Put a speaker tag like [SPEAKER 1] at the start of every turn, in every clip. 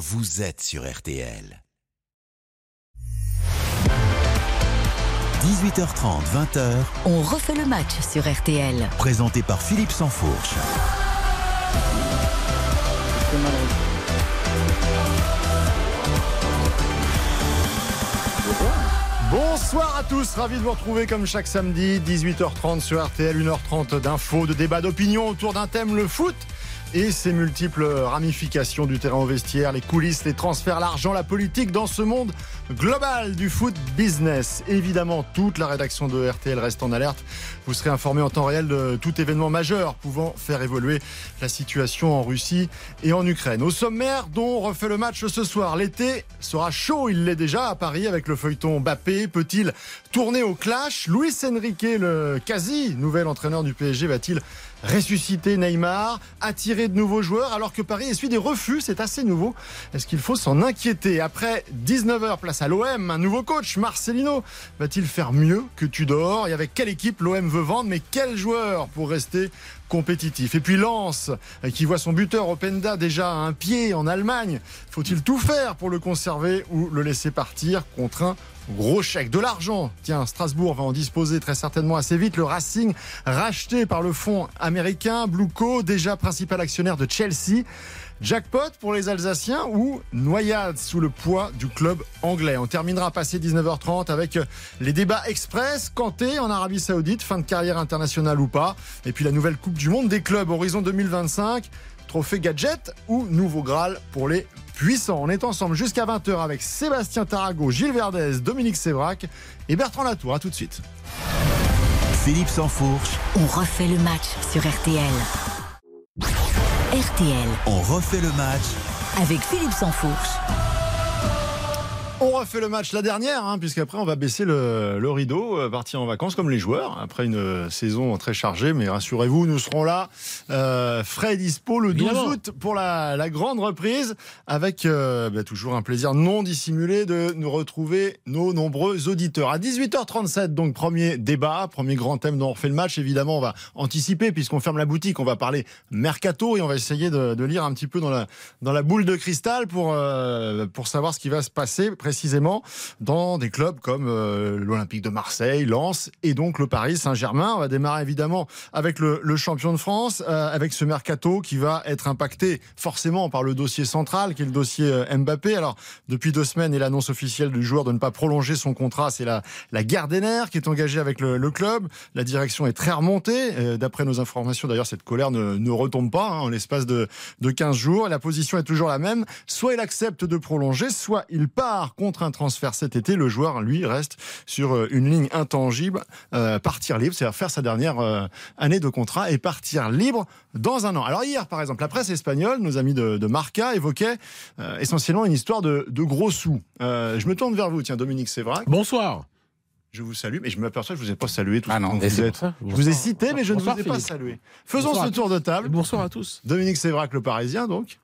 [SPEAKER 1] vous êtes sur RTL. 18h30, 20h,
[SPEAKER 2] On refait le match sur RTL.
[SPEAKER 1] présenté par Philippe Sansfourche.
[SPEAKER 3] Bonsoir à tous, ravi de vous retrouver comme chaque samedi, 18h30 sur RTL, 1h30 d'infos, de débats, d'opinion autour d'un thème, le foot et ses multiples ramifications du terrain au vestiaire, les coulisses, les transferts, l'argent, la politique dans ce monde global du foot business. Évidemment, toute la rédaction de RTL reste en alerte. Vous serez informé en temps réel de tout événement majeur pouvant faire évoluer la situation en Russie et en Ukraine. Au sommaire, dont on refait le match ce soir. L'été sera chaud, il l'est déjà à Paris avec le feuilleton Mbappé. Peut-il tourner au clash. Luis Enrique, le quasi nouvel entraîneur du PSG, va-t-il ressusciter Neymar, attirer de nouveaux joueurs alors que Paris essuie des refus, c'est assez nouveau. Est-ce qu'il faut s'en inquiéter? Après 19h, place à l'OM, un nouveau coach, Marcelino, va-t-il faire mieux que Tudor? Et avec quelle équipe l'OM veut vendre, mais quel joueur pour rester Et puis Lens, qui voit son buteur Openda déjà à un pied en Allemagne. Faut-il tout faire pour le conserver ou le laisser partir contre un Gros chèque, de l'argent. Tiens, Strasbourg va en disposer très certainement assez vite. Le Racing, racheté par le fonds américain Blueco, déjà principal actionnaire de Chelsea. Jackpot pour les Alsaciens ou noyade sous le poids du club anglais. On terminera passé 19h30 avec les débats express. Kanté en Arabie Saoudite, fin de carrière internationale ou pas. Et puis la nouvelle Coupe du Monde des clubs, horizon 2025. Trophée gadget ou nouveau Graal pour les puissants. On est ensemble jusqu'à 20h avec Sébastien Tarago, Gilles Verdez, Dominique Sévrac et Bertrand Latour. À tout de suite.
[SPEAKER 1] Philippe Sansfourche,
[SPEAKER 2] On refait le match sur RTL. RTL
[SPEAKER 1] on refait le match
[SPEAKER 2] avec Philippe Sansfourche.
[SPEAKER 3] On refait le match la dernière, hein, puisqu'après on va baisser le, le rideau, euh, partir en vacances comme les joueurs, après une euh, saison très chargée. Mais rassurez-vous, nous serons là, euh, frais et dispo le 12
[SPEAKER 4] Évidemment.
[SPEAKER 3] août pour la, la grande reprise, avec bah, toujours un plaisir non dissimulé de nous retrouver nos nombreux auditeurs. À 18h37, donc premier débat, premier grand thème dont on refait le match. Évidemment, on va anticiper, puisqu'on ferme la boutique, on va parler mercato et on va essayer de, de lire un petit peu dans la, dans la boule de cristal pour, pour savoir ce qui va se passer précisément dans des clubs comme euh, l'Olympique de Marseille, Lens et donc le Paris Saint-Germain. On va démarrer évidemment avec le, champion de France, euh, avec ce mercato qui va être impacté forcément par le dossier central qui est le dossier euh, Mbappé. Alors depuis deux semaines et l'annonce officielle du joueur de ne pas prolonger son contrat, c'est la, la guerre des nerfs qui est engagée avec le, club. La direction est très remontée. D'après nos informations, d'ailleurs, cette colère ne, ne retombe pas hein, en l'espace de, de 15 jours. La position est toujours la même. Soit il accepte de prolonger, soit il part contre un transfert cet été. Le joueur, lui, reste sur euh, une ligne intangible, euh, partir libre, c'est-à-dire faire sa dernière euh, année de contrat et partir libre dans un an. Alors hier, par exemple, la presse espagnole, nos amis de, de Marca évoquaient euh, essentiellement une histoire de, de gros sous. Euh, je me tourne vers vous, tiens, Dominique Sévrac.
[SPEAKER 4] Bonsoir.
[SPEAKER 3] Je vous salue, mais je m'aperçois que je ne vous ai pas salué tout
[SPEAKER 4] Ah non,
[SPEAKER 3] vous êtes.
[SPEAKER 4] ça.
[SPEAKER 3] Je vous ai cité, mais je ne vous ai pas
[SPEAKER 4] Philippe.
[SPEAKER 3] salué. Faisons
[SPEAKER 4] Bonsoir
[SPEAKER 3] ce tour de table.
[SPEAKER 4] Bonsoir à tous.
[SPEAKER 3] Dominique Sévrac, le Parisien, donc.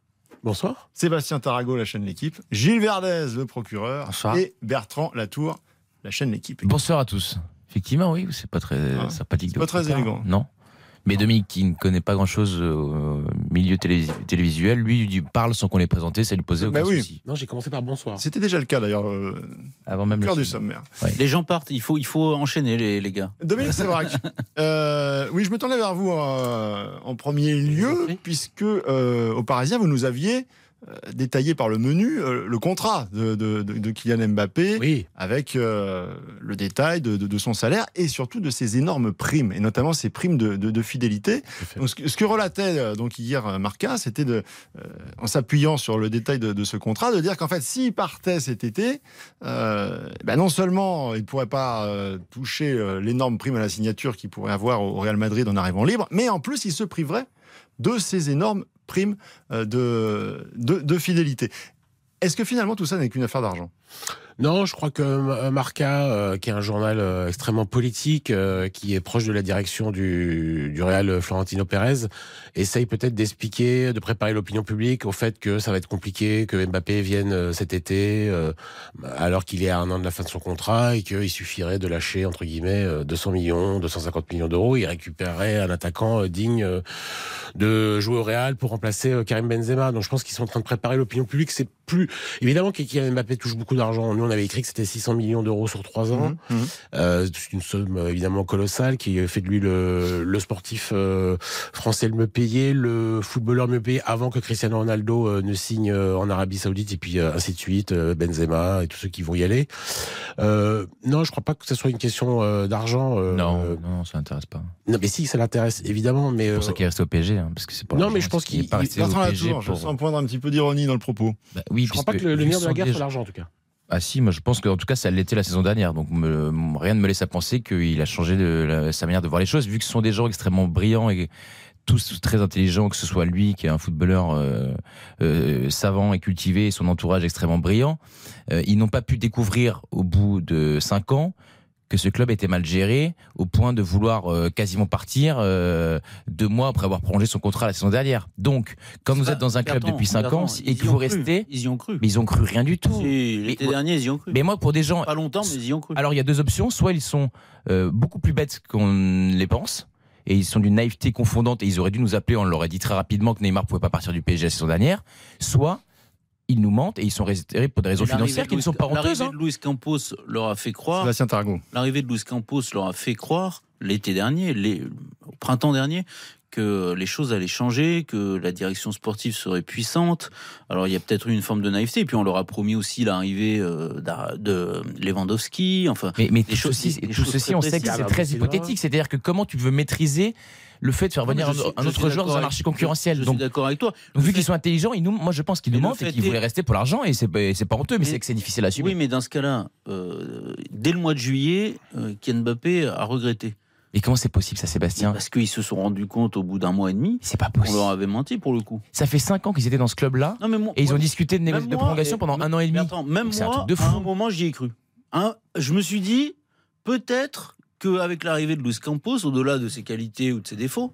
[SPEAKER 4] Bonsoir.
[SPEAKER 3] Sébastien Tarago, la chaîne L'équipe. Gilles Verdez, le procureur.
[SPEAKER 5] Bonsoir.
[SPEAKER 3] Et Bertrand Latour, la chaîne L'équipe.
[SPEAKER 5] Bonsoir à tous. Effectivement, oui, c'est pas très
[SPEAKER 3] Ah,
[SPEAKER 5] sympathique.
[SPEAKER 3] c'est
[SPEAKER 5] de
[SPEAKER 3] pas très élégant.
[SPEAKER 5] Non. Mais Dominique, qui ne connaît pas grand-chose au milieu télévis- télévisuel, lui, il parle sans qu'on l'ait présenté, ça lui posait aucun
[SPEAKER 3] Bah oui.
[SPEAKER 5] souci.
[SPEAKER 4] Non, j'ai commencé par bonsoir.
[SPEAKER 3] C'était déjà le cas d'ailleurs, euh,
[SPEAKER 5] Avant même
[SPEAKER 3] au
[SPEAKER 5] le
[SPEAKER 3] cœur du sommaire.
[SPEAKER 6] Les gens partent, il faut, il faut enchaîner les, les gars.
[SPEAKER 3] Dominique Sévrac, euh, oui, je me tournais vers vous euh, en premier lieu, puisque euh, au Parisien, vous nous aviez euh, détaillé par le menu euh, le contrat de, de- de- Kylian Mbappé.
[SPEAKER 4] Oui.
[SPEAKER 3] avec euh, le détail de, de- son salaire et surtout de ses énormes primes, et notamment ses primes de, fidélité. Donc, ce, que, ce que relatait euh, donc hier euh, Marca, c'était de, euh, en s'appuyant sur le détail de, ce contrat, de dire qu'en fait, s'il partait cet été, euh, ben non seulement il ne pourrait pas euh, toucher euh, l'énorme prime à la signature qu'il pourrait avoir au Real Madrid en arrivant libre, mais en plus, il se priverait de ces énormes primes euh, de fidélité. Est-ce que finalement tout ça n'est qu'une affaire d'argent?
[SPEAKER 4] Non, je crois que euh, Marca, euh, qui est un journal euh, extrêmement politique, qui est proche de la direction du, du Real Florentino Pérez, essaye peut-être d'expliquer, de préparer l'opinion publique au fait que ça va être compliqué, que Mbappé vienne cet été, alors qu'il est à un an de la fin de son contrat et qu'il suffirait de lâcher, entre guillemets, euh, 200 millions, 250 millions d'euros. Il récupérerait un attaquant digne de jouer au Real pour remplacer Karim Benzema. Donc je pense qu'ils sont en train de préparer l'opinion publique. C'est plus évidemment que Mbappé touche beaucoup d'argent. On avait écrit que c'était 600 millions d'euros sur trois ans.
[SPEAKER 3] Mhm, mhm.
[SPEAKER 4] Euh, c'est une somme euh, évidemment colossale qui fait de lui le, le sportif euh, français le mieux payé, le footballeur mieux payé avant que Cristiano Ronaldo euh, ne signe euh, en Arabie Saoudite et puis euh, ainsi de suite, euh, Benzema et tous ceux qui vont y aller. Euh, non, je crois pas que ce soit une question euh, d'argent. euh,
[SPEAKER 5] Non,
[SPEAKER 4] euh,
[SPEAKER 5] non, ça l'intéresse pas.
[SPEAKER 4] non, mais si, ça l'intéresse évidemment, mais
[SPEAKER 5] C'est
[SPEAKER 4] euh,
[SPEAKER 5] pour ça qu'il est resté au PSG, hein, parce que c'est pas.
[SPEAKER 4] Non, mais je pense
[SPEAKER 5] qu'il est
[SPEAKER 4] qu'il-
[SPEAKER 5] pas resté au PSG
[SPEAKER 3] Latour, je
[SPEAKER 5] pour.
[SPEAKER 3] sens poindre un petit peu d'ironie dans le propos.
[SPEAKER 5] Bah oui,
[SPEAKER 4] je crois pas que le, le de la guerre soit l'argent en tout cas.
[SPEAKER 5] Ah si, moi je pense qu'en tout cas ça l'était la saison dernière, donc rien ne me laisse à penser qu'il a changé de sa manière de voir les choses, vu que ce sont des gens extrêmement brillants et tous très intelligents, que ce soit lui qui est un footballeur euh, euh, savant et cultivé, son entourage extrêmement brillant, euh, ils n'ont pas pu découvrir au bout de cinq ans que ce club était mal géré au point de vouloir euh, quasiment partir euh, deux mois après avoir prolongé son contrat la saison dernière. Donc, quand vous êtes dans un club depuis cinq ans et que vous
[SPEAKER 6] cru.
[SPEAKER 5] restez,
[SPEAKER 6] Ils y ont cru.
[SPEAKER 5] mais ils ont cru rien du tout.
[SPEAKER 6] L'été dernier, ils y ont cru.
[SPEAKER 5] Mais moi, pour des gens,
[SPEAKER 6] Pas longtemps, mais ils y ont cru.
[SPEAKER 5] alors il y a deux options. Soit ils sont euh, beaucoup plus bêtes qu'on les pense. Et ils sont d'une naïveté confondante et ils auraient dû nous appeler, on leur aurait dit très rapidement que Neymar pouvait pas partir du PSG la saison dernière. Soit ils nous mentent et ils sont restés pour des raisons financières
[SPEAKER 6] de
[SPEAKER 5] qui ne sont pas honteuses.
[SPEAKER 6] L'arrivée
[SPEAKER 5] hein.
[SPEAKER 6] de Luis Campos leur a fait croire. L'arrivée de Luis Campos leur a fait croire l'été dernier, les- au printemps dernier, que les choses allaient changer, que la direction sportive serait puissante. Alors il y a peut-être eu une forme de naïveté, et puis on leur a promis aussi l'arrivée euh, de Lewandowski. Enfin,
[SPEAKER 5] Mais, mais tout
[SPEAKER 6] choses-
[SPEAKER 5] ceci,
[SPEAKER 6] des
[SPEAKER 5] tout
[SPEAKER 6] choses
[SPEAKER 5] ceci,
[SPEAKER 6] très
[SPEAKER 5] on sait que c'est
[SPEAKER 4] Ah,
[SPEAKER 5] très
[SPEAKER 4] bah, c'est
[SPEAKER 5] hypothétique. C'est-à-dire que comment tu veux maîtriser le fait de faire venir
[SPEAKER 6] je suis-
[SPEAKER 5] un
[SPEAKER 6] je
[SPEAKER 5] autre joueur dans un marché concurrentiel.
[SPEAKER 6] je suis
[SPEAKER 5] Donc,
[SPEAKER 6] d'accord avec toi.
[SPEAKER 5] donc vu qu'ils sont intelligents, ils nous, moi je pense qu'ils nous mentent et qu'ils voulaient rester pour l'argent et c'est pas, honteux, mais, c'est que c'est difficile à assumer.
[SPEAKER 6] Oui, mais dans ce cas-là, euh, dès le mois de juillet, euh, Kylian Mbappé a regretté.
[SPEAKER 5] Mais comment c'est possible ça, Sébastien
[SPEAKER 6] Parce qu'ils se sont rendus compte au bout d'un mois et demi
[SPEAKER 5] C'est pas
[SPEAKER 6] qu'on
[SPEAKER 5] possible.
[SPEAKER 6] leur avait menti pour le coup.
[SPEAKER 5] Ça fait cinq ans qu'ils étaient dans ce club-là
[SPEAKER 6] Non, mais moi-
[SPEAKER 5] et ils ont
[SPEAKER 6] moi-
[SPEAKER 5] discuté de, de
[SPEAKER 6] moi,
[SPEAKER 5] prolongation pendant un an et demi.
[SPEAKER 6] attends, même
[SPEAKER 5] un
[SPEAKER 6] moi,
[SPEAKER 5] de
[SPEAKER 6] à un moment, j'y ai cru. Hein, je me suis dit, peut-être qu'avec l'arrivée de Luis Campos, au-delà de ses qualités ou de ses défauts,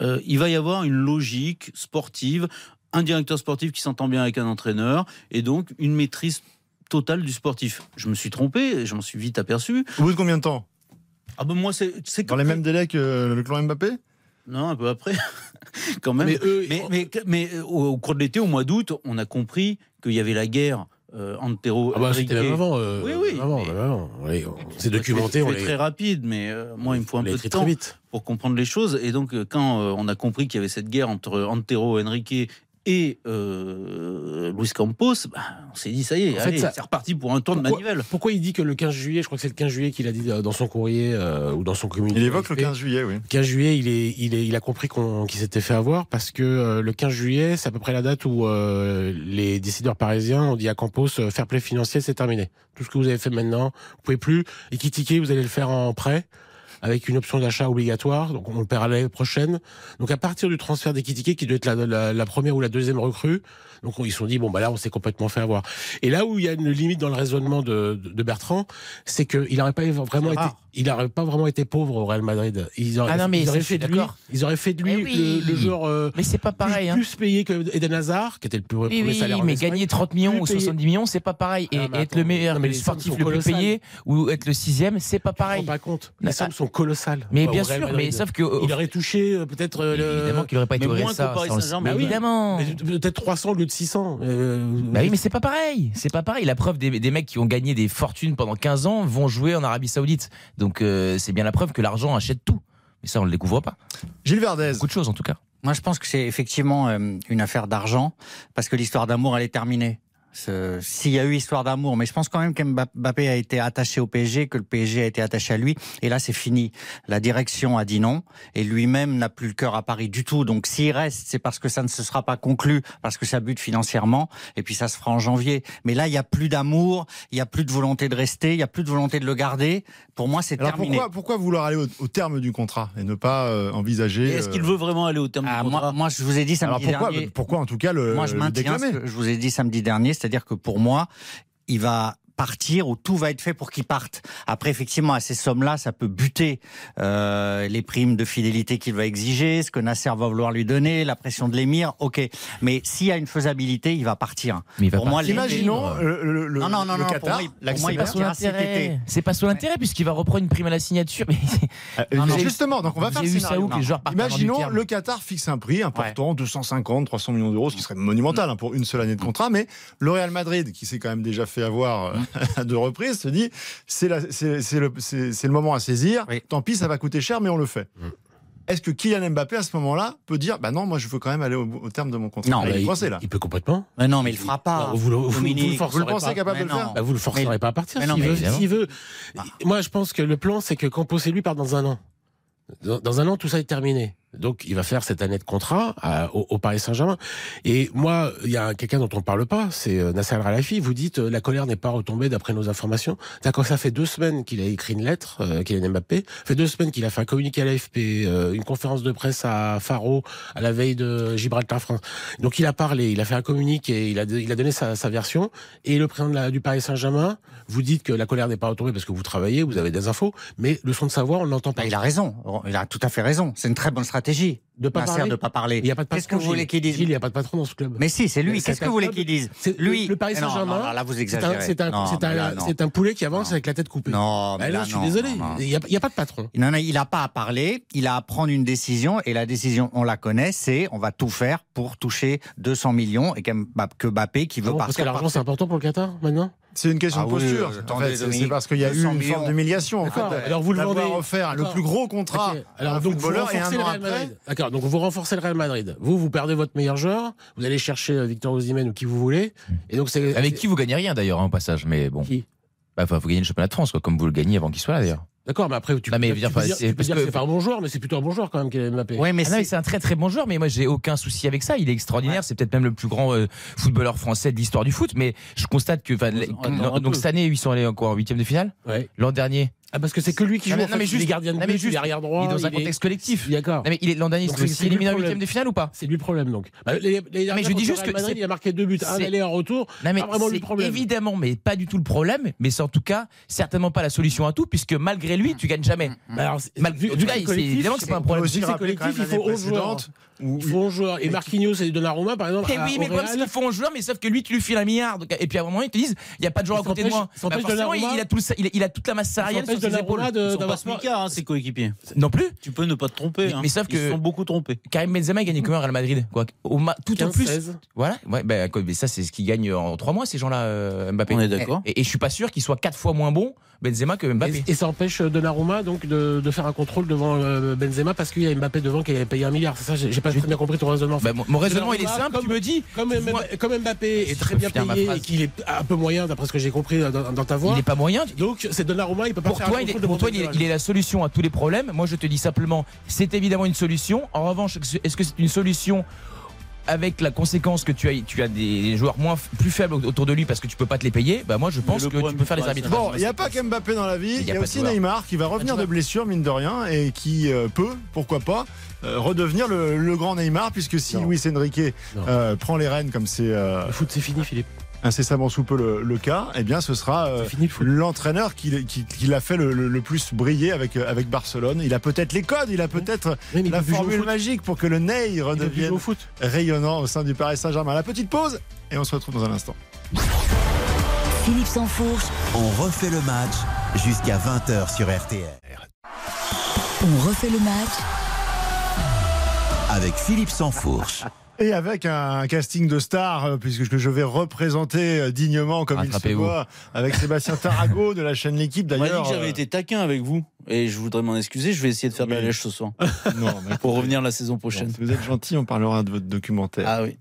[SPEAKER 6] euh, il va y avoir une logique sportive, un directeur sportif qui s'entend bien avec un entraîneur, et donc une maîtrise totale du sportif. Je me suis trompé, je m'en suis vite aperçu.
[SPEAKER 3] Au bout de combien de temps?
[SPEAKER 6] Ah ben moi, c'est c'est
[SPEAKER 3] Dans les mêmes délais que le clan Mbappé?
[SPEAKER 6] Non, un peu après, quand même.
[SPEAKER 4] Mais eux,
[SPEAKER 6] Mais, mais, mais, euh, au, au cours de l'été, au mois d'août, on a compris qu'il y avait la guerre euh, Antero.
[SPEAKER 4] Ah bah, c'était
[SPEAKER 6] Enrique.
[SPEAKER 4] même avant. euh,
[SPEAKER 6] Oui, oui,
[SPEAKER 4] avant, avant. C'est documenté.
[SPEAKER 6] C'est très rapide, mais euh, moi, il me faut un peu de temps
[SPEAKER 4] vite.
[SPEAKER 6] pour comprendre les choses. Et donc, euh, quand euh, on a compris qu'il y avait cette guerre entre Antero Henrique et euh, Luis Campos, bah, on s'est dit, ça y est, c'est reparti pour un tour de manivelle.
[SPEAKER 4] Pourquoi il dit que le 15 juillet, je crois que c'est le 15 juillet qu'il a dit euh, dans son courrier euh, ou dans son communiqué.
[SPEAKER 3] Il évoque le
[SPEAKER 4] AFP.
[SPEAKER 3] 15 juillet, oui.
[SPEAKER 4] 15 juillet, il, est, il, est, il a compris qu'on- qu'il s'était fait avoir parce que euh, le 15 juillet, c'est à peu près la date où euh, les décideurs parisiens ont dit à Campos euh, fair play financier, c'est terminé. Tout ce que vous avez fait maintenant, vous pouvez plus. Et Kitike, vous allez le faire en prêt avec une option d'achat obligatoire. Donc on le paiera l'année prochaine. Donc à partir du transfert d'Ekitike, qui doit être la, la, la première ou la deuxième recrue, donc ils se sont dit bon bah là on s'est complètement fait avoir. Et là où il y a une limite dans le raisonnement de, de, de Bertrand, c'est qu'il n'aurait pas vraiment été, il n'aurait pas vraiment été pauvre au Real Madrid. Ils auraient,
[SPEAKER 5] Ah non, mais
[SPEAKER 4] ils auraient fait de lui,
[SPEAKER 5] d'accord.
[SPEAKER 4] ils auraient fait de lui
[SPEAKER 5] oui.
[SPEAKER 4] le, le joueur euh,
[SPEAKER 5] Mais c'est pas pareil.
[SPEAKER 4] plus,
[SPEAKER 5] hein.
[SPEAKER 4] plus payé que Eden Hazard, qui était le plus
[SPEAKER 5] Oui,
[SPEAKER 4] premier
[SPEAKER 5] oui,
[SPEAKER 4] salaire en
[SPEAKER 5] mais gagner 30 millions ou
[SPEAKER 4] payé.
[SPEAKER 5] 70 millions, c'est pas pareil. Et
[SPEAKER 4] Ah, mais
[SPEAKER 5] être
[SPEAKER 4] attends,
[SPEAKER 5] le meilleur,
[SPEAKER 4] non, mais
[SPEAKER 5] le
[SPEAKER 4] les
[SPEAKER 5] sportif le plus payé ou être le sixième, c'est pas
[SPEAKER 4] Je me rends
[SPEAKER 5] pareil.
[SPEAKER 4] pas compte. Les sommes sont colossales.
[SPEAKER 5] Mais
[SPEAKER 4] Au
[SPEAKER 5] bien sûr, mais sauf que. euh,
[SPEAKER 4] il aurait touché euh, peut-être euh,
[SPEAKER 5] Évidemment qu'il aurait pas été
[SPEAKER 6] Mais
[SPEAKER 5] au
[SPEAKER 6] moins
[SPEAKER 5] RSA. Bah, évidemment.
[SPEAKER 4] peut-être 300 au lieu de 600. euh,
[SPEAKER 5] Bah oui, mais c'est pas pareil. C'est pas pareil. La preuve des, des mecs qui ont gagné des fortunes pendant 15 ans vont jouer en Arabie Saoudite. Donc euh, c'est bien la preuve que l'argent achète tout. Mais ça, on le découvre pas.
[SPEAKER 3] Gilles Verdez.
[SPEAKER 5] Beaucoup de choses en tout cas.
[SPEAKER 7] Moi, je pense que c'est effectivement une affaire d'argent, parce que l'histoire d'amour, elle est terminée. S'il y a eu histoire d'amour, mais je pense quand même qu'Mbappé a été attaché au PSG, que le PSG a été attaché à lui, et là c'est fini. La direction a dit non, et lui-même n'a plus le cœur à Paris du tout. Donc s'il reste, c'est parce que ça ne se sera pas conclu, parce que ça bute financièrement, et puis ça se fera en janvier. Mais là, il y a plus d'amour, il y a plus de volonté de rester, il y a plus de volonté de le garder. Pour moi, c'est terminé.
[SPEAKER 3] pourquoi, pourquoi vouloir aller au, au terme du contrat et ne pas euh, envisager
[SPEAKER 6] Est-ce qu'il
[SPEAKER 3] euh,
[SPEAKER 6] veut vraiment aller au terme
[SPEAKER 7] Ah,
[SPEAKER 6] du contrat?
[SPEAKER 7] moi, moi, je vous ai dit
[SPEAKER 3] Alors
[SPEAKER 7] samedi
[SPEAKER 3] pourquoi,
[SPEAKER 7] dernier.
[SPEAKER 3] pourquoi en tout cas le,
[SPEAKER 7] Moi, je
[SPEAKER 3] le
[SPEAKER 7] maintiens ce
[SPEAKER 3] déclamer
[SPEAKER 7] que je vous ai dit samedi dernier, c'est-à-dire que pour moi, il va partir ou tout va être fait pour qu'il parte. Après, effectivement, à ces sommes-là, ça peut buter euh, les primes de fidélité qu'il va exiger, ce que Nasser va vouloir lui donner, la pression de l'émir. Ok, mais s'il y a une faisabilité, il va partir.
[SPEAKER 5] Mais il va
[SPEAKER 7] pour moi,
[SPEAKER 5] partir.
[SPEAKER 7] les-
[SPEAKER 3] Imaginons le, le-
[SPEAKER 7] non, non, non,
[SPEAKER 3] le
[SPEAKER 7] non, pour
[SPEAKER 3] Qatar.
[SPEAKER 7] moi, il- pour moi, il partira cet été.
[SPEAKER 5] C'est pas son intérêt puisqu'il va reprendre une prime à la signature. Mais
[SPEAKER 3] Euh,
[SPEAKER 7] Non, non.
[SPEAKER 3] Justement, donc on va faire le scénario.
[SPEAKER 5] où les joueurs partent
[SPEAKER 3] Imaginons le Qatar fixe un prix important, 250, 300 millions d'euros, ce qui serait monumental hein, pour une seule année de contrat. Mais le Real Madrid, qui s'est quand même déjà fait avoir euh, à deux reprises, se dit c'est la- c'est c'est le, le moment à saisir.
[SPEAKER 7] Oui.
[SPEAKER 3] Tant pis, ça va coûter cher, mais on le fait. Est-ce que Kylian Mbappé à ce moment-là peut dire bah non, moi je veux quand même aller au, au terme de mon contrat?
[SPEAKER 7] Non,
[SPEAKER 3] Là, il est
[SPEAKER 4] il,
[SPEAKER 3] coincé là.
[SPEAKER 4] il peut complètement.
[SPEAKER 7] Mais non, mais il le fera pas.
[SPEAKER 4] Bah, vous, le- vous- vous le
[SPEAKER 3] Vous le pensez
[SPEAKER 4] pas.
[SPEAKER 3] capable de le faire?
[SPEAKER 4] Bah, vous le forcerez
[SPEAKER 7] Mais-
[SPEAKER 4] pas à partir veut. s'il veut.
[SPEAKER 7] Ah.
[SPEAKER 4] Moi, je pense que le plan, c'est que Campos et lui partent dans un an. Dans, dans un an, tout ça est terminé. Donc, il va faire cette année de contrat au, au Paris Saint-Germain. Et moi, il y a quelqu'un dont on ne parle pas, c'est euh, Nasser Al-Khelaifi. Vous dites euh, la colère n'est pas retombée d'après nos informations. D'accord, ça fait deux semaines qu'il a écrit une lettre, euh, Kylian Mbappé. Ça fait deux semaines qu'il a fait un communiqué à l'AFP, euh, une conférence de presse à Faro à la veille de Gibraltar France. Donc, il a parlé, il a fait un communiqué, il a, il a donné sa, sa version. Et le président du Paris Saint-Germain, vous dites que la colère n'est pas retombée parce que vous travaillez, vous avez des infos, mais le son de sa voix, on l'entend pas.
[SPEAKER 7] Bah, il a raison. Il a tout à fait raison. C'est une très bonne stratégie.
[SPEAKER 4] De pas
[SPEAKER 7] Nasser
[SPEAKER 4] parler.
[SPEAKER 7] de pas parler.
[SPEAKER 4] Il n'y a pas de
[SPEAKER 7] Qu'est-ce que
[SPEAKER 4] patron,
[SPEAKER 7] vous voulez
[SPEAKER 4] Gilles.
[SPEAKER 7] qu'il dise
[SPEAKER 4] Gilles, il n'y a pas de patron dans ce club.
[SPEAKER 7] Mais si, c'est lui.
[SPEAKER 4] Mais
[SPEAKER 7] Qu'est-ce que vous voulez qu'il dise Lui.
[SPEAKER 4] le, Paris
[SPEAKER 7] Mais
[SPEAKER 4] Saint-Germain.
[SPEAKER 7] là, vous exagérez.
[SPEAKER 4] c'est un,
[SPEAKER 7] mais
[SPEAKER 4] poulet qui avance avec la tête coupée.
[SPEAKER 7] Non, mais
[SPEAKER 4] Ah non,
[SPEAKER 7] là,
[SPEAKER 4] je suis désolé. Il n'y a, y pas de patron.
[SPEAKER 7] Non, non, il n'a pas à parler, il a à prendre une décision, et la décision, on la connaît, c'est on va tout faire pour toucher 200 millions, et que Mbappé qui veut
[SPEAKER 4] Ah bon, parce que
[SPEAKER 7] partir.
[SPEAKER 4] l'argent, c'est important pour le Qatar, maintenant?
[SPEAKER 3] C'est une question
[SPEAKER 7] Ah
[SPEAKER 3] de posture.
[SPEAKER 7] euh,
[SPEAKER 3] En fait, c'est- parce qu'il y a eu
[SPEAKER 7] 200
[SPEAKER 3] une
[SPEAKER 7] millions.
[SPEAKER 3] forme d'humiliation. En fait,
[SPEAKER 4] Alors, vous le vendez.
[SPEAKER 3] offert le plus gros contrat à
[SPEAKER 4] Alors,
[SPEAKER 3] un
[SPEAKER 4] donc, vous
[SPEAKER 3] footballeur et un
[SPEAKER 4] le Real. Madrid. D'accord, donc vous renforcez le Real Madrid. Vous, vous perdez votre meilleur joueur, vous allez chercher euh, Victor Osimhen ou qui vous voulez. Et donc, c'est.
[SPEAKER 5] Avec qui vous gagnez rien d'ailleurs hein, au passage, mais bon.
[SPEAKER 4] Qui?
[SPEAKER 5] Bah, enfin, vous gagnez le championnat de France, quoi, comme vous le gagnez avant qu'il soit là d'ailleurs.
[SPEAKER 4] D'accord, mais après, tu
[SPEAKER 5] Non,
[SPEAKER 4] peux
[SPEAKER 5] mais
[SPEAKER 4] dire,
[SPEAKER 5] dire,
[SPEAKER 4] tu peux
[SPEAKER 5] enfin,
[SPEAKER 4] dire-
[SPEAKER 5] c'est
[SPEAKER 4] tu peux
[SPEAKER 5] parce
[SPEAKER 4] dire
[SPEAKER 5] que-
[SPEAKER 4] c'est pas un bon joueur, mais c'est plutôt un bon joueur quand même, Kylian Mbappé.
[SPEAKER 7] Oui, mais
[SPEAKER 5] Ah
[SPEAKER 7] c'est.
[SPEAKER 5] un très très bon joueur, mais moi j'ai aucun souci avec ça. Il est extraordinaire, c'est peut-être même le plus grand euh, footballeur français de l'histoire du foot. Mais je constate que, donc cette année ils sont allés encore en huitième de finale?
[SPEAKER 4] Ouais.
[SPEAKER 5] L'an dernier,
[SPEAKER 4] Ah, parce que c'est que lui qui joue.
[SPEAKER 5] mais-
[SPEAKER 4] en
[SPEAKER 5] non, mais
[SPEAKER 4] il est gardien de
[SPEAKER 5] mais
[SPEAKER 4] but, il est arrière droit.
[SPEAKER 5] il est dans un
[SPEAKER 4] il
[SPEAKER 5] contexte collectif.
[SPEAKER 4] D'accord.
[SPEAKER 5] Mais il est l'an dernier,
[SPEAKER 4] Donc, lui le
[SPEAKER 5] éliminés en huitième de finale ou pas
[SPEAKER 4] C'est lui le problème donc. Bah, les, les
[SPEAKER 5] mais je dis juste que
[SPEAKER 4] Madrid, il a marqué deux buts, un aller en retour.
[SPEAKER 5] Non mais
[SPEAKER 4] Pas lui problème.
[SPEAKER 5] évidemment, mais pas du tout le problème. Mais c'est en tout cas certainement pas la solution à tout, puisque malgré lui, tu gagnes jamais.
[SPEAKER 4] Bah, alors, c'est-
[SPEAKER 5] Mal-
[SPEAKER 4] vu-
[SPEAKER 5] en
[SPEAKER 4] vu
[SPEAKER 5] tout
[SPEAKER 4] que
[SPEAKER 5] cas,
[SPEAKER 4] c'est
[SPEAKER 5] c'est
[SPEAKER 4] collectif,
[SPEAKER 5] évidemment que c'est pas un problème.
[SPEAKER 4] c'est collectif, il faut 11 joueurs. Il faut 11 joueurs. Et Marquinhos et Donnarumma, par exemple. À-
[SPEAKER 5] oui, mais le problème, c'est qu'ils font un joueur, mais sauf que lui, tu lui files un milliard. et puis à un moment, ils te disent, il n'y a pas de joueur à
[SPEAKER 4] Il
[SPEAKER 5] côté de moi. Bah, il, il, il a toute la masse salariale
[SPEAKER 4] Donnarumma de-
[SPEAKER 6] Ils
[SPEAKER 4] d'avoir-
[SPEAKER 6] smicards, hein, ses coéquipiers.
[SPEAKER 5] Non plus.
[SPEAKER 6] Tu peux ne pas te tromper.
[SPEAKER 5] Mais-
[SPEAKER 6] hein.
[SPEAKER 5] mais sauf
[SPEAKER 6] Ils
[SPEAKER 5] que-
[SPEAKER 6] se sont beaucoup trompés.
[SPEAKER 5] Karim Benzema il gagne combien au Real Madrid quoi au ma- Tout
[SPEAKER 4] 15,
[SPEAKER 5] plus.
[SPEAKER 4] 16.
[SPEAKER 5] Voilà. Ouais, bah, quoi, mais ça, c'est ce qu'il gagne en trois mois, ces gens-là, euh, Mbappé.
[SPEAKER 6] On est d'accord.
[SPEAKER 5] Et, et je suis pas sûr qu'il soit quatre fois moins bon, Benzema, que Mbappé.
[SPEAKER 4] Et, et ça empêche Donnarumma donc de, de faire un contrôle devant euh, Benzema parce qu'il y a Mbappé devant qui avait payé un milliard. C'est ça, j'ai pas très bien compris ton raisonnement.
[SPEAKER 5] Bah, mon, mon raisonnement, il est simple.
[SPEAKER 4] comme-
[SPEAKER 5] tu me dis,
[SPEAKER 4] Comme, comme Mbappé est très bien payé et qu'il est un peu moyen d'après ce que j'ai compris dans, dans ta voix.
[SPEAKER 5] il est pas moyen.
[SPEAKER 4] Donc c'est Donnarumma, il peut pas
[SPEAKER 5] Pour
[SPEAKER 4] faire
[SPEAKER 5] toi,
[SPEAKER 4] un
[SPEAKER 5] il est,
[SPEAKER 4] contrôle
[SPEAKER 5] pour toi il, est,
[SPEAKER 4] Benzema.
[SPEAKER 5] il est la solution à tous les problèmes. Moi, je te dis simplement, c'est évidemment une solution. En revanche, est-ce que c'est une solution avec la conséquence que tu as, tu as des joueurs moins, plus faibles autour de lui parce que tu peux pas te les payer Bah moi, je pense que tu peux faire les
[SPEAKER 6] Paris
[SPEAKER 5] arbitrages.
[SPEAKER 3] Bon, il n'y a pas qu'Mbappé dans la vie,
[SPEAKER 5] Il y a
[SPEAKER 3] aussi. Neymar qui va revenir
[SPEAKER 5] de
[SPEAKER 3] blessure, mine de rien, et qui euh, peut, pourquoi pas, euh, redevenir le, le grand Neymar, puisque si
[SPEAKER 4] Non.
[SPEAKER 3] Luis Enrique euh, prend les rênes comme c'est euh,
[SPEAKER 4] Le foot, c'est fini, Philippe.
[SPEAKER 3] Incessamment sous peu le, le cas, eh bien ce sera euh, l'entraîneur qui, qui, qui l'a fait le, le- le plus briller avec, euh, avec Barcelone. Il a peut-être les codes, il a peut-être
[SPEAKER 4] Oui,
[SPEAKER 3] la formule magique pour que le Ney redevienne
[SPEAKER 4] au foot.
[SPEAKER 3] rayonnant au sein du Paris Saint-Germain. La petite pause, et on se retrouve dans un instant.
[SPEAKER 2] Philippe Sansfourche,
[SPEAKER 1] On refait le match jusqu'à 20h sur RTL.
[SPEAKER 2] on refait le match
[SPEAKER 1] Avec Philippe Sansfourche.
[SPEAKER 3] Et avec un casting de stars, euh, puisque je vais représenter euh, dignement comme il se doit, avec Sébastien Tarago de la chaîne L'équipe
[SPEAKER 6] On m'a dit
[SPEAKER 3] d'ailleurs.
[SPEAKER 6] que j'avais
[SPEAKER 3] euh,
[SPEAKER 6] été taquin avec vous. Et je voudrais m'en excuser. Je vais essayer de faire de la lèche ce soir.
[SPEAKER 3] non, mais
[SPEAKER 6] Pour revenir la saison
[SPEAKER 3] bon,
[SPEAKER 6] prochaine.
[SPEAKER 3] si vous êtes gentil, on parlera de votre documentaire.
[SPEAKER 6] Ah oui.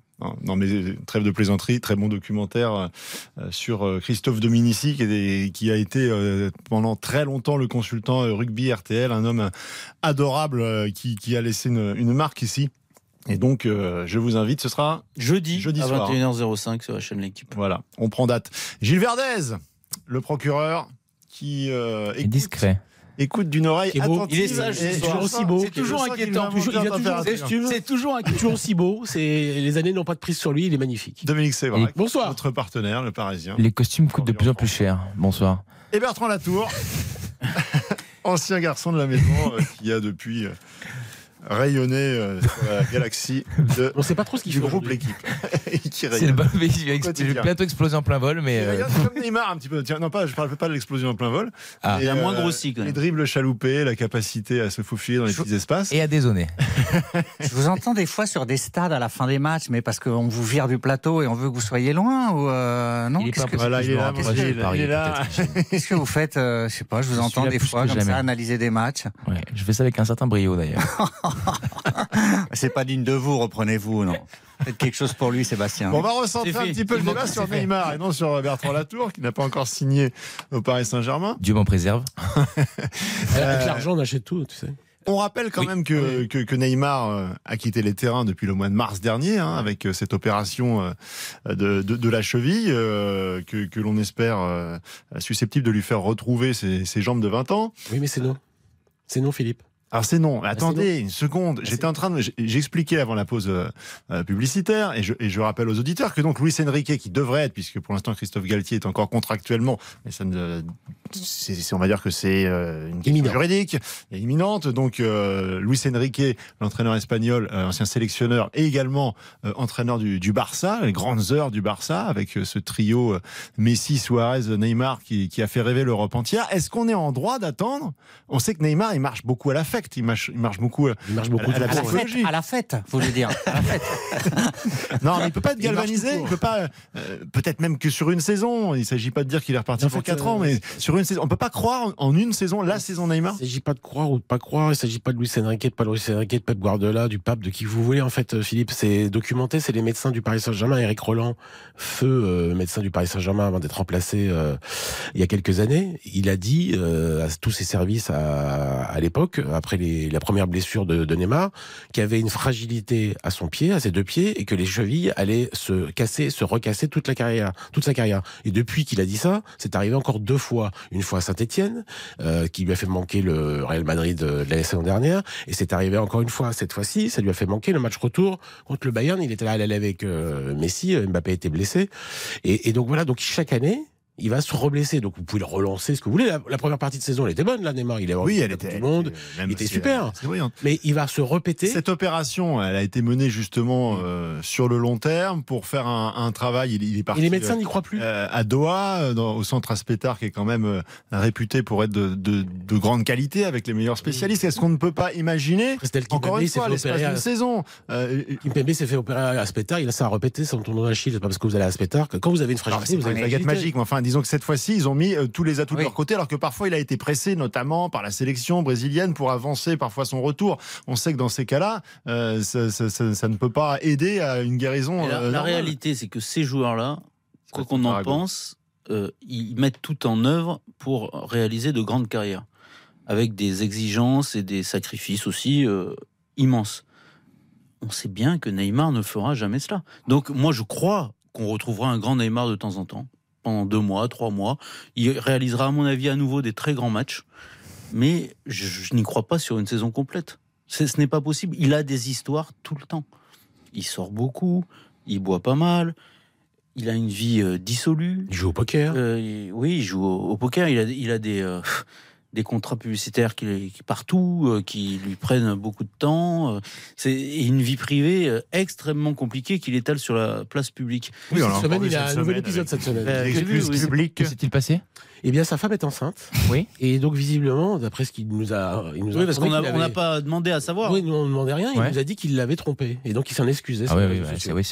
[SPEAKER 3] Non, mais trêve de plaisanterie, très bon documentaire sur Christophe Dominici, qui, a été pendant très longtemps le consultant rugby RTL, un homme adorable qui, qui a laissé une, une marque ici. Et donc, euh, je vous invite, ce sera
[SPEAKER 6] Jeudi,
[SPEAKER 3] Jeudi
[SPEAKER 6] à
[SPEAKER 3] soir.
[SPEAKER 6] 21h05 sur la chaîne L'équipe.
[SPEAKER 3] Voilà, on prend date. Gilles Verdez, le procureur qui euh,
[SPEAKER 5] Et
[SPEAKER 3] écoute
[SPEAKER 5] discret.
[SPEAKER 3] écoute d'une oreille
[SPEAKER 4] est beau.
[SPEAKER 3] attentive.
[SPEAKER 6] Il est sage,
[SPEAKER 3] et
[SPEAKER 6] ce
[SPEAKER 3] je
[SPEAKER 6] soir.
[SPEAKER 3] sens-
[SPEAKER 4] aussi beau.
[SPEAKER 6] C'est toujours inquiétant.
[SPEAKER 4] Toujours- toujours-.
[SPEAKER 6] C'est toujours
[SPEAKER 4] toujours aussi beau. C'est les années n'ont pas de prise sur lui. Il est magnifique.
[SPEAKER 3] Dominique Sévrac,
[SPEAKER 4] Bonsoir.
[SPEAKER 3] notre partenaire, le Parisien.
[SPEAKER 5] Les costumes coûtent de plus en plus cher. Bonsoir.
[SPEAKER 3] Et Bertrand Latour, ancien garçon de la maison euh, qui a depuis rayonné euh, sur la galaxie de,
[SPEAKER 4] On sait pas trop ce qu'il
[SPEAKER 3] du
[SPEAKER 4] fait.
[SPEAKER 3] groupe. L'équipe.
[SPEAKER 5] C'est le
[SPEAKER 3] rayonne.
[SPEAKER 5] bal- il a expl-
[SPEAKER 3] Quotidien.
[SPEAKER 5] il a bientôt explosé en plein vol, mais.
[SPEAKER 3] Il
[SPEAKER 5] euh,
[SPEAKER 3] comme Neymar un petit peu. Tiens, non, pas, je parle pas de l'explosion en plein vol.
[SPEAKER 5] Ah.
[SPEAKER 3] Et,
[SPEAKER 6] Il a moins
[SPEAKER 3] euh,
[SPEAKER 6] grossi, quand même.
[SPEAKER 3] Les dribbles chaloupés, la capacité à se faufiler dans les
[SPEAKER 7] Je-
[SPEAKER 3] petits espaces.
[SPEAKER 5] Et à dézonner.
[SPEAKER 7] Je vous entends des fois sur des stades à la fin des matchs, mais parce qu'on vous vire du plateau et on veut que vous soyez loin ou euh, non
[SPEAKER 5] Il est pas
[SPEAKER 7] que,
[SPEAKER 3] Voilà,
[SPEAKER 5] que
[SPEAKER 3] il est là,
[SPEAKER 7] qu'est-ce que vous faites euh, Je sais pas, je vous entends des fois comme ça analyser des matchs.
[SPEAKER 5] Ouais, je fais ça avec un certain brio d'ailleurs.
[SPEAKER 7] C'est pas digne de vous, reprenez-vous, non Faites quelque chose pour lui, Sébastien.
[SPEAKER 3] Bon, on va recentrer un
[SPEAKER 6] fait.
[SPEAKER 3] petit peu le débat sur
[SPEAKER 6] fait.
[SPEAKER 3] Neymar et non sur Bertrand Latour, qui n'a pas encore signé au Paris Saint-Germain.
[SPEAKER 5] Dieu m'en préserve.
[SPEAKER 4] Avec l'argent, on achète tout. Tu sais.
[SPEAKER 3] On rappelle quand
[SPEAKER 5] Oui.
[SPEAKER 3] même que, que, que Neymar euh, a quitté les terrains depuis le mois de mars dernier, hein, avec euh, cette opération euh, de, de, de la cheville, euh, que, que l'on espère euh, susceptible de lui faire retrouver ses, ses jambes de 20 ans.
[SPEAKER 4] Oui, mais c'est non. C'est non, Philippe.
[SPEAKER 3] Alors c'est non. Attendez
[SPEAKER 4] c'est
[SPEAKER 3] une seconde.
[SPEAKER 4] Ah,
[SPEAKER 3] J'étais en train de, j'expliquais avant la pause euh, publicitaire et je, et je rappelle aux auditeurs que donc Luis Enrique qui devrait être, puisque pour l'instant Christophe Galtier est encore contractuellement, mais ça ne, c'est, c'est- on va dire que c'est euh, une question juridique et imminente. Donc euh, Luis Enrique, l'entraîneur espagnol, euh, ancien sélectionneur et également euh, entraîneur du, du Barça, les grandes heures du Barça avec ce trio Messi, Suarez, Neymar qui, qui a fait rêver l'Europe entière. Est-ce qu'on est en droit d'attendre? On sait que Neymar il marche beaucoup à l'affect, il marche, il marche beaucoup. euh,
[SPEAKER 4] Il marche beaucoup.
[SPEAKER 3] À la- à la
[SPEAKER 7] fête,
[SPEAKER 3] psychologie.
[SPEAKER 7] à la fête, vous voulez dire. À la fête.
[SPEAKER 3] Non, mais il peut pas être
[SPEAKER 4] Il
[SPEAKER 3] galvanisé. Il
[SPEAKER 4] court.
[SPEAKER 3] peut pas. euh, Peut-être même que sur une saison. Il s'agit pas de dire qu'il est reparti
[SPEAKER 4] En
[SPEAKER 3] pour
[SPEAKER 4] fait,
[SPEAKER 3] 4
[SPEAKER 4] euh,
[SPEAKER 3] ans, mais sur une saison, on peut pas croire en, une saison la saison Neymar.
[SPEAKER 4] Il ne s'agit pas de croire ou de pas croire, il ne s'agit pas de Luis Enrique, de pas de Luis Enrique, de Pep Guardiola, du pape, de qui vous voulez en fait, Philippe. C'est documenté, c'est les médecins du Paris Saint-Germain, Eric Roland, feu euh, médecin du Paris Saint-Germain avant d'être remplacé euh, il y a quelques années. Il a dit euh, à tous ses services à, à l'époque, après les, la première blessure de, de Neymar, qu'il y avait une fragilité à son pied, à ses deux pieds, et que les chevilles allaient se casser, se recasser toute la carrière, toute sa carrière. Et depuis qu'il a dit ça, c'est arrivé encore deux fois. Une fois à Saint-Etienne, euh, qui lui a fait manquer le Real Madrid euh, de la saison dernière, et c'est arrivé encore une fois cette fois-ci, ça lui a fait manquer le match retour contre le Bayern. Il était là à l'aller avec euh, Messi, euh, Mbappé était blessé, et, et donc voilà. Donc chaque année. Il va se reblesser, donc vous pouvez le relancer, ce que vous voulez. La, la première partie de saison, elle était bonne, là, Neymar. Il est
[SPEAKER 3] Oui, elle était.
[SPEAKER 4] monde,
[SPEAKER 3] même
[SPEAKER 4] il était super. mais il va se répéter.
[SPEAKER 3] Cette opération, elle a été menée justement euh, sur le long terme pour faire un, un travail. Il, il est
[SPEAKER 4] Et
[SPEAKER 3] parti.
[SPEAKER 4] les médecins
[SPEAKER 3] euh,
[SPEAKER 4] n'y croient plus.
[SPEAKER 3] euh, à Doha, euh, dans- au centre Aspetar, qui est quand même euh, réputé pour être de, de, de grande qualité avec les meilleurs spécialistes. Est-ce qu'on ne peut pas imaginer, encore
[SPEAKER 4] Kimpembe,
[SPEAKER 3] une fois, l'espace d'une
[SPEAKER 4] à-
[SPEAKER 3] saison euh,
[SPEAKER 4] Kimpembe s'est fait opérer à Aspetar, il a ça à répéter, son tournoi d'Achille, c'est pas parce que vous allez à Aspetar que quand vous avez une
[SPEAKER 3] Non,
[SPEAKER 4] fragilité,
[SPEAKER 3] c'est
[SPEAKER 4] vous avez
[SPEAKER 3] une baguette magique, mais enfin, disons que cette fois-ci, ils ont mis euh, tous les atouts de leur côté, alors que parfois il a été pressé, notamment par la sélection brésilienne, pour avancer parfois son retour. On sait que dans ces cas-là, euh, ça, ça- ça- ça ne peut pas aider à une guérison.
[SPEAKER 6] La,
[SPEAKER 3] euh,
[SPEAKER 6] la réalité, c'est que ces joueurs-là, quoi qu'on en pense, euh, ils mettent tout en œuvre pour réaliser de grandes carrières, avec des exigences et des sacrifices aussi euh, immenses. On sait bien que Neymar ne fera jamais cela. Donc moi, je crois qu'on retrouvera un grand Neymar de temps en temps, pendant deux mois, trois mois. Il réalisera, à mon avis, à nouveau des très grands matchs, mais je, je n'y crois pas sur une saison complète. Ce n'est pas possible. Il a des histoires tout le temps. Il sort beaucoup, il boit pas mal, il a une vie euh, dissolue.
[SPEAKER 4] Il joue au poker.
[SPEAKER 6] Euh, oui, il joue au, au poker. Il a, il a des, euh, des contrats publicitaires qui, qui partout, euh, qui lui prennent beaucoup de temps. euh, c'est et une vie privée euh, extrêmement compliquée qu'il étale sur la place publique.
[SPEAKER 3] Oui,
[SPEAKER 4] cette semaine, il a un nouvel épisode
[SPEAKER 3] avec-
[SPEAKER 4] cette semaine.
[SPEAKER 6] Euh,
[SPEAKER 3] Des
[SPEAKER 6] j'ai vu,
[SPEAKER 3] excuses
[SPEAKER 6] oui,
[SPEAKER 3] publiques.
[SPEAKER 5] Que s'est-il passé?
[SPEAKER 4] Eh bien, sa femme est enceinte.
[SPEAKER 5] Oui.
[SPEAKER 4] Et donc, visiblement, d'après ce qu'il nous a, il nous a
[SPEAKER 6] Oui, parce qu'on n'a
[SPEAKER 4] avait-
[SPEAKER 6] pas demandé à savoir.
[SPEAKER 4] Oui, nous on ne demandait rien. Il
[SPEAKER 5] Ouais.
[SPEAKER 4] nous a dit qu'il l'avait trompé. Et donc, il s'en excusait.
[SPEAKER 5] Ah oui, oui, c'est oui.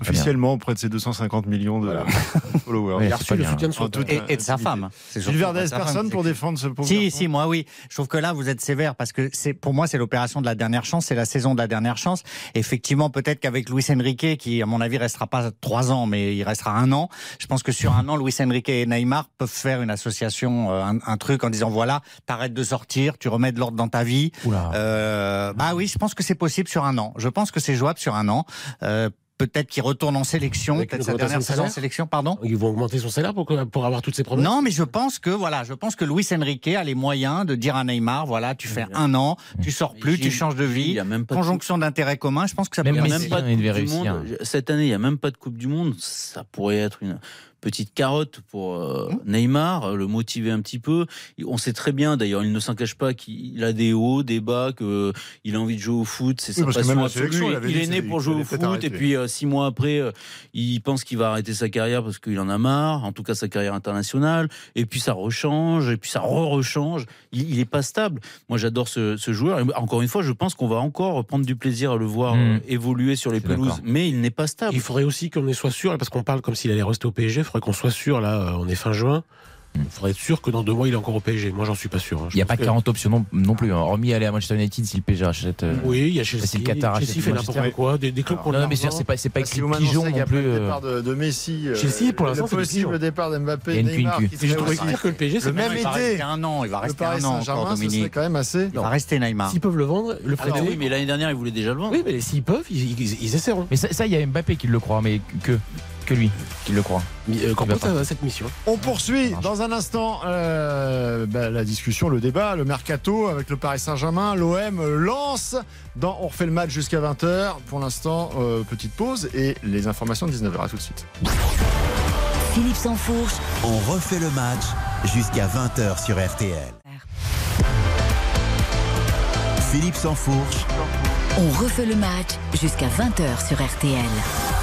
[SPEAKER 3] Officiellement auprès de ses 250 millions de
[SPEAKER 4] Voilà.
[SPEAKER 3] followers.
[SPEAKER 4] Il a reçu le soutien de son père.
[SPEAKER 7] Et, et de sa femme. C'est
[SPEAKER 3] Gilles Verdez, personne pour défendre ce pauvre
[SPEAKER 7] Si,
[SPEAKER 3] garçon
[SPEAKER 7] si, moi oui. Je trouve que là, vous êtes sévère parce que c'est, pour moi, c'est l'opération de la dernière chance, c'est la saison de la dernière chance. Effectivement, peut-être qu'avec Luis Enrique, qui, à mon avis, restera pas trois ans, mais il restera un an. Je pense que sur un an, Luis Enrique et Neymar peuvent faire une association, euh, un, un truc en disant voilà, t'arrêtes de sortir, tu remets de l'ordre dans ta vie. Euh, bah oui, je pense que c'est possible sur un an. Je pense que c'est jouable sur un an. Euh, peut-être qu'il retourne en sélection, peut-être sa dernière
[SPEAKER 4] de
[SPEAKER 7] saison en sélection, pardon.
[SPEAKER 4] Ils vont augmenter son salaire pour, avoir toutes ces promesses
[SPEAKER 7] Non, mais je pense que voilà, je pense que Luis Enrique a les moyens de dire à Neymar, voilà, tu fais un an, tu sors plus, tu changes de
[SPEAKER 6] il
[SPEAKER 7] vie,
[SPEAKER 6] y a même pas de
[SPEAKER 7] conjonction d'intérêts communs. Je pense que ça
[SPEAKER 5] Même
[SPEAKER 7] peut
[SPEAKER 5] Messi,
[SPEAKER 6] même pas de
[SPEAKER 5] hein,
[SPEAKER 6] Coupe du. Monde. Cette année, il n'y a même pas de Coupe du Monde. Ça pourrait être une petite carotte pour euh, Neymar, euh, le motiver un petit peu. On sait très bien, d'ailleurs, il ne s'en cache pas qu'il a des hauts, des bas, qu'il a envie de jouer au foot. C'est
[SPEAKER 3] Oui,
[SPEAKER 6] sa
[SPEAKER 3] que
[SPEAKER 6] passion absolue.
[SPEAKER 3] il
[SPEAKER 6] est né pour jouer au foot,
[SPEAKER 3] arrêter.
[SPEAKER 6] et puis euh, six mois après, euh, il pense qu'il va arrêter sa carrière parce qu'il en a marre, en tout cas sa carrière internationale. Et puis ça rechange, et puis ça re-rechange. Il, il est pas stable. Moi, j'adore ce, ce joueur. Et encore une fois, je pense qu'on va encore prendre du plaisir à le voir
[SPEAKER 5] Mmh.
[SPEAKER 6] évoluer sur les pelouses, mais il n'est pas stable.
[SPEAKER 4] Il faudrait aussi qu'on soit sûr, parce qu'on parle comme s'il allait rester au PSG, faudrait qu'on soit sûr, là, euh, on est fin juin, il faudrait être sûr que dans deux mois, il est encore au PSG. Moi, j'en suis pas sûr. hein.
[SPEAKER 5] Il n'y a pas
[SPEAKER 4] que-
[SPEAKER 5] 40 options non, non plus. hein. Hormis aller à Manchester United si le PSG achète. euh,
[SPEAKER 4] Oui, il y a Chelsea.
[SPEAKER 5] Si le Qatar achète
[SPEAKER 4] Chelsea fait
[SPEAKER 5] Manchester.
[SPEAKER 4] n'importe quoi, des, des clubs
[SPEAKER 3] Alors,
[SPEAKER 4] qu'on
[SPEAKER 5] Non, non, mais c'est pas, c'est pas
[SPEAKER 3] Si
[SPEAKER 5] écrit pigeon non plus.
[SPEAKER 3] le
[SPEAKER 5] euh,
[SPEAKER 3] départ de, de Messi,
[SPEAKER 4] Chelsea, pour l'instant,
[SPEAKER 3] le
[SPEAKER 4] c'est
[SPEAKER 3] possible
[SPEAKER 4] pigeons.
[SPEAKER 3] départ d'Mbappé,
[SPEAKER 5] Il y a une
[SPEAKER 3] Neymar,
[SPEAKER 4] je
[SPEAKER 3] aussi-
[SPEAKER 4] dire que le PSG,
[SPEAKER 3] Le
[SPEAKER 4] c'est
[SPEAKER 3] même été,
[SPEAKER 7] un an, il va
[SPEAKER 3] le
[SPEAKER 7] rester un an encore,
[SPEAKER 3] Saint-Germain, ce serait
[SPEAKER 7] Dominique.
[SPEAKER 3] quand même assez.
[SPEAKER 7] Il va rester Neymar.
[SPEAKER 4] S'ils peuvent le vendre, le prêter.
[SPEAKER 6] oui, mais l'année dernière, il voulait déjà le vendre.
[SPEAKER 4] Oui, mais s'ils peuvent, ils, ils, ils essaieront.
[SPEAKER 5] Mais ça, ça, il y a Mbappé qui le croit, mais que, que lui qui le croit.
[SPEAKER 4] Euh,
[SPEAKER 5] va
[SPEAKER 4] a cette mission?
[SPEAKER 3] On poursuit dans un instant euh, bah, la discussion, le débat, le mercato avec le Paris Saint-Germain. L'OM lance dans On refait le match jusqu'à 20h. Pour l'instant, euh, petite pause et les informations de 19h. À tout de suite.
[SPEAKER 2] Philippe Sansfourche,
[SPEAKER 1] On refait le match jusqu'à 20h sur RTL. Philippe Sansfourche,
[SPEAKER 2] on refait le match jusqu'à 20h sur RTL.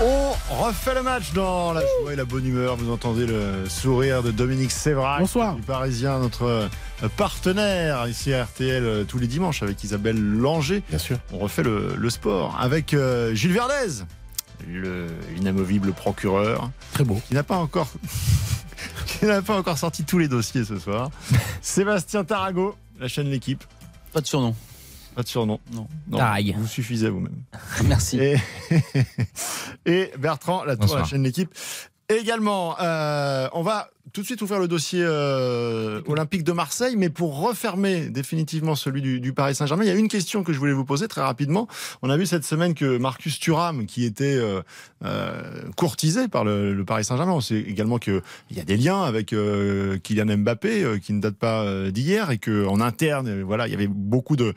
[SPEAKER 3] On refait le match dans la joie et la bonne humeur. Vous entendez le sourire de Dominique Sévrac,
[SPEAKER 4] Bonsoir.
[SPEAKER 3] du Parisien, notre euh, partenaire ici à RTL euh, tous les dimanches avec Isabelle Langer.
[SPEAKER 4] Bien sûr.
[SPEAKER 3] On refait le, le sport avec euh, Gilles Verdez, le inamovible procureur,
[SPEAKER 4] Très beau.
[SPEAKER 3] qui n'a pas encore qui n'a pas encore sorti tous les dossiers ce soir. Sébastien Tarago, la chaîne L'équipe.
[SPEAKER 6] Pas de surnom.
[SPEAKER 3] Pas de surnom.
[SPEAKER 6] Non.
[SPEAKER 3] Non, vous suffisez vous-même.
[SPEAKER 6] Merci.
[SPEAKER 3] Et, et Bertrand, la tour, la chaîne L'équipe. Également, euh, on va tout de suite ouvrir le dossier euh, olympique de Marseille, mais pour refermer définitivement celui du, du Paris Saint-Germain, il y a une question que je voulais vous poser très rapidement. On a vu cette semaine que Marcus Thuram, qui était euh, euh, courtisé par le, le Paris Saint-Germain, on sait également qu'il y a des liens avec euh, Kylian Mbappé euh, qui ne datent pas euh, d'hier et qu'en interne, euh, voilà, il y avait beaucoup de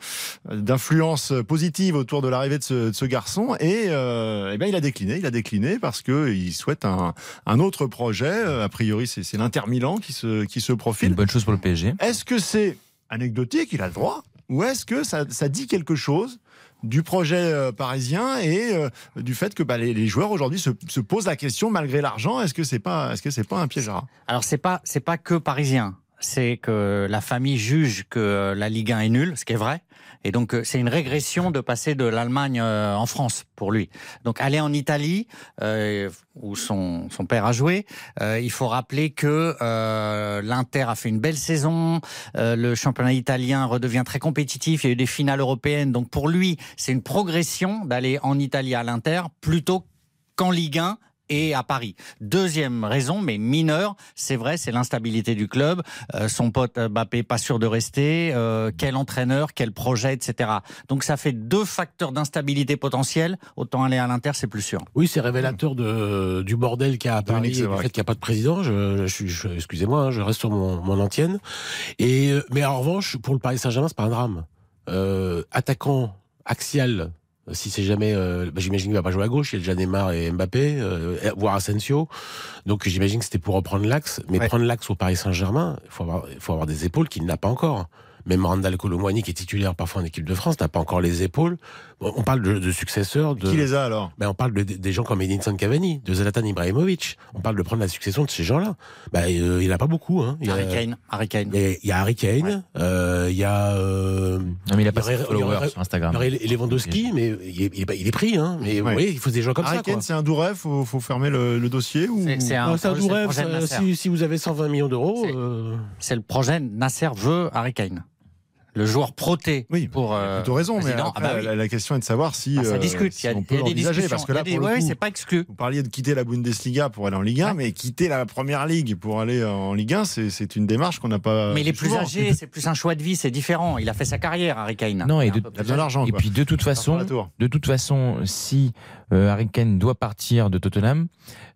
[SPEAKER 3] d'influence positive autour de l'arrivée de ce, de ce garçon et, euh, eh ben il a décliné, il a décliné parce que il souhaite un, un autre projet. A priori, c'est l'Inter Milan qui se qui se
[SPEAKER 5] C'est une
[SPEAKER 3] profile.
[SPEAKER 5] bonne chose pour le PSG.
[SPEAKER 3] Est-ce que c'est anecdotique, il a le droit, ou est-ce que ça, ça dit quelque chose? Du projet euh, parisien et euh, du fait que bah, les, joueurs aujourd'hui se, se posent la question malgré l'argent, est-ce que c'est pas est-ce que c'est pas un piège à rat
[SPEAKER 7] Alors c'est pas c'est pas que parisien. C'est que la famille juge que la Ligue 1 est nulle, ce qui est vrai. Et donc euh, c'est une régression de passer de l'Allemagne euh, en France pour lui. Donc aller en Italie euh, où son, son père a joué, euh, il faut rappeler que euh, l'Inter a fait une belle saison, euh, le championnat italien redevient très compétitif, il y a eu des finales européennes. Donc pour lui, c'est une progression d'aller en Italie à l'Inter plutôt qu'en Ligue 1 et à Paris. Deuxième raison, mais mineure, c'est vrai, c'est l'instabilité du club. Euh, son pote Mbappé pas sûr de rester. euh, quel entraîneur, quel projet, etc. Donc ça fait deux facteurs d'instabilité potentielle. Autant aller à l'Inter, c'est plus sûr.
[SPEAKER 4] Oui, c'est révélateur de, du bordel qu'il y a à Paris,
[SPEAKER 3] Dominique, c'est
[SPEAKER 4] et du
[SPEAKER 3] vrai.
[SPEAKER 4] fait qu'il n'y a pas de président. Je, je, suis- je- excusez-moi, hein, je reste sur mon, mon antienne. Et, euh, mais en revanche, pour le Paris Saint-Germain, c'est pas un drame. Euh, attaquant axial, si c'est jamais, euh, bah, j'imagine qu'il va pas jouer à gauche. Il y a déjà Neymar et Mbappé, euh, voire Asensio. Donc j'imagine que c'était pour reprendre l'axe. Mais
[SPEAKER 7] Ouais.
[SPEAKER 4] prendre l'axe au Paris Saint-Germain, il faut avoir, faut avoir des épaules qu'il n'a pas encore. Même Randall Colomwani, qui est titulaire parfois en équipe de France, n'a pas encore les épaules. On parle de, de successeurs, de,
[SPEAKER 3] Qui les a alors?
[SPEAKER 4] Ben, on parle de, des gens comme Edinson Cavani, de Zlatan Ibrahimovic. On parle de prendre la succession de ces gens-là. Ben, euh, il n'y en a pas beaucoup. Hein. Il, y a,
[SPEAKER 7] Harry Kane, Harry Kane.
[SPEAKER 4] il y a- il y a Harry Kane, euh, il y a, euh,
[SPEAKER 5] Non, mais il a pas de followers sur Instagram.
[SPEAKER 4] il y aurait Lewandowski, mais il est, il est pas- il est pris. Hein. Mais
[SPEAKER 3] Ouais.
[SPEAKER 4] vous voyez, il faut des gens comme
[SPEAKER 3] Harry
[SPEAKER 4] ça. Quoi.
[SPEAKER 3] Kane, c'est un doux rêve, faut, faut fermer le, le dossier ou
[SPEAKER 7] C'est- un-
[SPEAKER 4] Ah, c'est doux rêve. Si, si vous avez 120 millions d'euros,
[SPEAKER 7] C'est-
[SPEAKER 4] euh,
[SPEAKER 7] C'est le projet Nasser veut Harry Kane. Le joueur proté
[SPEAKER 3] Oui,
[SPEAKER 7] pour. Euh,
[SPEAKER 3] plutôt raison, mais après,
[SPEAKER 7] Ah bah oui.
[SPEAKER 3] la, la question est de savoir si,
[SPEAKER 7] Ah, ça
[SPEAKER 3] euh,
[SPEAKER 7] discute.
[SPEAKER 3] si
[SPEAKER 7] il y a,
[SPEAKER 3] on peut
[SPEAKER 7] y a des
[SPEAKER 3] l'envisager,
[SPEAKER 7] discussions.
[SPEAKER 3] parce que là,
[SPEAKER 7] des-
[SPEAKER 3] pour le
[SPEAKER 7] ouais,
[SPEAKER 3] coup,
[SPEAKER 7] c'est pas exclu.
[SPEAKER 3] vous parliez de quitter la Bundesliga pour aller en Ligue 1, mais quitter la première ligue pour aller en Ligue 1, c'est c'est une démarche qu'on n'a pas.
[SPEAKER 7] Mais il est plus âgé, c'est plus un choix de vie, c'est différent. Il a fait sa carrière, Harry Kane.
[SPEAKER 5] Non, et de-
[SPEAKER 3] Il a besoin d'argent.
[SPEAKER 5] Et puis de toute façon, de toute façon, si euh, Harry Kane doit partir de Tottenham,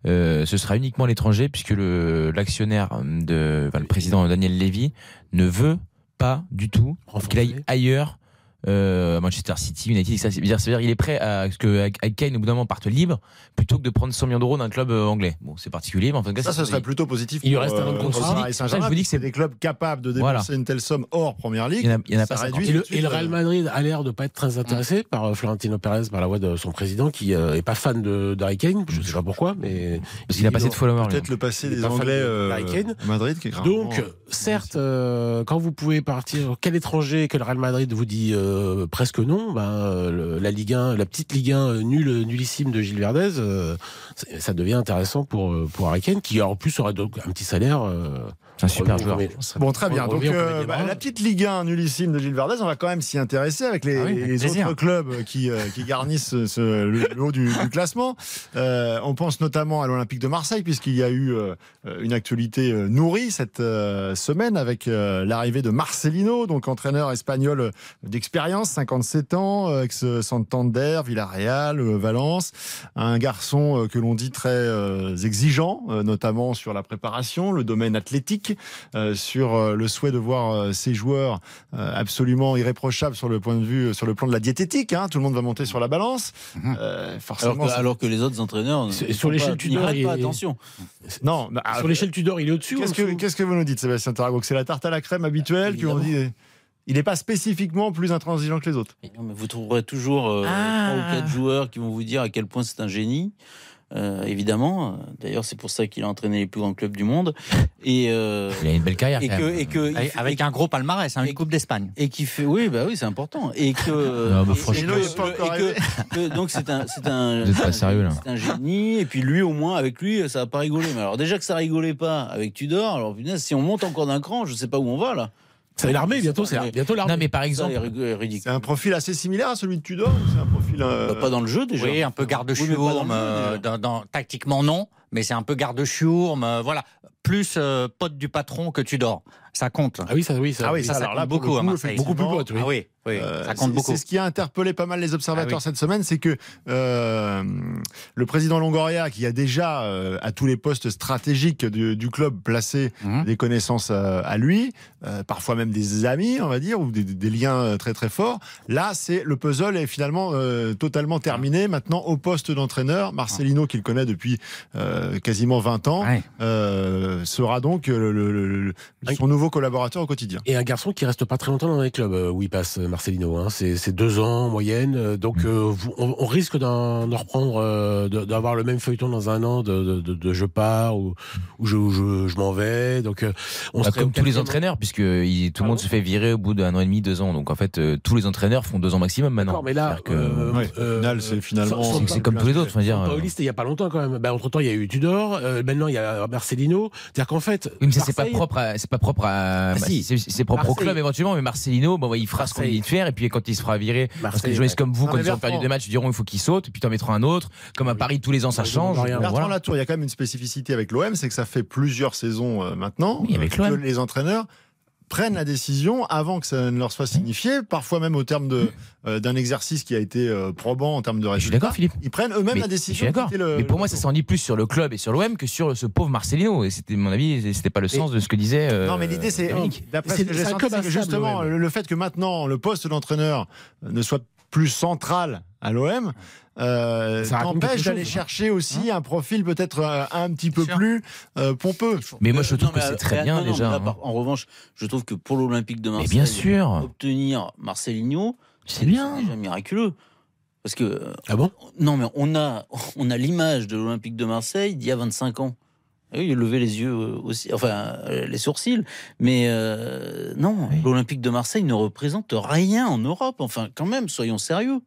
[SPEAKER 5] euh, ce sera uniquement à l'étranger puisque le l'actionnaire de, enfin, le président Daniel Levy ne veut pas du tout qu'il aille ailleurs. Euh, Manchester City, United, etc. C'est-à-dire, c'est-à-dire, il est prêt à ce que Harry Kane au bout d'un moment parte libre plutôt que de prendre 100 millions d'euros d'un club euh, anglais. Bon, c'est particulier, mais en tout cas,
[SPEAKER 3] Ça,
[SPEAKER 5] c'est-
[SPEAKER 3] ce serait plutôt positif.
[SPEAKER 4] Il lui
[SPEAKER 3] pour,
[SPEAKER 4] reste un an de
[SPEAKER 3] euh,
[SPEAKER 4] contrat.
[SPEAKER 5] ça que
[SPEAKER 3] Saint-Germain,
[SPEAKER 5] je vous dis que
[SPEAKER 3] c'est des clubs capables de
[SPEAKER 5] Voilà.
[SPEAKER 3] dépenser une telle somme hors première ligue.
[SPEAKER 5] Il y en a- il y en a
[SPEAKER 3] ça
[SPEAKER 5] pas
[SPEAKER 3] réduit
[SPEAKER 4] Et le, et le Real Madrid a l'air de pas être très intéressé par euh, Florentino Pérez par la voix de son président qui euh, est pas fan de d'Harry Kane. Je sais pas pourquoi, mais
[SPEAKER 5] parce qu'il a passé de followers. lui.
[SPEAKER 3] Peut-être le passé des Anglais à Madrid
[SPEAKER 4] donc certes, quand vous pouvez partir, quel étranger que le Real Madrid vous dit euh, presque non, le- la Ligue 1, la petite Ligue 1 euh, nulle, nullissime de Gilles Verdez, euh, ça devient intéressant pour pour qui en plus aura un petit salaire.
[SPEAKER 5] Un super joueur.
[SPEAKER 3] Bon, très bien.
[SPEAKER 4] On
[SPEAKER 3] Donc, euh, bah, la petite Ligue 1 nullissime de Gilles Verdez, on va quand même s'y intéresser avec les,
[SPEAKER 7] Ah oui, avec
[SPEAKER 3] les
[SPEAKER 7] plaisir.
[SPEAKER 3] autres clubs qui, euh, qui garnissent ce- ce- le, le haut du, du classement. Euh, on pense notamment à l'Olympique de Marseille, puisqu'il y a eu euh, une actualité nourrie cette euh, semaine avec euh, l'arrivée de Marcelino, donc entraîneur espagnol d'expérience, 57 ans, ex-Santander, Villarreal, Valence. Un garçon euh, que l'on dit très euh, exigeant, euh, notamment sur la préparation, le domaine athlétique, euh, sur euh, le souhait de voir euh, ses joueurs euh, absolument irréprochables sur le point de vue, sur le plan de la diététique. hein. Tout le monde va monter sur la balance.
[SPEAKER 7] Mhm.
[SPEAKER 3] Euh, forcément,
[SPEAKER 6] Alors que,
[SPEAKER 3] ça-
[SPEAKER 6] alors que les autres entraîneurs.
[SPEAKER 4] Sur- l'échelle
[SPEAKER 6] pas-
[SPEAKER 4] Tudor, il
[SPEAKER 6] pas
[SPEAKER 4] est-
[SPEAKER 6] attention.
[SPEAKER 3] non. bah,
[SPEAKER 4] Sur l'échelle Tudor, il est au-dessus.
[SPEAKER 3] Qu'est-ce que,
[SPEAKER 4] dessous
[SPEAKER 3] qu'est-ce que vous nous dites, Sébastien Tarago Que c'est la tarte à la crème habituelle qui on dit. Il n'est pas spécifiquement plus intransigeant que les autres.
[SPEAKER 6] Non, mais vous trouverez toujours euh,
[SPEAKER 7] Ah.
[SPEAKER 6] trois ou quatre joueurs qui vont vous dire à quel point c'est un génie. Euh, évidemment, d'ailleurs c'est pour ça qu'il a entraîné les plus grands clubs du monde et euh,
[SPEAKER 5] Il a une belle carrière.
[SPEAKER 6] et que que
[SPEAKER 7] Avec,
[SPEAKER 6] fait-
[SPEAKER 7] avec un gros palmarès, hein,
[SPEAKER 6] et-
[SPEAKER 7] une Coupe d'Espagne.
[SPEAKER 6] et qui fait oui bah oui c'est important et que
[SPEAKER 5] Non, mais
[SPEAKER 6] et-
[SPEAKER 5] franchement-
[SPEAKER 6] et
[SPEAKER 3] Il est pas encore
[SPEAKER 6] que- et que- que- donc c'est un c'est un
[SPEAKER 5] Vous êtes pas sérieux, là.
[SPEAKER 6] c'est un génie et puis lui au moins avec lui ça va pas rigoler mais alors déjà que ça rigolait pas avec Tudor alors punaise, si on monte encore d'un cran je sais pas où on va là
[SPEAKER 4] C'est l'armée bientôt, c'est bientôt l'armée.
[SPEAKER 5] Non, mais par exemple,
[SPEAKER 3] C'est un profil assez similaire à celui de Tudor ou c'est un profil. euh,
[SPEAKER 6] Bah, pas dans le jeu déjà
[SPEAKER 7] Oui, un peu garde-chiourme. euh, dans, dans- tactiquement, non, mais c'est un peu garde-chiourme. euh, voilà. Plus euh, pote du patron que tu dors. Ça compte.
[SPEAKER 4] Ah oui, ça, oui, ça.
[SPEAKER 3] Ah oui,
[SPEAKER 7] ça, ça
[SPEAKER 3] alors
[SPEAKER 7] compte
[SPEAKER 3] là,
[SPEAKER 7] beaucoup
[SPEAKER 3] le
[SPEAKER 7] à
[SPEAKER 3] coup,
[SPEAKER 7] Marseille.
[SPEAKER 4] beaucoup plus pote, oui.
[SPEAKER 7] Ah oui, oui,
[SPEAKER 3] Euh,
[SPEAKER 7] ça compte
[SPEAKER 3] c'est-
[SPEAKER 7] beaucoup.
[SPEAKER 3] C'est ce qui a interpellé pas mal les observateurs
[SPEAKER 7] Ah oui.
[SPEAKER 3] cette semaine, c'est que euh, le président Longoria, qui a déjà euh, à tous les postes stratégiques du, du club placé
[SPEAKER 7] Mhm.
[SPEAKER 3] des connaissances à lui, euh, parfois même des amis, on va dire, ou des, des liens très très forts. Là, c'est le puzzle est finalement euh, totalement terminé. Maintenant, au poste d'entraîneur, Marcelino, qu'il connaît depuis euh, quasiment 20 ans, euh, sera donc le- le- son nouveau collaborateur au quotidien.
[SPEAKER 4] Et un garçon qui reste pas très longtemps dans les clubs euh, où il passe, euh, Marcelino. Hein. C'est deux ans en moyenne. euh, Donc, euh, vous- on, on risque d'en reprendre, euh, d'avoir le même feuilleton dans un an de, de, de- de je pars ou, ou je, ou je, je m'en vais. Donc, euh, on
[SPEAKER 5] Bah, comme tous les entraîneurs, puisque il- tout le monde se fait virer au bout d'un an et demi, deux ans. Donc en fait, euh, tous les entraîneurs font deux ans maximum maintenant.
[SPEAKER 4] Mais là,
[SPEAKER 5] C'est-à-dire que-
[SPEAKER 4] euh,
[SPEAKER 3] Ouais, au final, c'est finalement-
[SPEAKER 5] c'est comme tous les autres. Euh,
[SPEAKER 4] Pauliste, il y a pas longtemps quand même. Ben, entre temps, il y a eu Tudor. euh, maintenant, il y a Marcelino. C'est-à-dire qu'en fait,
[SPEAKER 5] Oui, mais ça, c'est pas propre à, c'est pas propre à,
[SPEAKER 4] Ah,
[SPEAKER 5] bah,
[SPEAKER 4] si.
[SPEAKER 5] c'est c'est propre au club éventuellement, mais Marcelino, bon, bah, il fera ce qu'on lui dit de faire, et puis quand il se fera virer, parce que les journalistes
[SPEAKER 4] ouais.
[SPEAKER 5] comme vous,
[SPEAKER 3] Non,
[SPEAKER 5] quand ils ont perdu deux matchs, ils diront il faut qu'il saute, et puis t'en mettra un autre. Comme à. Paris, tous les ans, ça
[SPEAKER 4] Oui,
[SPEAKER 5] change.
[SPEAKER 3] Bertrand
[SPEAKER 5] voilà.
[SPEAKER 3] Latour, il y a quand même une spécificité avec l'OM, c'est que ça fait plusieurs saisons euh, maintenant
[SPEAKER 5] Oui, avec
[SPEAKER 3] euh, que
[SPEAKER 5] l'OM.
[SPEAKER 3] les entraîneurs prennent la décision avant que ça ne leur soit signifié, parfois même au terme de, euh, d'un exercice qui a été euh, probant en termes de
[SPEAKER 5] Je suis
[SPEAKER 3] résultats.
[SPEAKER 5] d'accord, Philippe.
[SPEAKER 3] Ils prennent eux-mêmes
[SPEAKER 5] Mais-
[SPEAKER 3] la
[SPEAKER 5] je
[SPEAKER 3] décision.
[SPEAKER 5] suis d'accord. Mais pour moi, ça s'en dit plus sur le club et sur l'OM que sur ce pauvre Marcelino. Et c'était, mon avis, c'était pas le sens de ce que disait. euh,
[SPEAKER 3] Non, mais l'idée, c'est, d'après ce que j'ai senti, justement, le fait que maintenant le poste d'entraîneur ne soit plus central à l'OM, euh, t'empêche d'aller
[SPEAKER 4] chose.
[SPEAKER 3] chercher aussi un profil peut-être euh, un petit peu
[SPEAKER 7] Sûr.
[SPEAKER 3] plus euh, pompeux.
[SPEAKER 5] Mais moi, je
[SPEAKER 6] Euh,
[SPEAKER 5] trouve
[SPEAKER 6] non,
[SPEAKER 5] que c'est très bien
[SPEAKER 6] non,
[SPEAKER 5] déjà.
[SPEAKER 6] là,
[SPEAKER 5] hein.
[SPEAKER 6] par- en revanche, je trouve que pour l'Olympique de Marseille,
[SPEAKER 5] bien sûr,
[SPEAKER 6] obtenir Marcelinho,
[SPEAKER 5] c'est bien.
[SPEAKER 6] déjà miraculeux. Parce que euh,
[SPEAKER 4] Ah bon?
[SPEAKER 6] non, mais on a on a l'image de l'Olympique de Marseille d'il y a 25 ans. Oui, il levait les yeux euh, aussi, enfin euh, les sourcils, mais euh, non,
[SPEAKER 5] Oui.
[SPEAKER 6] l'Olympique de Marseille ne représente rien en Europe. Enfin, quand même, soyons sérieux.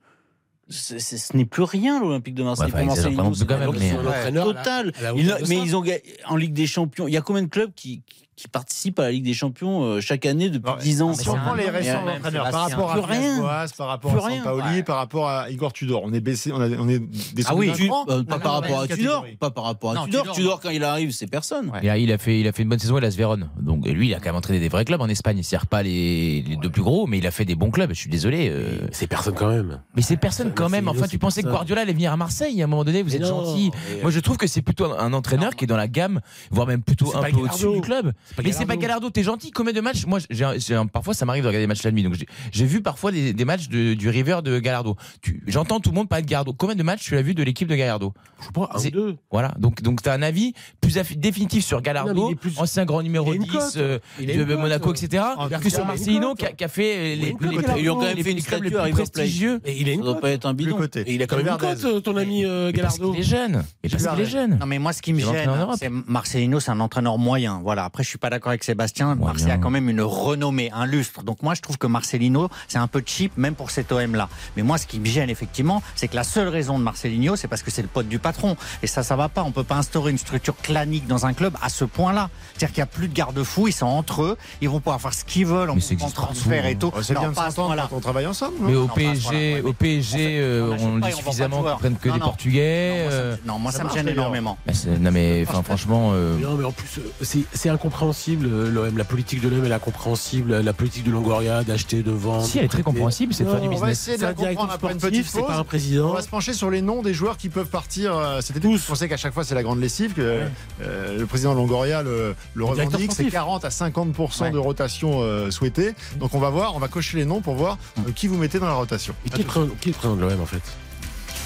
[SPEAKER 6] Ce n'est plus rien l'Olympique de Marseille.
[SPEAKER 5] Ouais,
[SPEAKER 6] pour
[SPEAKER 5] enfin, ils
[SPEAKER 6] Marcelino,
[SPEAKER 5] exagèrent
[SPEAKER 6] c'est
[SPEAKER 5] quand même,
[SPEAKER 6] donc
[SPEAKER 5] mais-
[SPEAKER 6] ils sont
[SPEAKER 4] un
[SPEAKER 6] un
[SPEAKER 4] entraîneur à la-
[SPEAKER 6] total. Ils- mais ils ont en Ligue des Champions. Il y a combien de clubs qui, qui participe à la Ligue des Champions euh, chaque année depuis
[SPEAKER 3] Non,
[SPEAKER 6] 10 ans.
[SPEAKER 3] Si on prend les récents
[SPEAKER 7] même,
[SPEAKER 3] entraîneurs, par rapport à. Villas-Boas, par rapport à
[SPEAKER 6] rien.
[SPEAKER 3] Sampaoli,
[SPEAKER 7] Ouais.
[SPEAKER 3] par rapport à Igor Tudor, on est baissé, on, a- on est des
[SPEAKER 7] Ah oui,
[SPEAKER 3] cran.
[SPEAKER 6] Euh, pas
[SPEAKER 7] Non,
[SPEAKER 6] par
[SPEAKER 7] non,
[SPEAKER 6] rapport à Tudor, pas par rapport à
[SPEAKER 7] Non,
[SPEAKER 6] Tudor.
[SPEAKER 7] Tudor,
[SPEAKER 6] Tudor, quand il arrive, c'est personne.
[SPEAKER 7] Ouais.
[SPEAKER 5] Et, ah, il a fait, il a fait une bonne saison à Las Vérone. Donc et lui, il a quand même entraîné des vrais clubs en Espagne. C'est-à-dire pas les, les deux plus gros, mais il a fait des bons clubs. Je suis désolé. euh,
[SPEAKER 4] C'est personne quand même.
[SPEAKER 5] Mais c'est personne quand même.
[SPEAKER 4] c'est
[SPEAKER 5] Enfin, tu pensais que. Guardiola allait venir à Marseille à un moment donné. Vous êtes gentil. Moi, je trouve que c'est plutôt un entraîneur qui est dans la gamme, voire même plutôt
[SPEAKER 4] C'est
[SPEAKER 5] un
[SPEAKER 4] pas
[SPEAKER 5] peu au-dessus du club. Mais c'est pas
[SPEAKER 4] Gallardo.
[SPEAKER 5] Gallardo. T'es gentil. Combien de matchs? Moi, j'ai, un- j'ai un- parfois, ça m'arrive de regarder des matchs la nuit. Donc, j'ai, j'ai vu parfois des, des matchs de- du River de Gallardo. Tu- j'entends tout le monde parler de Gallardo. Combien de matchs tu as vu de l'équipe de Gallardo?
[SPEAKER 4] Je sais pas, un
[SPEAKER 5] C'est-
[SPEAKER 4] ou deux.
[SPEAKER 5] Voilà. Donc, donc, t'as un avis plus affi- définitif sur
[SPEAKER 4] Non,
[SPEAKER 5] Gallardo,
[SPEAKER 4] mais il est plus-
[SPEAKER 5] ancien grand numéro
[SPEAKER 4] il a une
[SPEAKER 5] 10
[SPEAKER 4] cote.
[SPEAKER 5] euh,
[SPEAKER 4] Il a
[SPEAKER 5] de
[SPEAKER 4] une cote.
[SPEAKER 5] Monaco, etc. Que sur Marcelino qui a, qui a fait les,
[SPEAKER 4] cote,
[SPEAKER 5] les-
[SPEAKER 6] Ils lui ont quand même
[SPEAKER 5] les-
[SPEAKER 6] fait une
[SPEAKER 5] les clubs les
[SPEAKER 6] statue à
[SPEAKER 5] plus
[SPEAKER 6] River Plate.
[SPEAKER 5] prestigieux.
[SPEAKER 4] Et il a
[SPEAKER 6] Ça
[SPEAKER 4] une
[SPEAKER 6] doit
[SPEAKER 4] cote.
[SPEAKER 6] pas être un
[SPEAKER 3] De
[SPEAKER 6] bidon.
[SPEAKER 3] côté.
[SPEAKER 4] Et il a quand même une
[SPEAKER 3] Verdez.
[SPEAKER 4] cote, ton ami euh,
[SPEAKER 5] parce
[SPEAKER 4] Gallardo.
[SPEAKER 5] qu'il est jeune. Mais parce qu'il est jeune.
[SPEAKER 7] Non mais moi ce qui me
[SPEAKER 5] C'est l'entraîneur
[SPEAKER 7] gêne,
[SPEAKER 5] d'Europe.
[SPEAKER 7] c'est Marcelino, c'est un entraîneur moyen. Voilà. Après je suis pas d'accord avec Sébastien.
[SPEAKER 5] Moyen.
[SPEAKER 7] Marseille a quand même une renommée, un lustre. Donc moi je trouve que Marcelino c'est un peu cheap même pour cet OM là. Mais moi ce qui me gêne effectivement, c'est que la seule raison de Marcelino, c'est parce que c'est le pote du patron. Et ça ça va pas. On peut pas instaurer une structure clanique dans un club à ce point-là. C'est-à-dire qu'il y a plus de garde-fous, ils sont entre eux, ils vont pouvoir faire ce qu'ils veulent en transfert et tout.
[SPEAKER 3] C'est bien
[SPEAKER 7] pas à ce
[SPEAKER 3] s'entendre
[SPEAKER 7] point-là.
[SPEAKER 3] quand on travaille ensemble. non
[SPEAKER 5] Mais au
[SPEAKER 7] Non,
[SPEAKER 5] PSG,
[SPEAKER 7] ouais,
[SPEAKER 5] au PSG, euh,
[SPEAKER 7] on
[SPEAKER 5] on dit
[SPEAKER 7] on de
[SPEAKER 5] suffisamment qu'ils prennent que
[SPEAKER 7] Non,
[SPEAKER 5] des
[SPEAKER 7] non.
[SPEAKER 5] Portugais.
[SPEAKER 7] Non, moi, ça me-
[SPEAKER 5] euh,
[SPEAKER 7] Non, moi ça,
[SPEAKER 3] ça
[SPEAKER 7] me
[SPEAKER 3] marche,
[SPEAKER 7] gêne énormément.
[SPEAKER 5] bah, non mais enfin, franchement, euh,
[SPEAKER 4] Non, mais en plus, c'est c'est incompréhensible, euh, l'OM. La politique de l'OM est incompréhensible. La politique de Longoria, d'acheter, de vendre.
[SPEAKER 5] si elle est très compréhensible, c'est de faire du
[SPEAKER 3] on va
[SPEAKER 5] business.
[SPEAKER 3] essayer de la comprendre après une
[SPEAKER 4] sportif,
[SPEAKER 3] petite
[SPEAKER 4] c'est pas un
[SPEAKER 3] pause. On
[SPEAKER 4] président.
[SPEAKER 3] va se pencher sur les noms des joueurs qui peuvent partir euh, cet été. Je pensais qu'à chaque fois c'est la grande lessive, que euh, le président Longoria le, le
[SPEAKER 4] Le directeur
[SPEAKER 3] revendique, c'est
[SPEAKER 4] sportif.
[SPEAKER 3] 40 à 50%
[SPEAKER 7] Ouais.
[SPEAKER 3] de rotation euh, souhaitée. Donc on va voir, on va cocher les noms pour voir euh, qui vous mettez dans la rotation.
[SPEAKER 4] Et qui est le président- qui est le président de l'OM en fait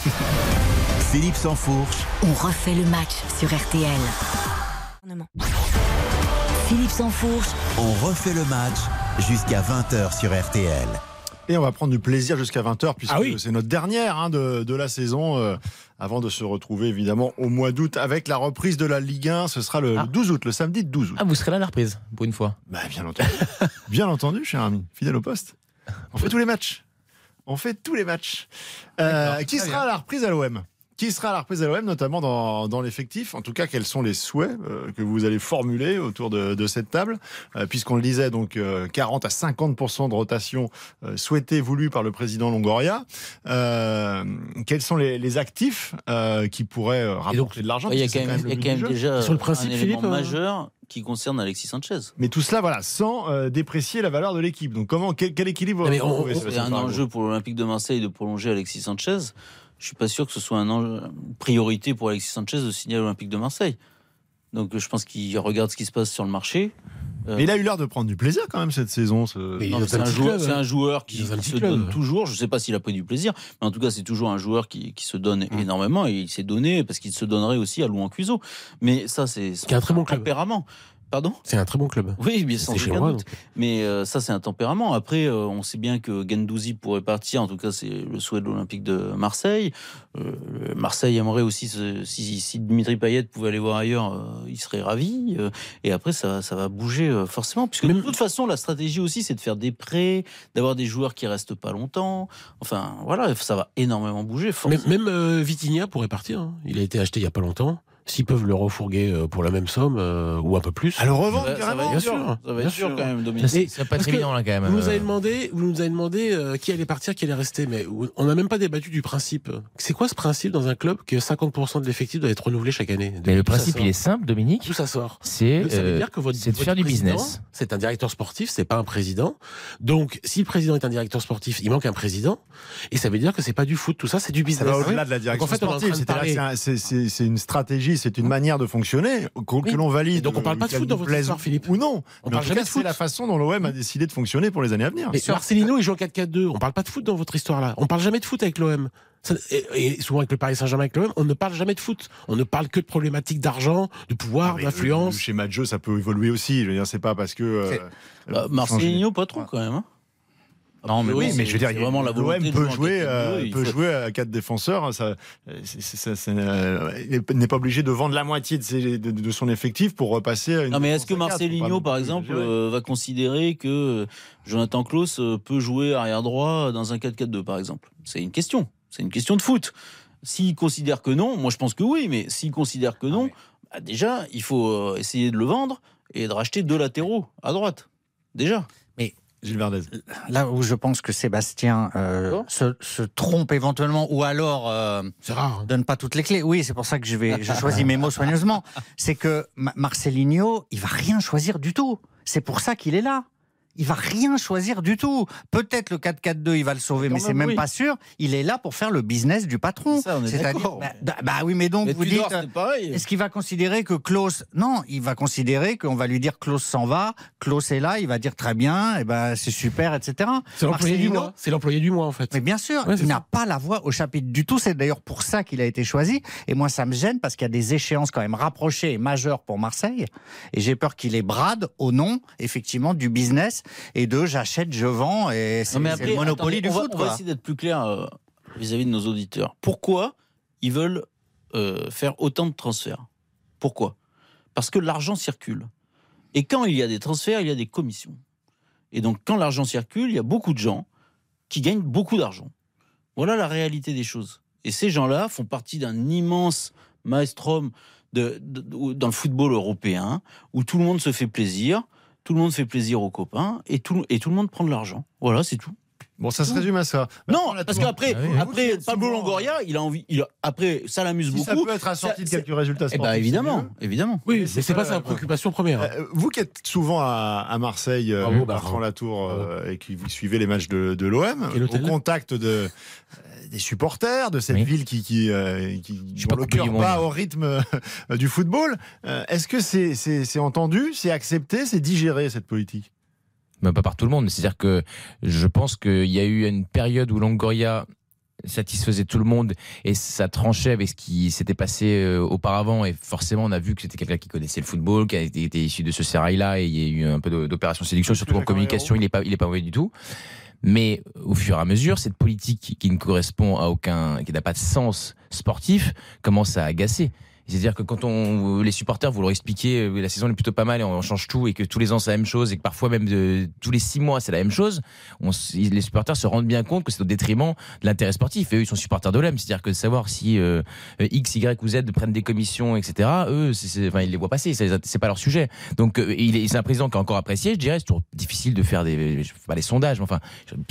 [SPEAKER 1] Philippe Sansfourche,
[SPEAKER 2] On refait le match sur RTL. Philippe Sansfourche,
[SPEAKER 1] on refait le match jusqu'à 20h sur RTL.
[SPEAKER 3] Et on va prendre du plaisir jusqu'à 20h puisque
[SPEAKER 4] Ah oui.
[SPEAKER 3] c'est notre dernière hein, de, de la saison euh, avant de se retrouver évidemment au mois d'août avec la reprise de la Ligue 1. Ce sera le, le
[SPEAKER 5] Ah.
[SPEAKER 3] 12 août, le samedi 12 août.
[SPEAKER 5] Ah, vous serez là à la reprise pour une fois.
[SPEAKER 3] Bah, bien entendu. bien entendu, cher ami. Fidèle au poste. On fait tous les matchs. On fait tous les matchs. Euh, qui sera à la reprise à l'OM qui sera à la reprise à l'OM, notamment dans, dans l'effectif En tout cas, quels sont les souhaits euh, que vous allez formuler autour de, de cette table? Euh, Puisqu'on le disait, donc euh, 40 à 50% de rotation euh, souhaitée, voulue par le président Longoria. Euh, quels sont les, les actifs euh, qui pourraient euh, rapporter de l'argent?
[SPEAKER 6] Il y a quand même, il y a quand déjà
[SPEAKER 4] Sur le principe,
[SPEAKER 6] un élément
[SPEAKER 4] Philippe, euh,
[SPEAKER 6] majeur qui concerne Alexis Sanchez.
[SPEAKER 3] Mais tout cela, voilà, sans euh, déprécier la valeur de l'équipe. Donc, comment, quel, quel équilibre
[SPEAKER 4] on-
[SPEAKER 6] C'est
[SPEAKER 3] Sébastien
[SPEAKER 6] un enjeu pour l'Olympique de Marseille de prolonger Alexis Sanchez. Je suis pas sûr que ce soit un enjeu- une priorité pour Alexis Sanchez de signer à l'Olympique de Marseille. Donc je pense qu'il regarde ce qui se passe sur le marché. Euh,
[SPEAKER 3] Mais il a eu l'air de prendre du plaisir quand même cette saison. ce-
[SPEAKER 4] Mais il
[SPEAKER 6] Non,
[SPEAKER 4] est
[SPEAKER 6] mais
[SPEAKER 4] dans
[SPEAKER 6] c'est
[SPEAKER 4] un
[SPEAKER 6] joueur,
[SPEAKER 4] club,
[SPEAKER 6] c'est un joueur qui,
[SPEAKER 4] un
[SPEAKER 6] se
[SPEAKER 4] club.
[SPEAKER 6] donne toujours. Je ne sais pas s'il a pris du plaisir, mais en tout cas, c'est toujours un joueur qui, qui se donne
[SPEAKER 4] Mmh.
[SPEAKER 6] énormément et il s'est donné parce qu'il se donnerait aussi à Louan Cuiseau. Mais ça, c'est son
[SPEAKER 4] un très bon club.
[SPEAKER 6] Pardon
[SPEAKER 4] C'est un très bon club.
[SPEAKER 6] Oui, bien
[SPEAKER 4] chez moi. donc.
[SPEAKER 6] Mais euh, ça, c'est un tempérament. Après, euh, on sait bien que Gendouzi pourrait partir. En tout cas, c'est le souhait de l'Olympique de Marseille. Euh, Marseille aimerait aussi, si, si Dimitri Payet pouvait aller voir ailleurs, il serait ravi. Et après, ça, ça va bouger forcément. Puisque
[SPEAKER 4] Même-
[SPEAKER 6] de toute façon, la stratégie aussi, c'est de faire des prêts, d'avoir des joueurs qui restent pas longtemps. Enfin, voilà, ça va énormément bouger.
[SPEAKER 4] Même,
[SPEAKER 6] forcément.
[SPEAKER 4] même Vitinha pourrait partir. hein. Il a été acheté il y a pas longtemps. S'ils peuvent le refourguer euh, pour la même somme euh, ou un peu plus.
[SPEAKER 3] À le
[SPEAKER 6] Ça
[SPEAKER 3] revendre
[SPEAKER 6] ça va
[SPEAKER 3] carrément
[SPEAKER 4] bien sûr,
[SPEAKER 6] Ça va
[SPEAKER 4] bien
[SPEAKER 6] être
[SPEAKER 4] sûr.
[SPEAKER 6] quand même, Dominique.
[SPEAKER 5] c'est ça pas très évident là quand même.
[SPEAKER 4] Vous nous
[SPEAKER 5] euh.
[SPEAKER 4] avez demandé, vous nous avez demandé euh, qui allait partir, qui allait rester, mais on n'a même pas débattu du principe. C'est quoi ce principe dans un club que 50% de l'effectif doit être renouvelé chaque année?
[SPEAKER 5] Mais le principe, il est simple, Dominique.
[SPEAKER 4] D'où ça sort?
[SPEAKER 5] C'est
[SPEAKER 4] ça veut
[SPEAKER 5] euh,
[SPEAKER 4] dire que votre,
[SPEAKER 5] c'est de faire du
[SPEAKER 4] président,
[SPEAKER 5] business.
[SPEAKER 4] C'est un directeur sportif, c'est pas un président. Donc, si le président est un directeur sportif, il manque un président. Et ça veut dire que c'est pas du foot, tout ça, c'est du
[SPEAKER 3] Ça
[SPEAKER 4] business.
[SPEAKER 3] va au-delà de la direction
[SPEAKER 4] Donc, en fait,
[SPEAKER 3] sportive. c'est une stratégie, c'est une manière de fonctionner que,
[SPEAKER 4] Oui.
[SPEAKER 3] l'on valide.
[SPEAKER 4] Et donc, on parle pas de foot dans votre histoire, Philippe.
[SPEAKER 3] Ou non.
[SPEAKER 4] On
[SPEAKER 3] Mais en
[SPEAKER 4] parle
[SPEAKER 3] tout
[SPEAKER 4] jamais
[SPEAKER 3] cas,
[SPEAKER 4] de
[SPEAKER 3] c'est
[SPEAKER 4] foot.
[SPEAKER 3] la façon dont l'OM a décidé de fonctionner pour les années à venir.
[SPEAKER 4] Mais Marcelino, il joue en 4-4-2. On parle pas de foot dans votre histoire là. On parle jamais de foot avec l'OM. Et, souvent avec le Paris Saint-Germain, avec l'OM, on ne parle jamais de foot. On ne parle que de problématiques d'argent, de pouvoir,
[SPEAKER 3] le-
[SPEAKER 4] d'influence.
[SPEAKER 3] Le schéma de jeu, ça peut évoluer aussi. Je veux dire, c'est pas parce que. euh,
[SPEAKER 6] Bah,
[SPEAKER 3] euh,
[SPEAKER 6] Marcelinho, pas trop quand même. hein.
[SPEAKER 7] Non, mais
[SPEAKER 3] Oui, mais je veux dire,
[SPEAKER 6] vraiment la volonté
[SPEAKER 3] peut
[SPEAKER 6] jouer en
[SPEAKER 3] jouer,
[SPEAKER 6] 4-4-2,
[SPEAKER 3] euh,
[SPEAKER 6] il
[SPEAKER 3] peut jouer à quatre défenseurs. Ça, c'est- ça- euh, il n'est pas obligé de vendre la moitié de, son effectif pour repasser à une.
[SPEAKER 6] Non, mais est-ce que Marcelinho, par exemple, euh, va considérer que Jonathan Klaus euh, peut jouer arrière droit dans un 4-4-2, par exemple? C'est une question. C'est une question de foot. S'il considère que non, moi je pense que oui, mais s'il considère que non, bah, déjà, il faut euh, essayer de le vendre et de racheter deux latéraux à droite. Déjà.
[SPEAKER 3] Gilles Verdez.
[SPEAKER 7] Là où je pense que Sébastien euh, se, se trompe éventuellement, ou alors euh,
[SPEAKER 4] rare. hein.
[SPEAKER 7] donne pas toutes les clés. Oui, c'est pour ça que je vais, je choisis mes mots soigneusement. C'est que Ma- Marcelinho, il va rien choisir du tout. C'est pour ça qu'il est là. Il va rien choisir du tout. Peut-être le 4-4-2, il va le sauver, mais c'est
[SPEAKER 6] même,
[SPEAKER 7] même
[SPEAKER 6] oui.
[SPEAKER 7] pas sûr. Il est là pour faire le business du patron.
[SPEAKER 6] Ça, on est
[SPEAKER 7] C'est-à-dire,
[SPEAKER 6] d'accord.
[SPEAKER 7] bah, bah- bah oui, mais donc
[SPEAKER 6] Mais
[SPEAKER 7] vous dites. Est-ce qu'il va considérer que Klaus Non, il va considérer qu'on va lui dire Klaus s'en va, Klaus est là, il va dire très bien, et ben c'est super, etc.
[SPEAKER 4] C'est l'employé du mois. C'est l'employé du mois en fait.
[SPEAKER 7] Mais bien sûr,
[SPEAKER 4] Ouais,
[SPEAKER 7] il n'a pas la voix au chapitre du tout. C'est d'ailleurs pour ça qu'il a été choisi. Et moi, ça me gêne parce qu'il y a des échéances quand même rapprochées et majeures pour Marseille. Et j'ai peur qu'il les brade au nom, effectivement, du business et de j'achète, je vends. Et c'est le monopoly
[SPEAKER 6] attendez,
[SPEAKER 7] du
[SPEAKER 6] on va-
[SPEAKER 7] foot.
[SPEAKER 6] On va
[SPEAKER 7] quoi.
[SPEAKER 6] essayer d'être plus clair euh, vis-à-vis de nos auditeurs. Pourquoi ils veulent euh, faire autant de transferts? Pourquoi? Parce que l'argent circule. Et quand il y a des transferts, il y a des commissions. Et donc, quand l'argent circule, il y a beaucoup de gens qui gagnent beaucoup d'argent. Voilà la réalité des choses. Et ces gens-là font partie d'un immense maelstrom de, de- de- dans le football européen où tout le monde se fait plaisir, tout le monde fait plaisir aux copains et tout, et tout le monde prend de l'argent. Voilà, c'est tout.
[SPEAKER 3] Bon, ça se résume à ça.
[SPEAKER 6] Non,
[SPEAKER 3] Bertrand
[SPEAKER 6] parce qu'après,
[SPEAKER 5] Ah oui.
[SPEAKER 6] après
[SPEAKER 3] êtes
[SPEAKER 6] Pablo
[SPEAKER 3] souvent-
[SPEAKER 6] Longoria, il a envie, il a- après, ça l'amuse
[SPEAKER 3] Si ça
[SPEAKER 6] beaucoup.
[SPEAKER 3] peut être assorti
[SPEAKER 6] Ça-
[SPEAKER 3] de quelques résultats
[SPEAKER 6] Eh ben évidemment, évidemment.
[SPEAKER 4] Oui,
[SPEAKER 3] Mais c'est pas-
[SPEAKER 4] sa préoccupation première.
[SPEAKER 3] Euh, vous qui êtes souvent à, à Marseille, euh,
[SPEAKER 4] Bravo,
[SPEAKER 3] Bertrand
[SPEAKER 4] Bertrand.
[SPEAKER 3] Latour, euh, et qui vous suivez les matchs de, de l'OM, au contact de, euh, des supporters de cette
[SPEAKER 5] Oui.
[SPEAKER 3] ville qui, qui, euh, qui dont
[SPEAKER 5] pas
[SPEAKER 3] le cœur bat au rythme du football, euh, est-ce que c'est c'est- c'est entendu, c'est accepté, c'est digéré cette politique?
[SPEAKER 5] Mais pas par tout le monde. C'est-à-dire que je pense qu'il y a eu une période où Longoria satisfaisait tout le monde et ça tranchait avec ce qui s'était passé euh, auparavant. Et forcément on a vu que c'était quelqu'un qui connaissait le football qui été issu de ce sérail là et il y a eu un peu de- d'opération séduction surtout en communication. il est pas il est pas mauvais du tout. Mais au fur et à mesure cette politique qui ne correspond à aucun qui n'a pas de sens sportif commence à agacer c'est-à-dire que quand on, les supporters, vous leur expliquez, euh, la saison est plutôt pas mal et on change tout et que tous les ans c'est la même chose et que parfois même de, tous les six mois c'est la même chose, on, les supporters se rendent bien compte que c'est au détriment de l'intérêt sportif. Et eux, ils sont supporters de l'OM, c'est-à-dire que de savoir si euh, euh, X, Y ou Z prennent des commissions, etc. Eux, c'est- enfin, ils les voient passer, c'est pas leur sujet. Donc, euh, c'est un président qui est encore apprécié, je dirais. C'est toujours difficile de faire des, pas des sondages, mais enfin,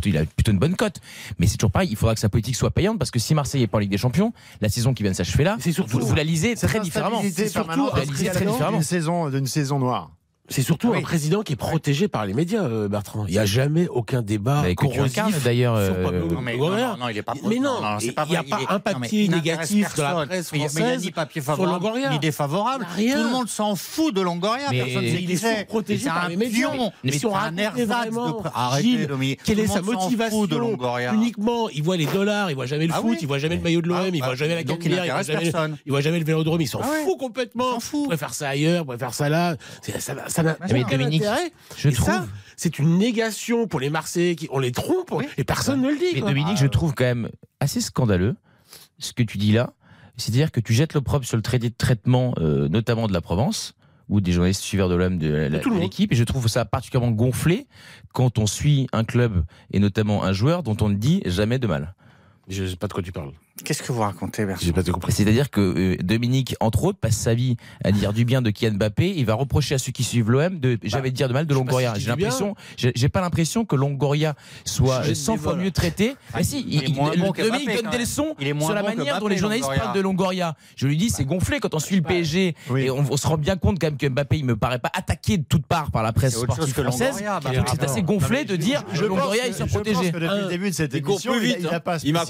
[SPEAKER 5] il a plutôt une bonne cote. Mais c'est toujours pareil, il faudra que sa politique soit payante parce que si Marseille est pas en Ligue des Champions, la saison qui vient de s'achever là,
[SPEAKER 4] surtout-
[SPEAKER 5] vous, vous la lisez très différemment.
[SPEAKER 4] C'est surtout
[SPEAKER 5] président
[SPEAKER 3] très
[SPEAKER 5] différemment.
[SPEAKER 3] d'une saison, d'une saison noire.
[SPEAKER 4] C'est surtout
[SPEAKER 7] Oui.
[SPEAKER 4] un président qui est protégé par les médias, euh, Bertrand. Il n'y a jamais aucun débat
[SPEAKER 5] Bah, que tu
[SPEAKER 4] corrosif
[SPEAKER 5] d'ailleurs,
[SPEAKER 4] sur
[SPEAKER 5] euh,
[SPEAKER 7] Non, mais, non,
[SPEAKER 4] Longoria.
[SPEAKER 7] non, non, il est pas
[SPEAKER 4] Mais non, il
[SPEAKER 7] pas
[SPEAKER 4] y a pas un
[SPEAKER 7] mais
[SPEAKER 4] papier négatif de la presse
[SPEAKER 7] Mais a- mais il n'y a
[SPEAKER 4] française
[SPEAKER 7] ni papier favorable,
[SPEAKER 4] Longoria.
[SPEAKER 7] ni défavorable.
[SPEAKER 4] Rien.
[SPEAKER 7] Tout le monde s'en fout de Longoria.
[SPEAKER 5] Mais
[SPEAKER 7] Personne ne sait
[SPEAKER 4] il
[SPEAKER 7] qui
[SPEAKER 4] est protégé par
[SPEAKER 7] un
[SPEAKER 4] les médias. Mais si on
[SPEAKER 7] de
[SPEAKER 4] vraiment, Gilles. Quelle est sa
[SPEAKER 7] monde s'en fout
[SPEAKER 4] motivation
[SPEAKER 7] de Longoria
[SPEAKER 4] Uniquement, il voit les dollars, il voit jamais le
[SPEAKER 7] Ah
[SPEAKER 4] foot, il voit jamais le maillot de l'OM,
[SPEAKER 7] Ah,
[SPEAKER 4] il voit
[SPEAKER 7] bah,
[SPEAKER 4] jamais la Canebière, il voit jamais, le Vélodrome, il s'en
[SPEAKER 7] Ah
[SPEAKER 4] fout complètement.
[SPEAKER 7] Il s'en fout.
[SPEAKER 4] Il préfère ça ailleurs, il préfère ça là. Ça n'a-
[SPEAKER 7] Mais
[SPEAKER 5] Dominique,
[SPEAKER 4] intérêt.
[SPEAKER 5] Je
[SPEAKER 4] Et
[SPEAKER 5] trouve.
[SPEAKER 4] ça, c'est une négation pour les Marseillais qui on les trompe
[SPEAKER 7] Oui.
[SPEAKER 4] et personne ne le dit.
[SPEAKER 5] Mais
[SPEAKER 4] quoi.
[SPEAKER 5] Dominique, je trouve quand même assez scandaleux ce que tu dis là. C'est-à-dire que tu jettes l'opprobre sur le traité de traitement, euh, notamment de la Provence, ou des journalistes suiveurs de l'homme de, l'équipe. Et je trouve ça particulièrement gonflé quand on suit un club et notamment un joueur dont on ne dit jamais de mal.
[SPEAKER 4] Je sais pas de quoi tu parles.
[SPEAKER 7] Qu'est-ce que vous racontez, Bertrand
[SPEAKER 4] J'ai pas tout compris.
[SPEAKER 5] C'est-à-dire que euh, Dominique, entre autres, passe sa vie à dire du bien de Kylian Mbappé. Il va reprocher à ceux qui suivent l'OM de jamais dire de mal de Longoria.
[SPEAKER 4] si
[SPEAKER 5] J'ai l'impression, j'ai pas l'impression que Longoria soit
[SPEAKER 6] Je jette
[SPEAKER 5] 100
[SPEAKER 6] des
[SPEAKER 5] fois mieux traité.
[SPEAKER 7] Ah,
[SPEAKER 5] Mais si,
[SPEAKER 7] il est
[SPEAKER 5] il-
[SPEAKER 7] moins
[SPEAKER 5] il-
[SPEAKER 7] bon que
[SPEAKER 5] Dominique
[SPEAKER 7] Mbappé,
[SPEAKER 5] donne des leçons
[SPEAKER 7] Il est moins
[SPEAKER 5] sur la
[SPEAKER 7] bon
[SPEAKER 5] manière dont les journalistes
[SPEAKER 7] Longoria.
[SPEAKER 5] parlent de Longoria. Je lui dis, c'est gonflé quand on suit le PSG
[SPEAKER 3] Oui.
[SPEAKER 5] et on, on se rend bien compte quand même que Mbappé, il me paraît pas attaqué de toutes parts par la presse sportive française.
[SPEAKER 7] Longoria. bah,
[SPEAKER 5] c'est assez gonflé de dire que Longoria,
[SPEAKER 3] pense
[SPEAKER 5] il
[SPEAKER 3] que-
[SPEAKER 5] s'est
[SPEAKER 3] je pense
[SPEAKER 5] protégé.
[SPEAKER 3] que depuis le début de cette
[SPEAKER 6] il
[SPEAKER 3] émission,
[SPEAKER 6] hein. Il m'a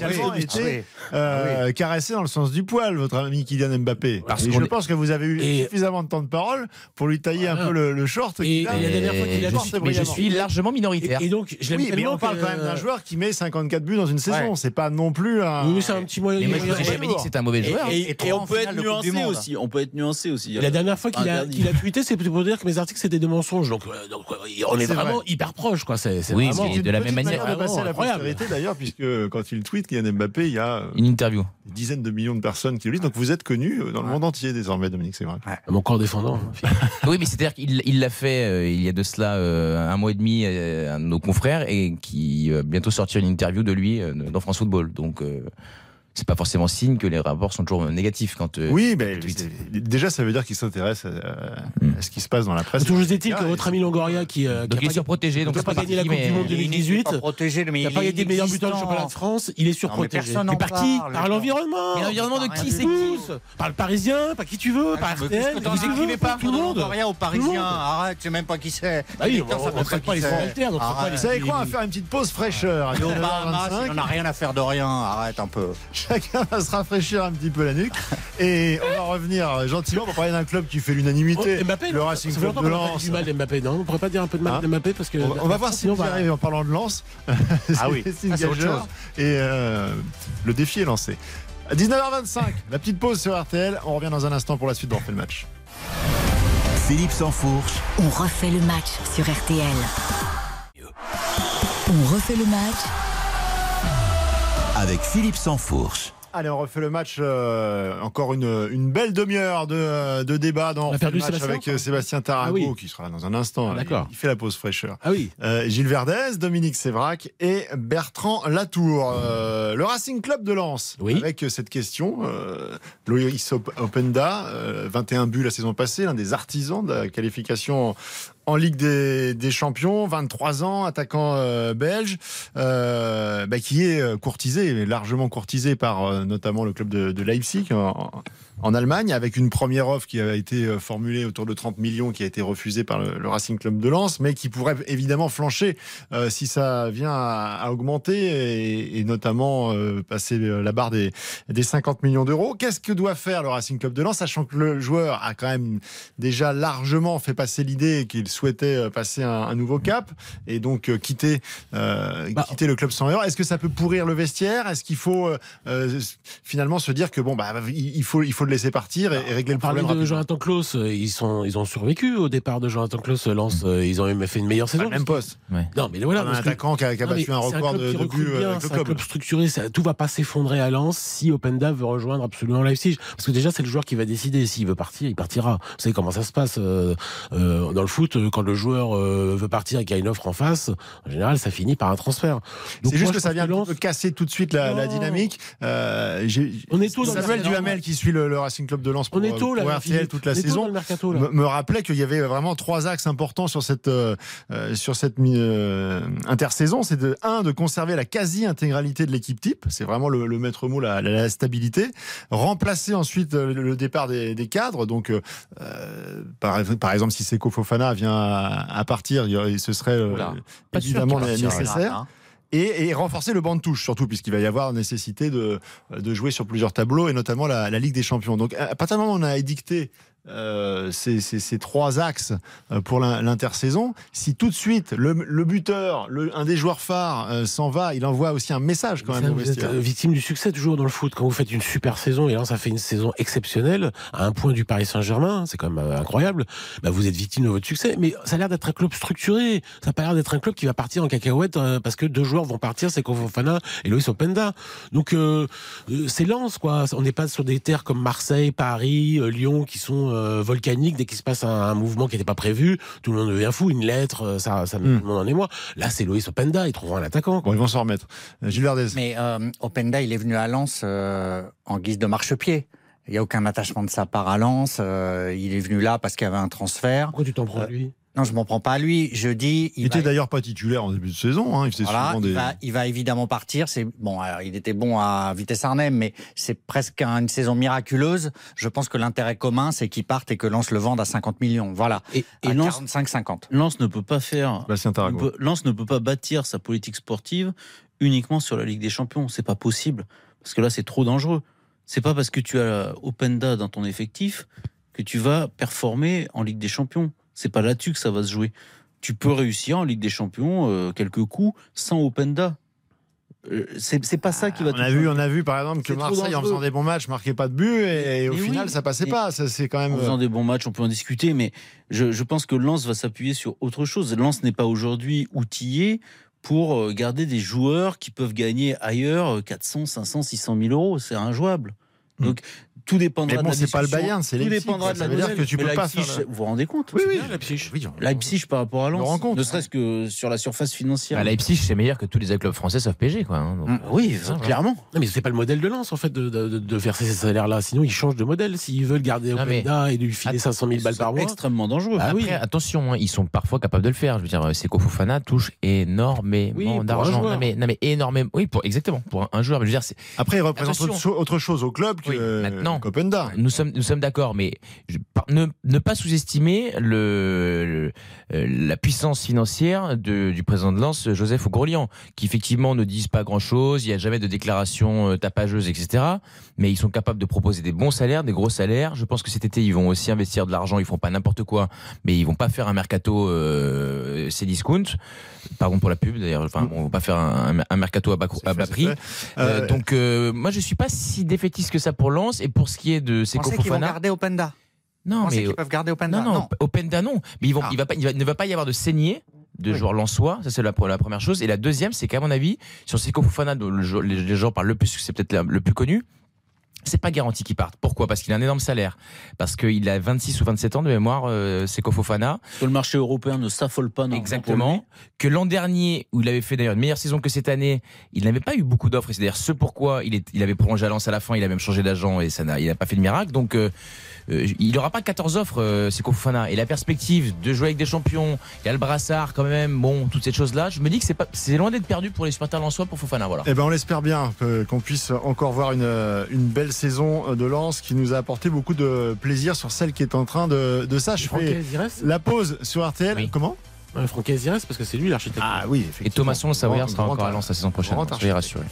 [SPEAKER 7] Ah
[SPEAKER 3] euh, caressé dans le sens du poil, votre ami Kylian Mbappé.
[SPEAKER 5] Parce
[SPEAKER 3] et
[SPEAKER 5] qu'on
[SPEAKER 3] je
[SPEAKER 5] est-
[SPEAKER 3] pense que vous avez eu
[SPEAKER 4] Et-
[SPEAKER 3] suffisamment de temps de parole pour lui tailler un
[SPEAKER 4] Voilà.
[SPEAKER 3] peu le, le short.
[SPEAKER 4] Et-
[SPEAKER 3] qu'il a.
[SPEAKER 4] et la dernière fois qu'il a
[SPEAKER 5] je mais je suis largement minoritaire.
[SPEAKER 4] Et, et donc, je
[SPEAKER 3] Oui, mais on parle
[SPEAKER 4] que-
[SPEAKER 3] quand même d'un joueur qui met 54 buts dans une saison.
[SPEAKER 7] Ouais.
[SPEAKER 3] C'est pas non plus un.
[SPEAKER 4] Oui, mais c'est un petit moyen.
[SPEAKER 5] Et moi,
[SPEAKER 3] il
[SPEAKER 5] je jamais dit que c'était un mauvais
[SPEAKER 6] Et,
[SPEAKER 5] joueur.
[SPEAKER 6] et-
[SPEAKER 7] Et
[SPEAKER 6] et on peut être nuancé aussi. On peut être nuancé aussi.
[SPEAKER 4] Et la dernière fois qu'il a, tweeté, c'est pour dire que mes articles c'était des mensonges. Donc, euh, euh, on est, vraiment
[SPEAKER 3] vrai.
[SPEAKER 4] hyper proche, quoi. C'est,
[SPEAKER 5] Oui,
[SPEAKER 4] vraiment-
[SPEAKER 5] mais
[SPEAKER 3] C'est
[SPEAKER 5] de la même manière-
[SPEAKER 3] de passer à la postérité d'ailleurs, puisque quand il tweet Kylian Mbappé, il y a euh,
[SPEAKER 5] Une interview.
[SPEAKER 3] des dizaines de millions de personnes qui le lisent. Donc vous êtes connu euh, dans le monde entier désormais, Dominique, c'est vrai.
[SPEAKER 4] Mon corps défendant. hein.
[SPEAKER 5] Oui, mais c'est-à-dire qu'il il l'a fait euh, il y a de cela euh, un mois et demi euh, à un de nos confrères et qui va bientôt sortir une interview de lui euh, dans France Football. Donc, euh, c'est pas forcément signe que les rapports sont toujours négatifs quand. euh,
[SPEAKER 3] Oui,
[SPEAKER 5] tweet.
[SPEAKER 3] c'est- déjà, ça veut dire qu'il s'intéresse à, à ce qui se passe dans la presse.
[SPEAKER 4] Toujours est-il que votre ami Longoria qui, euh, qui
[SPEAKER 5] Donc il est
[SPEAKER 4] pas-
[SPEAKER 5] surprotégé, donc
[SPEAKER 4] qui a
[SPEAKER 5] c'est
[SPEAKER 4] pas
[SPEAKER 5] pas
[SPEAKER 4] gagné la Coupe du
[SPEAKER 5] mais-
[SPEAKER 4] Monde 2018,
[SPEAKER 7] pas protégé, mais
[SPEAKER 4] qui n'a
[SPEAKER 7] il
[SPEAKER 4] pas gagné meilleur buteur du championnat de France, il est surprotégé.
[SPEAKER 7] personne
[SPEAKER 4] Mais par qui Par l'environnement.
[SPEAKER 5] Mais l'environnement de qui c'est
[SPEAKER 4] tous. Par le Parisien, par qui tu veux, par
[SPEAKER 7] Mais
[SPEAKER 4] RTL,
[SPEAKER 7] que
[SPEAKER 4] par qui tu veux,
[SPEAKER 7] écrivais pas
[SPEAKER 4] tout le monde.
[SPEAKER 7] rien aux
[SPEAKER 4] le
[SPEAKER 7] Parisiens. Arrête, tu sais même pas qui c'est.
[SPEAKER 4] Ah on- on traite
[SPEAKER 7] qui
[SPEAKER 4] pas les on
[SPEAKER 3] Vous savez quoi On va faire une petite pause fraîcheur. à
[SPEAKER 7] Et au Bahamas,
[SPEAKER 3] 19h25.
[SPEAKER 7] il en a rien à faire de rien. Arrête un peu.
[SPEAKER 3] Chacun va se rafraîchir un petit peu la nuque. Et on va revenir gentiment pour parler d'un club qui fait l'unanimité.
[SPEAKER 4] Oh, Mbappé,
[SPEAKER 3] le Racing Club de Lens.
[SPEAKER 4] du mal d'Mbappé, non On pourrait pas dire un peu de mal
[SPEAKER 3] Hein
[SPEAKER 4] d'Mbappé parce que.
[SPEAKER 3] On va, on va voir si vous y
[SPEAKER 4] bah,
[SPEAKER 3] arrivez en parlant de Lens.
[SPEAKER 7] Ah oui,
[SPEAKER 3] C'est
[SPEAKER 7] c'est autre chose.
[SPEAKER 3] Et euh, le défi est lancé. À 19h25, la petite pause sur RTL. On revient dans un instant pour la suite d'On refait le match.
[SPEAKER 1] Philippe Sansfourche,
[SPEAKER 2] On refait le match sur RTL. On refait le match
[SPEAKER 1] avec Philippe Sansfourche.
[SPEAKER 3] Allez, on refait le match. euh, encore une, une belle demi-heure de, de débat dans le match
[SPEAKER 4] Sébastien
[SPEAKER 3] avec euh, Sébastien Tarago
[SPEAKER 4] Ah oui.
[SPEAKER 3] qui sera dans un instant.
[SPEAKER 4] Ah, d'accord.
[SPEAKER 3] Il, il fait la pause fraîcheur.
[SPEAKER 4] Ah oui.
[SPEAKER 3] Euh, Gilles Verdez, Dominique Sévrac et Bertrand Latour. Euh, le Racing Club de Lens,
[SPEAKER 4] Oui.
[SPEAKER 3] avec cette question. Euh, Loïs Op- Openda, euh, 21 buts la saison passée, l'un des artisans de la qualification en Ligue des, Champions, 23 ans, attaquant euh, belge, euh, bah, qui est euh, courtisé, largement courtisé par notamment le club de, Leipzig en Allemagne, avec une première offre qui a été euh, formulée autour de 30 millions, qui a été refusée par le, le Racing Club de Lens, mais qui pourrait évidemment flancher euh, si ça vient à, à augmenter et, et notamment euh, passer la barre des, des 50 millions d'euros. Qu'est-ce que doit faire le Racing Club de Lens, sachant que le joueur a quand même déjà largement fait passer l'idée qu'il souhaitait euh, passer un, un nouveau cap et donc euh, quitter, euh,
[SPEAKER 4] Bah,
[SPEAKER 3] quitter le club sans heure. Est-ce que ça peut pourrir le vestiaire? Est-ce qu'il faut finalement se dire que bon bah il faut il faut le laisser partir et, et régler
[SPEAKER 4] On
[SPEAKER 3] le problème
[SPEAKER 4] de Jonathan Klaus, euh, ils, sont, ils ont survécu au départ de Jonathan Klaus. Lens, euh, ils ont même fait une meilleure
[SPEAKER 3] Pas
[SPEAKER 4] saison.
[SPEAKER 3] le même poste.
[SPEAKER 4] Non, mais voilà.
[SPEAKER 3] un
[SPEAKER 4] que-
[SPEAKER 3] attaquant qui a, qui a
[SPEAKER 4] Non, mais
[SPEAKER 3] battu un record
[SPEAKER 4] club
[SPEAKER 3] de, buts avec le
[SPEAKER 4] C'est un
[SPEAKER 3] club.
[SPEAKER 4] club structuré, ça, tout va pas s'effondrer à Lens si Openda veut rejoindre absolument Leipzig. Parce que déjà, c'est le joueur qui va décider. S'il veut partir, il partira. Vous savez comment ça se passe euh, euh, dans le foot, euh, quand le joueur euh, veut partir et qu'il y a une offre en face, en général, ça finit par un transfert.
[SPEAKER 3] C'est juste
[SPEAKER 4] moi,
[SPEAKER 3] que ça vient un
[SPEAKER 4] Lens-
[SPEAKER 3] casser tout de suite la, dynamique. Euh,
[SPEAKER 4] On est le
[SPEAKER 3] Samuel. Duhamel qui suit le, le Racing Club de Lens pour,
[SPEAKER 4] On est tôt là,
[SPEAKER 3] pour. RTL toute la saison.
[SPEAKER 4] mercato,
[SPEAKER 3] me, me rappelait qu'il y avait vraiment trois axes importants sur cette euh, euh, sur cette euh, intersaison. C'est de un de conserver la quasi-intégralité de l'équipe type. C'est vraiment le, le maître mot, la, la- la stabilité. Remplacer ensuite euh, le, le départ des, des cadres. Donc, euh, euh, par, par exemple, si Seko Fofana vient à, à partir, il ce serait euh,
[SPEAKER 7] Oula,
[SPEAKER 3] évidemment nécessaire.
[SPEAKER 7] Hein.
[SPEAKER 3] Et, renforcer le banc de touche, surtout, puisqu'il va y avoir nécessité de, de jouer sur plusieurs tableaux, et notamment la, la Ligue des Champions. Donc, à partir du moment où on a édicté euh, ces, ces- ces trois axes euh, pour l'in- l'intersaison, si tout de suite le, le buteur, le- un des joueurs phares euh, s'en va, il envoie aussi un message quand même
[SPEAKER 4] Ça,
[SPEAKER 3] au
[SPEAKER 4] vous êtes euh, victime du succès toujours dans le foot. Quand vous faites une super saison, et là ça fait une saison exceptionnelle, à un point du Paris Saint-Germain, c'est quand même euh, incroyable, bah, vous êtes victime de votre succès. Mais ça a l'air d'être un club structuré. Ça n'a pas l'air d'être un club qui va partir en cacahuète euh, parce que deux joueurs vont partir, c'est Fofana et Loïs Openda. Donc c'est lent, quoi. On n'est pas sur des terres comme Marseille, Paris, Lyon qui sont euh, volcaniques. Dès qu'il se passe un, un mouvement qui n'était pas prévu, tout le monde devient fou. Une lettre, euh, ça, ça met
[SPEAKER 3] Hmm.
[SPEAKER 4] tout le monde en émoi. Là, c'est Loïs Openda. Ils trouveront un attaquant. quoi.
[SPEAKER 3] Bon, ils vont s'en remettre. Gilles Verdez.
[SPEAKER 7] Mais euh, Openda, il est venu à Lens euh, en guise de marchepied. Il n'y a aucun attachement de sa part à Lens. euh, il est venu là parce qu'il y avait un transfert.
[SPEAKER 4] Pourquoi tu t'en prends
[SPEAKER 3] Euh,
[SPEAKER 4] lui?
[SPEAKER 7] Non, je m'en prends pas à lui. Je dis,
[SPEAKER 3] Il
[SPEAKER 7] il,
[SPEAKER 3] était
[SPEAKER 7] va,
[SPEAKER 3] d'ailleurs pas titulaire en début de saison. Hein. Il faisait
[SPEAKER 7] voilà,
[SPEAKER 3] souvent
[SPEAKER 7] il, va, il va évidemment partir. C'est bon. Alors, il était bon à Vitesse Arnhem, mais c'est presque une saison miraculeuse. Je pense que l'intérêt commun, c'est qu'il parte et que Lens le vende à 50 millions. Voilà,
[SPEAKER 6] Et, et
[SPEAKER 7] à
[SPEAKER 6] Lens,
[SPEAKER 7] 45-50.
[SPEAKER 6] Lens ne peut pas faire. Peut- Lens ne peut pas bâtir sa politique sportive uniquement sur la Ligue des Champions. C'est pas possible. Parce que là, c'est trop dangereux. C'est pas parce que tu as Openda dans ton effectif que tu vas performer en Ligue des Champions. C'est pas là-dessus que ça va se jouer. Tu peux réussir en Ligue des Champions euh, quelques coups sans Openda. Euh, C'est pas ça qui va
[SPEAKER 3] on
[SPEAKER 6] te
[SPEAKER 3] a vu, on a vu par exemple que Marseille en faisant des bons matchs marquait pas de but et, et au
[SPEAKER 6] oui,
[SPEAKER 3] final ça passait pas. Ça c'est quand même.
[SPEAKER 6] En faisant des bons matchs, on peut en discuter, mais je, je pense que Lens va s'appuyer sur autre chose. Lens n'est pas aujourd'hui outillé pour euh, garder des joueurs qui peuvent gagner ailleurs euh, 400, 500, 600 000 euros. C'est injouable.
[SPEAKER 3] Mm.
[SPEAKER 6] Donc, tout dépendra
[SPEAKER 3] Mais bon,
[SPEAKER 6] de la
[SPEAKER 3] c'est pas le. Bayern, c'est
[SPEAKER 6] Tout dépendra de
[SPEAKER 3] ça
[SPEAKER 6] la
[SPEAKER 3] veut dire
[SPEAKER 6] nouvelle.
[SPEAKER 3] que tu peux pas faire
[SPEAKER 6] Vous vous rendez compte
[SPEAKER 3] Oui, oui.
[SPEAKER 4] Leipzig.
[SPEAKER 6] Leipzig par rapport à
[SPEAKER 3] Le
[SPEAKER 6] Lens, ne serait-ce que sur la surface financière.
[SPEAKER 5] Bah, Leipzig, c'est meilleur que tous les clubs français sauf PSG, quoi. hein, donc.
[SPEAKER 6] Hum, Oui, clairement.
[SPEAKER 4] Non, mais c'est pas le modèle de Lens, en fait, de, de, de- de verser ces salaires-là. Sinon, ils changent de modèle. S'ils veulent garder Openda et lui filer 500 000 balles par mois.
[SPEAKER 6] Extrêmement dangereux.
[SPEAKER 4] Ah
[SPEAKER 5] Après,
[SPEAKER 4] oui.
[SPEAKER 5] attention, hein, ils sont parfois capables de le faire. Je veux dire, Seko Fofana touche énormément
[SPEAKER 4] Oui,
[SPEAKER 5] d'argent. Non mais, non mais énormément. Oui, pour exactement pour un, un joueur. Mais je veux dire, c'est-
[SPEAKER 3] Après, il représente autre, autre chose au club que
[SPEAKER 5] Oui, nous sommes nous sommes d'accord, mais je- par- ne, ne pas sous-estimer le, le- euh, la puissance financière de, du président de Lens, Joseph Gourlian, qui effectivement ne disent pas grand-chose. Il n'y a jamais de déclaration euh, tapageuse, etc. Mais ils sont capables de proposer des bons salaires, des gros salaires. Je pense que cet été, ils vont aussi investir de l'argent. Ils font pas n'importe quoi, mais ils vont pas faire un mercato euh, Cdiscount. Pardon pour la pub d'ailleurs. Enfin, on va pas faire un, un mercato à bas, à prix. Euh,
[SPEAKER 3] Euh,
[SPEAKER 5] donc moi je suis pas si défaitiste que ça pour Lens et pour ce qui est de Seko
[SPEAKER 7] pensez qu'ils vont
[SPEAKER 5] Fofana.
[SPEAKER 7] garder Openda
[SPEAKER 5] Non mais
[SPEAKER 7] qu'ils peuvent garder Openda
[SPEAKER 5] non non, Openda non. Mais ils vont
[SPEAKER 7] Ah.
[SPEAKER 5] il va pas il va- ne va pas y avoir de saignée de
[SPEAKER 7] Oui.
[SPEAKER 5] joueurs lensois, ça c'est la, la première chose et la deuxième c'est qu'à mon avis sur Seko Fofana dont le jou- les, les gens parlent le plus c'est peut-être la- le plus connu. C'est pas garanti qu'il parte. Pourquoi? Parce qu'il a un énorme salaire. Parce qu'il a 26 ou 27 ans de mémoire, euh, Seko Fofana.
[SPEAKER 6] Que le marché européen ne s'affole pas non
[SPEAKER 5] Exactement. Que l'an dernier, où il avait fait d'ailleurs une meilleure saison que cette année, il n'avait pas eu beaucoup d'offres. Et c'est d'ailleurs ce pourquoi il, est, il avait prolongé à Lens à la fin. Il a même changé d'agent et ça n'a, il n'a pas fait de miracle. Donc, euh, il n'aura pas 14 offres, euh, Seko Fofana. Et la perspective de jouer avec des champions, il y a le brassard quand même, bon, toutes ces choses-là. Je me dis que c'est, pas, c'est loin d'être perdu pour les supporters lensois pour Fofana. Voilà.
[SPEAKER 3] Eh ben, on l'espère bien euh, qu'on puisse encore voir une, euh, une belle saison de Lens qui nous a apporté beaucoup de plaisir sur celle qui est en train de, de s'achever. La pause sur RTL.
[SPEAKER 5] Oui.
[SPEAKER 3] Comment?
[SPEAKER 4] Ouais, il reste parce que c'est lui l'architecte.
[SPEAKER 3] Ah oui,
[SPEAKER 5] Et
[SPEAKER 3] effectivement.
[SPEAKER 5] Thomasson, le Savoyard, sera encore à. Lens la saison prochaine.
[SPEAKER 3] Grand
[SPEAKER 5] donc Soyez rassurés.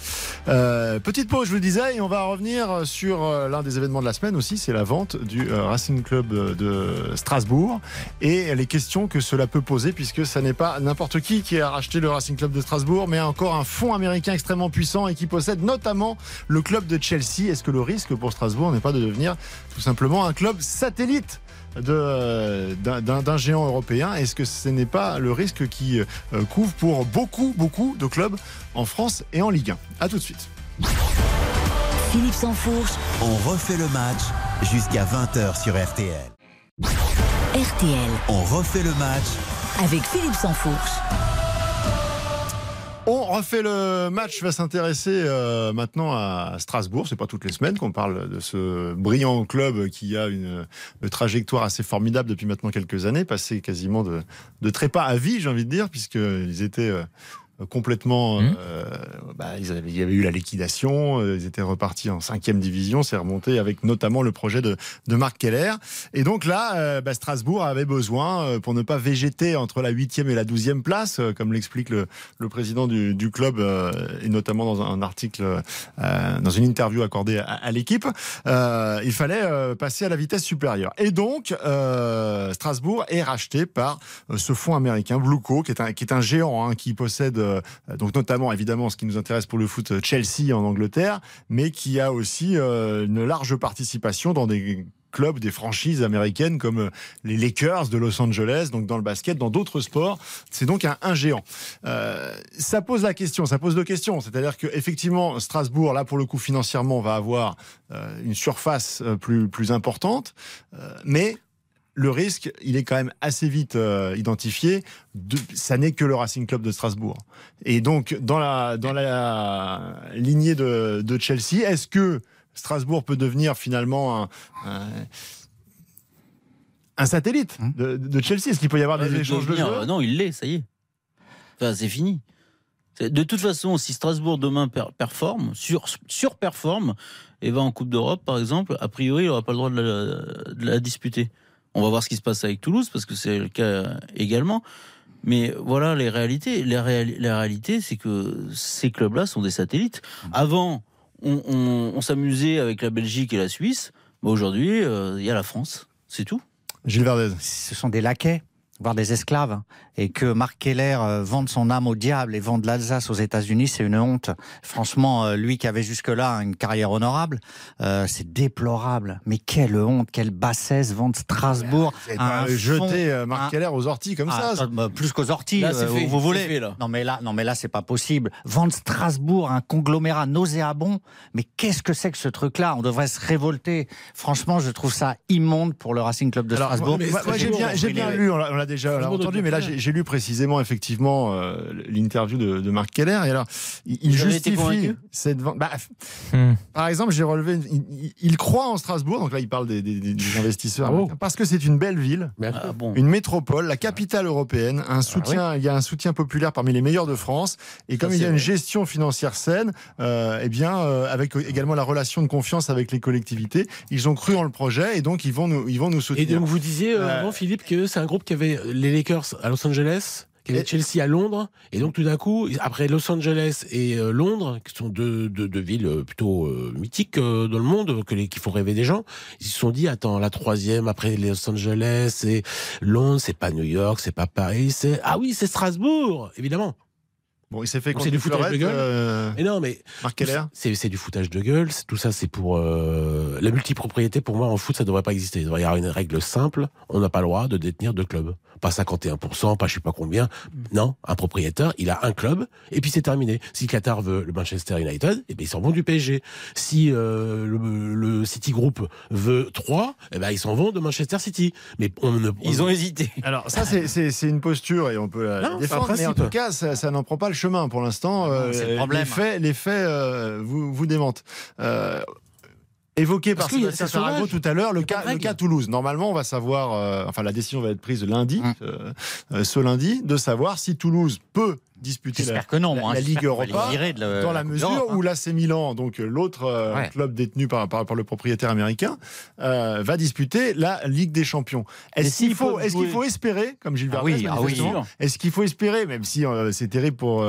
[SPEAKER 3] Euh, petite pause, je vous le disais, et on va revenir sur euh, l'un des événements de la semaine aussi, c'est la vente du euh, Racing Club de Strasbourg et les questions que cela peut poser, puisque ça n'est pas n'importe qui qui a racheté le Racing Club de Strasbourg, mais encore un fonds américain extrêmement puissant et qui possède notamment le club de Chelsea. Est-ce que le risque pour Strasbourg n'est pas de devenir tout simplement un club satellite? euh, d'un, d'un- d'un géant européen Est-ce que ce n'est pas le risque qui euh, couvre pour beaucoup, beaucoup de clubs en France et en Ligue 1 A tout de suite.
[SPEAKER 2] Philippe Sansfourche,
[SPEAKER 1] On refait le match jusqu'à 20h sur RTL.
[SPEAKER 2] RTL,
[SPEAKER 1] On refait le match
[SPEAKER 2] avec Philippe Sansfourche.
[SPEAKER 3] On refait le match, va s'intéresser euh, maintenant à Strasbourg. C'est pas toutes les semaines qu'on parle de ce brillant club qui a une, trajectoire assez formidable depuis maintenant quelques années, passé quasiment de, de trépas à vie, j'ai envie de dire, puisqu'ils étaient euh, complètement.
[SPEAKER 5] Mhm.
[SPEAKER 3] euh, bah, ils avaient- il y avait eu la liquidation, euh, ils étaient repartis en cinquième division, c'est remonté avec notamment le projet de, de Marc Keller. Et donc là, euh, bah, Strasbourg avait besoin, euh, pour ne pas végéter entre la huitième et la douzième place, euh, comme l'explique le, le président du, du club, euh, et notamment dans un article, euh, dans une interview accordée à, à l'équipe, euh, il fallait euh, passer à la vitesse supérieure. Et donc, euh, Strasbourg est racheté par euh, ce fonds américain, Blueco, qui est un, qui est un géant, hein, qui possède euh, donc notamment, évidemment, ce qui nous intéresse pour le foot, Chelsea en Angleterre, mais qui a aussi euh, une large participation dans des clubs, des franchises américaines comme euh, les Lakers de Los Angeles, donc dans le basket, dans d'autres sports. C'est donc un, géant. Euh, ça pose la question, ça pose deux questions. C'est-à-dire que effectivement, Strasbourg, là pour le coup financièrement, va avoir euh, une surface euh, plus plus importante, euh, mais le risque, il est quand même assez vite euh, identifié. De, ça n'est que le Racing Club de Strasbourg. Et donc, dans la, dans la lignée de, de Chelsea, est-ce que Strasbourg peut devenir finalement un, un, un satellite de, de Chelsea? Est-ce qu'il peut y avoir des échanges de
[SPEAKER 6] euh, Non, il l'est, ça y est. Enfin, c'est fini. De toute façon, si Strasbourg demain per- performe, sur, surperforme, et va en Coupe d'Europe, par exemple, a priori, il n'aura pas le droit de la, de la disputer. On va voir ce qui se passe avec Toulouse, parce que c'est le cas également. Mais voilà les réalités. La, réali- la réalité, c'est que ces clubs-là sont des satellites. Avant, on, on- on s'amusait avec la Belgique et la Suisse. Mais Aujourd'hui, euh, il y a la France. C'est tout.
[SPEAKER 3] Gilles Verdez.
[SPEAKER 7] Ce sont des laquais. voire des esclaves, et que Marc Keller euh, vende son âme au diable et vende l'Alsace aux États-Unis, c'est une honte. Franchement, euh, lui qui avait jusque-là une carrière honorable, euh, c'est déplorable. Mais quelle honte, quelle bassesse vendre Strasbourg.
[SPEAKER 3] Vous
[SPEAKER 7] à un
[SPEAKER 3] jeter
[SPEAKER 7] fond-
[SPEAKER 3] euh, Marc
[SPEAKER 7] un-
[SPEAKER 3] Keller aux orties comme
[SPEAKER 7] Ah,
[SPEAKER 3] ça.
[SPEAKER 7] bah, plus qu'aux orties,
[SPEAKER 6] Là, c'est
[SPEAKER 7] euh,
[SPEAKER 6] fait,
[SPEAKER 7] vous voulez.
[SPEAKER 6] fait, là.
[SPEAKER 7] Non mais là, non mais là, c'est pas possible. Vendre Strasbourg, un conglomérat nauséabond. Mais qu'est-ce que c'est que ce truc-là? On devrait se révolter. Franchement, je trouve ça immonde pour le Racing Club de
[SPEAKER 3] Alors,
[SPEAKER 7] Strasbourg.
[SPEAKER 3] moi, moi, j'ai bien, bien lu, on l'a déjà entendu, mais là j'ai j'ai lu précisément effectivement euh, l'interview de, de Marc Keller. Et alors, il, justifie cette vente. bah,
[SPEAKER 5] Hmm.
[SPEAKER 3] par exemple, j'ai relevé, il, il- il croit en Strasbourg, donc là il parle des, des- des- des investisseurs,
[SPEAKER 4] Oh.
[SPEAKER 3] américains, parce que c'est une belle ville.
[SPEAKER 6] Ah bon.
[SPEAKER 3] Une métropole, la capitale européenne, un soutien, il y a un soutien populaire parmi les meilleurs de France, et comme il y a une
[SPEAKER 6] vrai.
[SPEAKER 3] gestion financière saine, euh, eh bien, euh, avec également la relation de confiance avec les collectivités, ils ont cru en le projet et donc ils vont nous, ils vont nous
[SPEAKER 4] Et
[SPEAKER 3] soutenir.
[SPEAKER 4] donc vous disiez euh,
[SPEAKER 3] Euh,
[SPEAKER 4] avant Philippe que c'est un groupe qui avait les Lakers à Los Angeles, qui avait Chelsea à Londres, et donc tout d'un coup après Los Angeles et euh, Londres, qui sont deux, deux, deux villes euh, plutôt euh, mythiques euh, dans le monde, que les, qui font rêver des gens, ils se sont dit attends la troisième après Los Angeles et Londres, c'est pas New York, c'est pas Paris, c'est ah oui c'est Strasbourg évidemment.
[SPEAKER 3] Bon, il s'est fait
[SPEAKER 4] c'est du foutage de gueule.
[SPEAKER 3] euh,
[SPEAKER 4] Mais non mais
[SPEAKER 3] Marc Keller.
[SPEAKER 4] c'est c'est du foutage de gueule. Tout ça, c'est pour euh, la multipropriété. Pour moi, en foot, ça devrait pas exister. Il devrait y avoir une règle simple. On n'a pas le droit de détenir deux clubs. Pas 51%, pas je sais pas combien. Non, un propriétaire, il a un club et puis c'est terminé. Si Qatar veut le Manchester United, eh ben ils s'en vont du PSG. Si euh, le, le City Group veut trois, eh ben ils s'en vont de Manchester City. Mais on ne, on-
[SPEAKER 6] Ils ont hésité.
[SPEAKER 3] Alors ça c'est- une posture et on peut la
[SPEAKER 4] Non,
[SPEAKER 3] défendre, mais en tout cas ça, ça n'en prend pas le chemin pour l'instant.
[SPEAKER 7] non,
[SPEAKER 3] euh,
[SPEAKER 7] le.
[SPEAKER 3] Les faits, les faits euh, vous, vous démentent. Euh, Évoqué
[SPEAKER 4] Parce
[SPEAKER 3] par Sébastien. Tarago tout à l'heure, le cas, le Toulouse. Normalement, on va savoir, euh, enfin la décision va être prise lundi,
[SPEAKER 7] Hum.
[SPEAKER 3] euh, ce lundi, de savoir si Toulouse peut disputer la,
[SPEAKER 7] J'espère que non.
[SPEAKER 3] la-
[SPEAKER 7] moi,
[SPEAKER 3] la
[SPEAKER 7] hein.
[SPEAKER 3] Ligue Europa,
[SPEAKER 7] virer de la-
[SPEAKER 3] dans la mesure
[SPEAKER 7] d'Europe, hein.
[SPEAKER 3] où l'AC Milan, donc euh, l'autre euh,
[SPEAKER 5] Ouais.
[SPEAKER 3] club détenu par, par, par le propriétaire américain, euh, va disputer la Ligue des Champions. Est-ce qu'il faut,
[SPEAKER 6] peuvent
[SPEAKER 3] est-ce qu'il
[SPEAKER 6] jouer-
[SPEAKER 3] faut espérer, comme Gilles
[SPEAKER 7] Ah oui, ah oui.
[SPEAKER 3] est-ce qu'il faut espérer, même si euh, c'est terrible pour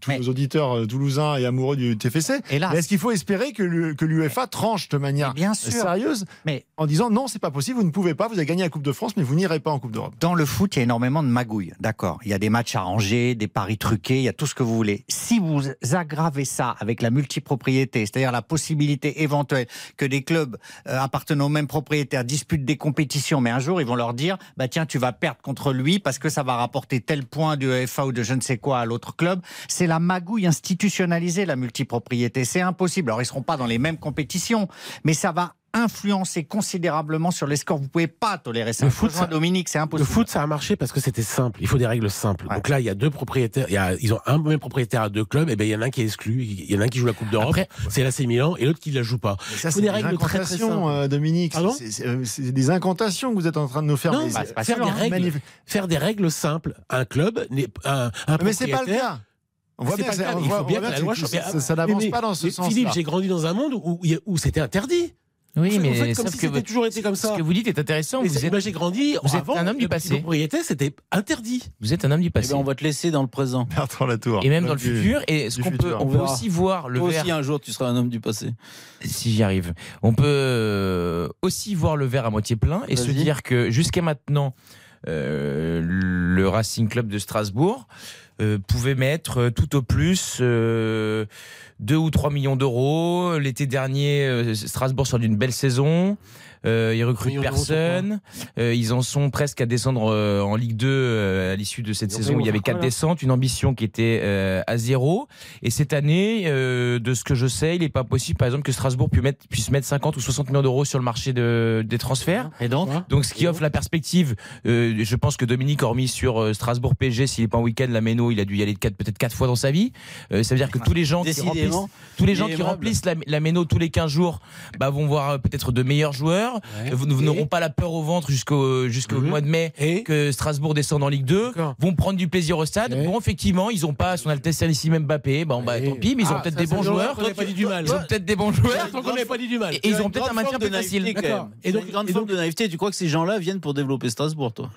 [SPEAKER 3] tous
[SPEAKER 7] Mais-
[SPEAKER 3] nos auditeurs toulousains et amoureux du TFC, est-ce qu'il faut espérer que l'U- que l'UEFA tranche de manière
[SPEAKER 7] bien sûr.
[SPEAKER 3] sérieuse
[SPEAKER 7] Mais
[SPEAKER 3] en disant non, c'est pas possible, vous ne pouvez pas, vous avez gagné la Coupe de France, mais vous n'irez pas en Coupe d'Europe.
[SPEAKER 7] Dans le foot, il y a énormément de magouilles, d'accord. Il y a des matchs arrangés, des paris truqués, il y a tout ce que vous voulez. Si vous aggravez ça avec la multipropriété, c'est-à-dire la possibilité éventuelle que des clubs euh, appartenant au même propriétaire disputent des compétitions, mais un jour ils vont leur dire, bah tiens, tu vas perdre contre lui parce que ça va rapporter tel point du UEFA ou de je ne sais quoi à l'autre club. C'est la magouille institutionnalisée, la multipropriété. C'est impossible. Alors ils seront pas dans les mêmes compétitions, mais ça va influencer considérablement sur les scores. Vous pouvez pas tolérer ça.
[SPEAKER 4] Le foot, ça-
[SPEAKER 7] Dominique, c'est
[SPEAKER 4] Le
[SPEAKER 7] impossible.
[SPEAKER 4] foot, ça a marché parce que c'était simple. Il faut des règles simples.
[SPEAKER 7] Ouais.
[SPEAKER 4] Donc là, il y a deux propriétaires. Il y a, ils ont un même propriétaire à deux clubs. Et ben, il y en a un qui est exclu. Il y en a un qui joue la Coupe d'Europe. C'est l'AC Milan et l'autre qui la joue pas.
[SPEAKER 3] Ça, c'est
[SPEAKER 4] des
[SPEAKER 3] des
[SPEAKER 4] règles très, très
[SPEAKER 3] incantations,
[SPEAKER 4] simples.
[SPEAKER 3] euh, Dominique.
[SPEAKER 4] Pardon
[SPEAKER 3] C'est- euh, des incantations que vous êtes en train de nous faire.
[SPEAKER 4] Non,
[SPEAKER 3] Mais
[SPEAKER 4] bah,
[SPEAKER 3] c'est-
[SPEAKER 7] pas
[SPEAKER 4] faire
[SPEAKER 7] sûr,
[SPEAKER 4] des
[SPEAKER 7] hein.
[SPEAKER 4] règles,
[SPEAKER 3] Magnifique.
[SPEAKER 4] faire des règles simples. Un club, n'est- un, un
[SPEAKER 3] Mais c'est pas le
[SPEAKER 4] propriétaire-
[SPEAKER 3] cas. On voit
[SPEAKER 4] C'est
[SPEAKER 3] bien,
[SPEAKER 4] pas
[SPEAKER 3] que
[SPEAKER 4] le
[SPEAKER 3] c'est-
[SPEAKER 4] cas.
[SPEAKER 3] on
[SPEAKER 4] Il faut bien que la loi
[SPEAKER 3] ça-
[SPEAKER 4] change.
[SPEAKER 3] ça, ça n'avance pas dans ce sens-là.
[SPEAKER 4] Philippe, j'ai grandi dans un monde où, où, où c'était interdit.
[SPEAKER 5] Oui,
[SPEAKER 4] Vous
[SPEAKER 5] mais
[SPEAKER 4] faites comme
[SPEAKER 5] sauf
[SPEAKER 4] si
[SPEAKER 5] que
[SPEAKER 4] c'était
[SPEAKER 5] vous-
[SPEAKER 4] toujours été comme ça.
[SPEAKER 5] ce que vous dites est intéressant.
[SPEAKER 4] Mais
[SPEAKER 5] Vous êtes,
[SPEAKER 4] moi, j'ai grandi.
[SPEAKER 5] vous êtes
[SPEAKER 4] avant,
[SPEAKER 5] un homme du passé.
[SPEAKER 4] propriété, c'était interdit.
[SPEAKER 5] vous êtes un homme du
[SPEAKER 6] Eh
[SPEAKER 5] passé.
[SPEAKER 6] ben, on va te laisser dans le présent.
[SPEAKER 3] Bertrand Latour.
[SPEAKER 5] Et même dans le
[SPEAKER 3] Du-
[SPEAKER 5] futur. Et ce qu'on peut, on peut aussi voir le
[SPEAKER 6] Toi
[SPEAKER 5] verre.
[SPEAKER 6] aussi, un jour, tu seras un homme du passé.
[SPEAKER 5] si j'y arrive. On peut euh, aussi voir le verre à moitié plein et se dire que jusqu'à maintenant, euh, le Racing Club de Strasbourg euh, pouvait mettre euh, tout au plus euh, 2 ou 3 millions d'euros. L'été dernier, euh, Strasbourg sort d'une belle saison. Euh, ils recrutent personne. Euh, ils en sont presque à descendre euh, en Ligue 2 euh, à l'issue de cette saison où il y avait quatre descentes, une ambition qui était euh, à zéro. Et cette année, euh, de ce que je sais, il n'est pas possible, par exemple, que Strasbourg puisse mettre, puisse mettre 50 ou 60 millions d'euros sur le marché de, des transferts.
[SPEAKER 7] Et donc
[SPEAKER 5] Donc, ce qui offre la perspective, euh, je pense que Dominique, hormis sur euh, Strasbourg PSG, s'il n'est pas en week-end, la Méno, il a dû y aller quatre- peut-être quatre fois dans sa vie. Euh, ça veut dire que tous les gens qui remplissent, tous les gens qui remplissent la, la Méno tous les 15 jours, bah, vont voir euh, peut-être de meilleurs joueurs. Vous, n'auront pas la peur au ventre jusqu'au jusqu'au
[SPEAKER 4] Mhm.
[SPEAKER 5] mois de mai
[SPEAKER 4] Et
[SPEAKER 5] que Strasbourg descende en Ligue 2,
[SPEAKER 4] D'accord.
[SPEAKER 5] vont prendre du plaisir au stade. Bon, effectivement, ils n'ont pas son Altesse Sérénissime Mbappé. Bon, bah, tant pis, mais ils ont
[SPEAKER 4] Ah,
[SPEAKER 5] peut-être des bons joueurs.
[SPEAKER 4] qu'on ait pas dit du mal.
[SPEAKER 5] Ils ont peut-être des bons joueurs.
[SPEAKER 4] Tant qu'on n'avait pas dit du mal.
[SPEAKER 5] Et ils ont peut-être un maintien plus facile.
[SPEAKER 6] Et donc,
[SPEAKER 4] Et donc-
[SPEAKER 6] une grande forme de naïveté. Tu crois que ces gens-là viennent pour développer Strasbourg, toi?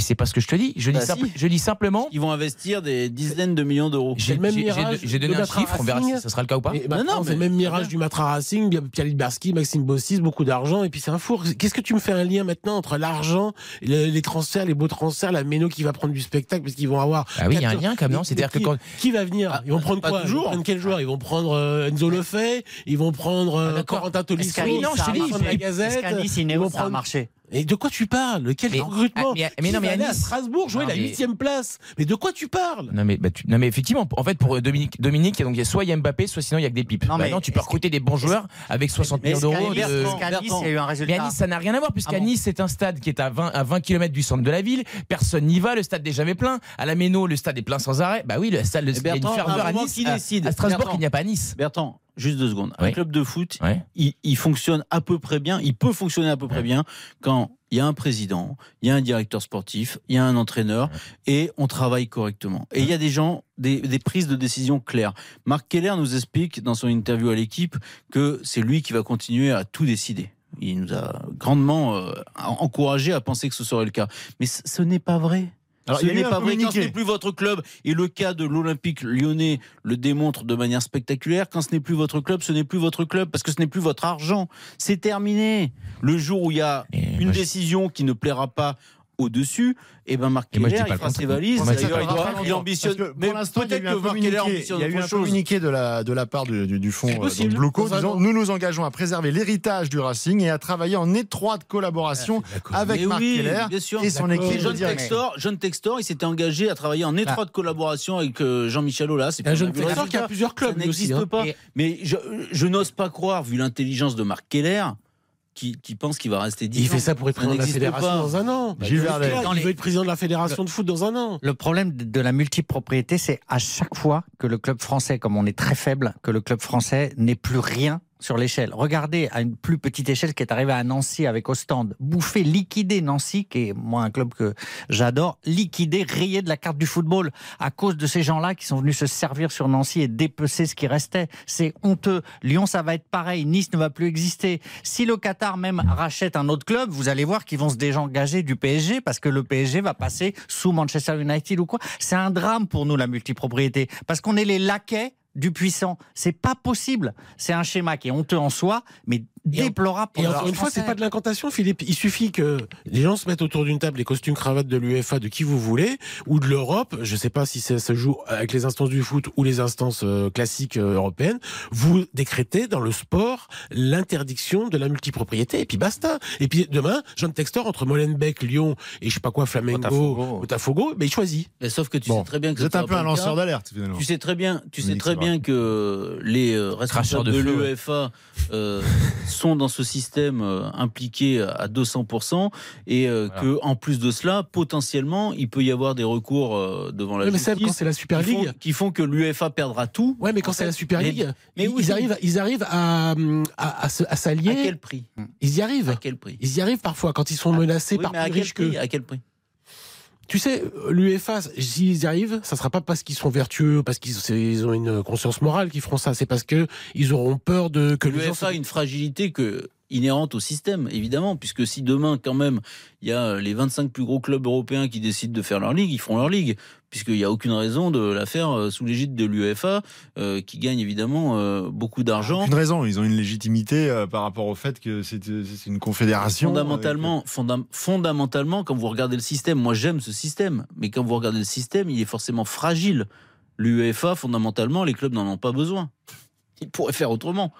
[SPEAKER 5] Mais c'est pas ce que je te dis. Je dis,
[SPEAKER 6] Bah,
[SPEAKER 5] simple- je dis simplement.
[SPEAKER 6] Ils vont investir des dizaines de millions d'euros.
[SPEAKER 5] J'ai
[SPEAKER 4] le même
[SPEAKER 5] j'ai- j'ai-
[SPEAKER 4] mirage
[SPEAKER 5] j'ai donné
[SPEAKER 4] de
[SPEAKER 5] un
[SPEAKER 4] Matra
[SPEAKER 5] chiffre, on verra
[SPEAKER 4] Racing.
[SPEAKER 5] si ça sera le cas ou pas.
[SPEAKER 4] Et
[SPEAKER 6] Non,
[SPEAKER 4] maintenant,
[SPEAKER 6] non,
[SPEAKER 4] c'est même mirage du Matra Racing, Pierre Littbarski, Maxime Bossis, beaucoup d'argent, et puis c'est un four. Qu'est-ce que tu me fais un lien maintenant entre l'argent, le- les transferts, les beaux transferts, la méno qui va prendre du spectacle, parce qu'ils vont avoir.
[SPEAKER 5] Ah oui, il y a un
[SPEAKER 4] 14
[SPEAKER 5] lien quand même, non C'est-à-dire que quand.
[SPEAKER 4] qui, va venir
[SPEAKER 6] Ah,
[SPEAKER 4] Ils vont prendre quoi Ils
[SPEAKER 6] toujours.
[SPEAKER 4] vont prendre quel joueur Ils vont prendre euh, Enzo Lefebvre, ils vont prendre euh,
[SPEAKER 5] Ah.
[SPEAKER 4] Corentin Tolisso,
[SPEAKER 5] non,
[SPEAKER 4] ils vont prendre la Gazette. Ils vont prendre-
[SPEAKER 7] marché
[SPEAKER 4] Et de quoi tu parles? Quel
[SPEAKER 5] Mais-
[SPEAKER 4] recrutement?
[SPEAKER 5] ah, mais- mais non, mais à
[SPEAKER 4] à Strasbourg jouer
[SPEAKER 5] Non,
[SPEAKER 4] la huitième place. Mais de quoi tu parles?
[SPEAKER 5] Non mais, bah, tu- non mais effectivement, en fait pour Dominique, Dominique donc il y a soit il y a Mbappé, soit sinon il y a que des pipes.
[SPEAKER 7] Non,
[SPEAKER 5] Non,
[SPEAKER 7] mais
[SPEAKER 5] tu peux recruter des bons joueurs avec 60
[SPEAKER 7] Mais
[SPEAKER 5] millions d'euros.
[SPEAKER 7] Nice,
[SPEAKER 5] de-
[SPEAKER 7] Nice, il y a eu un
[SPEAKER 5] Mais à
[SPEAKER 7] résultat
[SPEAKER 5] Nice, ça n'a rien à voir, puisqu'à
[SPEAKER 7] Ah bon
[SPEAKER 5] Nice, c'est un stade qui est à 20, à 20 km du centre de la ville. Personne n'y va, le stade n'est jamais plein. À la Méno, le stade est plein sans arrêt. Bah oui, le stade, le,
[SPEAKER 6] Et
[SPEAKER 5] il y a une
[SPEAKER 6] Bertrand,
[SPEAKER 5] ferveur
[SPEAKER 6] à
[SPEAKER 5] Nice. à- Strasbourg,
[SPEAKER 6] Bertrand.
[SPEAKER 5] qu'il n'y a pas à Nice.
[SPEAKER 6] Bertrand, juste deux secondes. Un
[SPEAKER 5] Oui.
[SPEAKER 6] club de foot, il, il fonctionne à peu près bien, il peut fonctionner à peu près bien quand il y a un président, il y a un directeur sportif, il y a un entraîneur et on travaille correctement. Et il y a des gens, des, des prises de décision claires. Marc Keller nous explique dans son interview à l'équipe que c'est lui qui va continuer à tout décider. Il nous a grandement euh, encouragé à penser que ce serait le cas. Mais ce n'est pas vrai.
[SPEAKER 3] Alors, il
[SPEAKER 6] n'est pas vrai quand ce n'est plus votre club. Et le cas de l'Olympique lyonnais le démontre de manière spectaculaire. Quand ce n'est plus votre club, ce n'est plus votre club parce que ce n'est plus votre argent. C'est terminé. Le jour où il y a
[SPEAKER 5] Et
[SPEAKER 6] une
[SPEAKER 5] moi,
[SPEAKER 6] décision qui ne plaira pas au-dessus, et ben Marc Keller, il fera ses valises.
[SPEAKER 5] Moi,
[SPEAKER 6] il, doit- il ambitionne. Mais
[SPEAKER 3] pour l'instant, il y a
[SPEAKER 6] peut-être
[SPEAKER 3] eu
[SPEAKER 6] que
[SPEAKER 3] un
[SPEAKER 6] Marc Keller
[SPEAKER 3] communiqué,
[SPEAKER 6] ambitionne
[SPEAKER 3] il y a eu un
[SPEAKER 6] chose.
[SPEAKER 3] communiqué de la, de la part du, du, du fonds
[SPEAKER 4] C'est
[SPEAKER 3] euh, disant
[SPEAKER 4] an.
[SPEAKER 3] nous nous engageons à préserver l'héritage du Racing et à travailler en étroite collaboration
[SPEAKER 4] D'accord.
[SPEAKER 3] avec
[SPEAKER 6] Mais
[SPEAKER 3] Marc
[SPEAKER 6] oui,
[SPEAKER 3] Keller et son équipe
[SPEAKER 6] John. Textor, John Textor, il s'était engagé à travailler en étroite collaboration avec euh, Jean-Michel Aulas. Et
[SPEAKER 4] Un jeune Textor qui a plusieurs clubs,
[SPEAKER 6] Ça n'existe
[SPEAKER 4] hein.
[SPEAKER 6] pas. Mais je, je n'ose pas croire, vu l'intelligence de Marc Keller, qui, qui pense qu'il va rester 10
[SPEAKER 4] Il
[SPEAKER 6] ans.
[SPEAKER 4] fait ça pour être président de la fédération
[SPEAKER 6] pas.
[SPEAKER 4] dans un an. Bah,
[SPEAKER 3] Gilles
[SPEAKER 4] il veut être président de la fédération de foot dans un an.
[SPEAKER 7] Le problème de de la multipropriété, c'est à chaque fois que le club français, comme on est très faible, que le club français n'est plus rien sur l'échelle. Regardez à une plus petite échelle ce qui est arrivé à Nancy avec Ostende. Bouffer, liquider Nancy, qui est moi un club que j'adore, liquider, rayer de la carte du football à cause de ces gens-là qui sont venus se servir sur Nancy et dépecer ce qui restait. C'est honteux. Lyon, ça va être pareil. Nice ne va plus exister. Si le Qatar même rachète un autre club, vous allez voir qu'ils vont se désengager du PSG parce que le PSG va passer sous Manchester United ou quoi. C'est un drame pour nous, la multipropriété. Parce qu'on est les laquais du puissant. C'est pas possible. C'est un schéma qui est honteux en soi, mais déplorable pour
[SPEAKER 4] Et encore une fois, c'est pas de l'incantation, Philippe. Il suffit que les gens se mettent autour d'une table, les costumes cravates de l'UEFA, de qui vous voulez, ou de l'Europe. Je sais pas si ça se joue avec les instances du foot ou les instances euh, classiques euh, européennes. Vous décrétez dans le sport l'interdiction de la multipropriété, et puis basta. Et puis demain, John Textor entre Molenbeek, Lyon et je sais pas quoi, Flamengo,
[SPEAKER 7] Botafogo.
[SPEAKER 4] Botafogo, mais il choisit.
[SPEAKER 6] Mais sauf que tu
[SPEAKER 3] Bon,
[SPEAKER 6] sais très bien que ça
[SPEAKER 3] un peu un lanceur d'alerte finalement.
[SPEAKER 6] Tu sais très bien, tu sais très
[SPEAKER 3] Sévrin.
[SPEAKER 6] Bien que les euh, responsables
[SPEAKER 5] de
[SPEAKER 6] de, l'UEFA euh, sont dans ce système euh, impliqués à 200% et euh,
[SPEAKER 5] Voilà.
[SPEAKER 6] que en plus de cela, potentiellement, il peut y avoir des recours euh, devant la
[SPEAKER 4] mais Seb, quand
[SPEAKER 6] justice
[SPEAKER 4] c'est la Super
[SPEAKER 6] qui font,
[SPEAKER 4] League.
[SPEAKER 6] qui font que l'UEFA perdra tout.
[SPEAKER 4] Ouais, mais quand c'est la Super
[SPEAKER 6] mais-
[SPEAKER 4] League,
[SPEAKER 6] mais
[SPEAKER 4] ils,
[SPEAKER 6] oui.
[SPEAKER 4] ils arrivent, ils arrivent à, à, à, se- à
[SPEAKER 6] À
[SPEAKER 4] s'allier.
[SPEAKER 6] quel prix?
[SPEAKER 4] Ils y arrivent.
[SPEAKER 6] À quel prix?
[SPEAKER 4] Ils y arrivent parfois quand ils sont menacés
[SPEAKER 6] Oui,
[SPEAKER 4] par
[SPEAKER 6] mais
[SPEAKER 4] plus riches que.
[SPEAKER 6] À quel prix?
[SPEAKER 4] Tu sais, l'UEFA, s'ils y arrivent, ça sera pas parce qu'ils sont vertueux, parce qu'ils ont une conscience morale qu'ils feront ça. C'est parce que ils auront peur de que.
[SPEAKER 6] L'UEFA a une fragilité que inhérente au système, évidemment, puisque si demain, quand même, il y a les 25 plus gros clubs européens qui décident de faire leur ligue, ils feront leur ligue, puisqu'il n'y a aucune raison de la faire euh, sous l'égide de l'UEFA, euh, qui gagne évidemment euh, beaucoup d'argent.
[SPEAKER 3] Aucune raison, ils ont une légitimité euh, par rapport au fait que c'est une confédération.
[SPEAKER 6] Fondamentalement, fondam- fondamentalement, quand vous regardez le système, moi j'aime ce système, mais quand vous regardez le système, il est forcément fragile. L'UEFA, fondamentalement, les clubs n'en ont pas besoin. Ils pourraient faire autrement.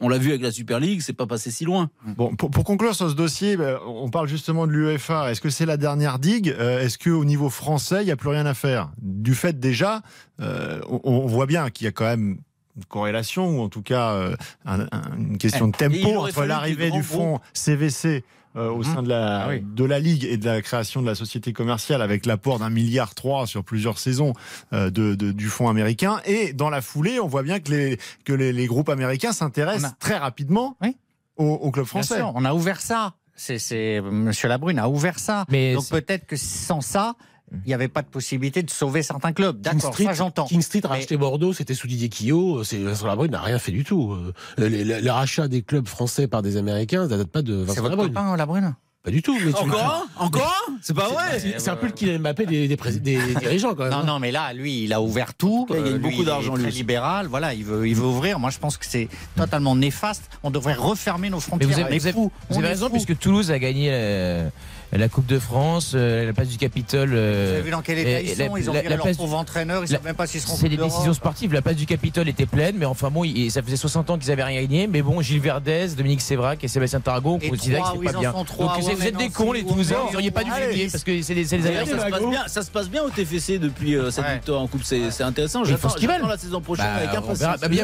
[SPEAKER 6] On l'a vu avec la Super League, c'est pas passé si loin.
[SPEAKER 3] Bon, pour, pour conclure sur ce dossier, ben, on parle justement de l'UEFA. Est-ce que c'est la dernière digue? Euh, Est-ce qu'au niveau français, il n'y a plus rien à faire? Du fait déjà, euh, on, on voit bien qu'il y a quand même une corrélation, ou en tout cas euh, un- un- une question de
[SPEAKER 6] il
[SPEAKER 3] tempo entre l'arrivée du fonds CVC euh, au
[SPEAKER 7] Mhm.
[SPEAKER 3] sein de la,
[SPEAKER 7] Ah oui.
[SPEAKER 3] de la Ligue et de la création de la société commerciale avec l'apport d'un milliard trois sur plusieurs saisons euh, de, de- du fonds américain. Et dans la foulée, on voit bien que les, que les, les groupes américains s'intéressent
[SPEAKER 7] a-
[SPEAKER 3] très rapidement
[SPEAKER 7] Oui.
[SPEAKER 3] au, au club
[SPEAKER 7] Bien
[SPEAKER 3] français.
[SPEAKER 7] sûr, on a ouvert ça. C'est, c'est Monsieur Labrune a ouvert ça.
[SPEAKER 5] Mais
[SPEAKER 7] Donc peut-être que sans ça, il n'y avait pas de possibilité de sauver certains clubs.
[SPEAKER 4] King
[SPEAKER 7] D'accord,
[SPEAKER 4] Street,
[SPEAKER 7] ça j'entends.
[SPEAKER 4] King Street a racheté Bordeaux, c'était sous Didier Quillot. C'est Vincent Labrune n'a rien fait du tout. Euh, Les, les- les rachats des clubs français par des Américains, ça date pas de
[SPEAKER 7] C'est
[SPEAKER 4] Vincent
[SPEAKER 7] votre
[SPEAKER 4] Labrune.
[SPEAKER 7] copain, Labrune
[SPEAKER 4] Pas du tout. Mais tu-
[SPEAKER 6] Encore Encore C'est pas vrai?
[SPEAKER 4] C'est c'est un peu le Kylian Mbappé des, des, dirigeants quand même.
[SPEAKER 7] Non, non, mais là, lui, il a ouvert tout.
[SPEAKER 6] Il gagne
[SPEAKER 7] Euh,
[SPEAKER 6] beaucoup
[SPEAKER 7] il est
[SPEAKER 6] d'argent, lui
[SPEAKER 7] Très
[SPEAKER 6] aussi.
[SPEAKER 7] libéral, voilà, il veut, il veut ouvrir. Moi, je pense que c'est totalement néfaste. On devrait refermer nos
[SPEAKER 5] Mais
[SPEAKER 7] frontières.
[SPEAKER 5] vous avez,
[SPEAKER 7] est
[SPEAKER 5] vous avez- vous avez
[SPEAKER 7] est
[SPEAKER 5] raison, puisque Toulouse a gagné euh, la Coupe de France, euh, la place du Capitole. euh,
[SPEAKER 7] Vous avez vu dans quel état
[SPEAKER 5] et-
[SPEAKER 7] ils
[SPEAKER 5] la-
[SPEAKER 7] sont Ils ont
[SPEAKER 5] la- la
[SPEAKER 7] leur
[SPEAKER 5] place-
[SPEAKER 7] pauvre entraîneur. Ils savent même pas s'ils seront
[SPEAKER 5] C'est des décisions sportives. La place du Capitole était pleine, mais enfin bon, il- ça faisait 60 ans qu'ils avaient rien gagné. Mais bon, Gilles Verdez, Dominique Sévrac et Sébastien Tarago, on considère que pas bien. Donc
[SPEAKER 7] ouais,
[SPEAKER 5] vous êtes des cons, les Toulousains, vous n'auriez pas dû gagner parce que c'est
[SPEAKER 6] D'ailleurs,
[SPEAKER 5] adversaires.
[SPEAKER 6] ça, se passe bien, au TFC depuis euh, cette victoire en Coupe, c'est intéressant. J'attends
[SPEAKER 5] ce qu'ils
[SPEAKER 6] j'attends
[SPEAKER 5] veulent.
[SPEAKER 6] la saison prochaine
[SPEAKER 5] Bah,
[SPEAKER 6] avec impatience.
[SPEAKER 5] Bah, il y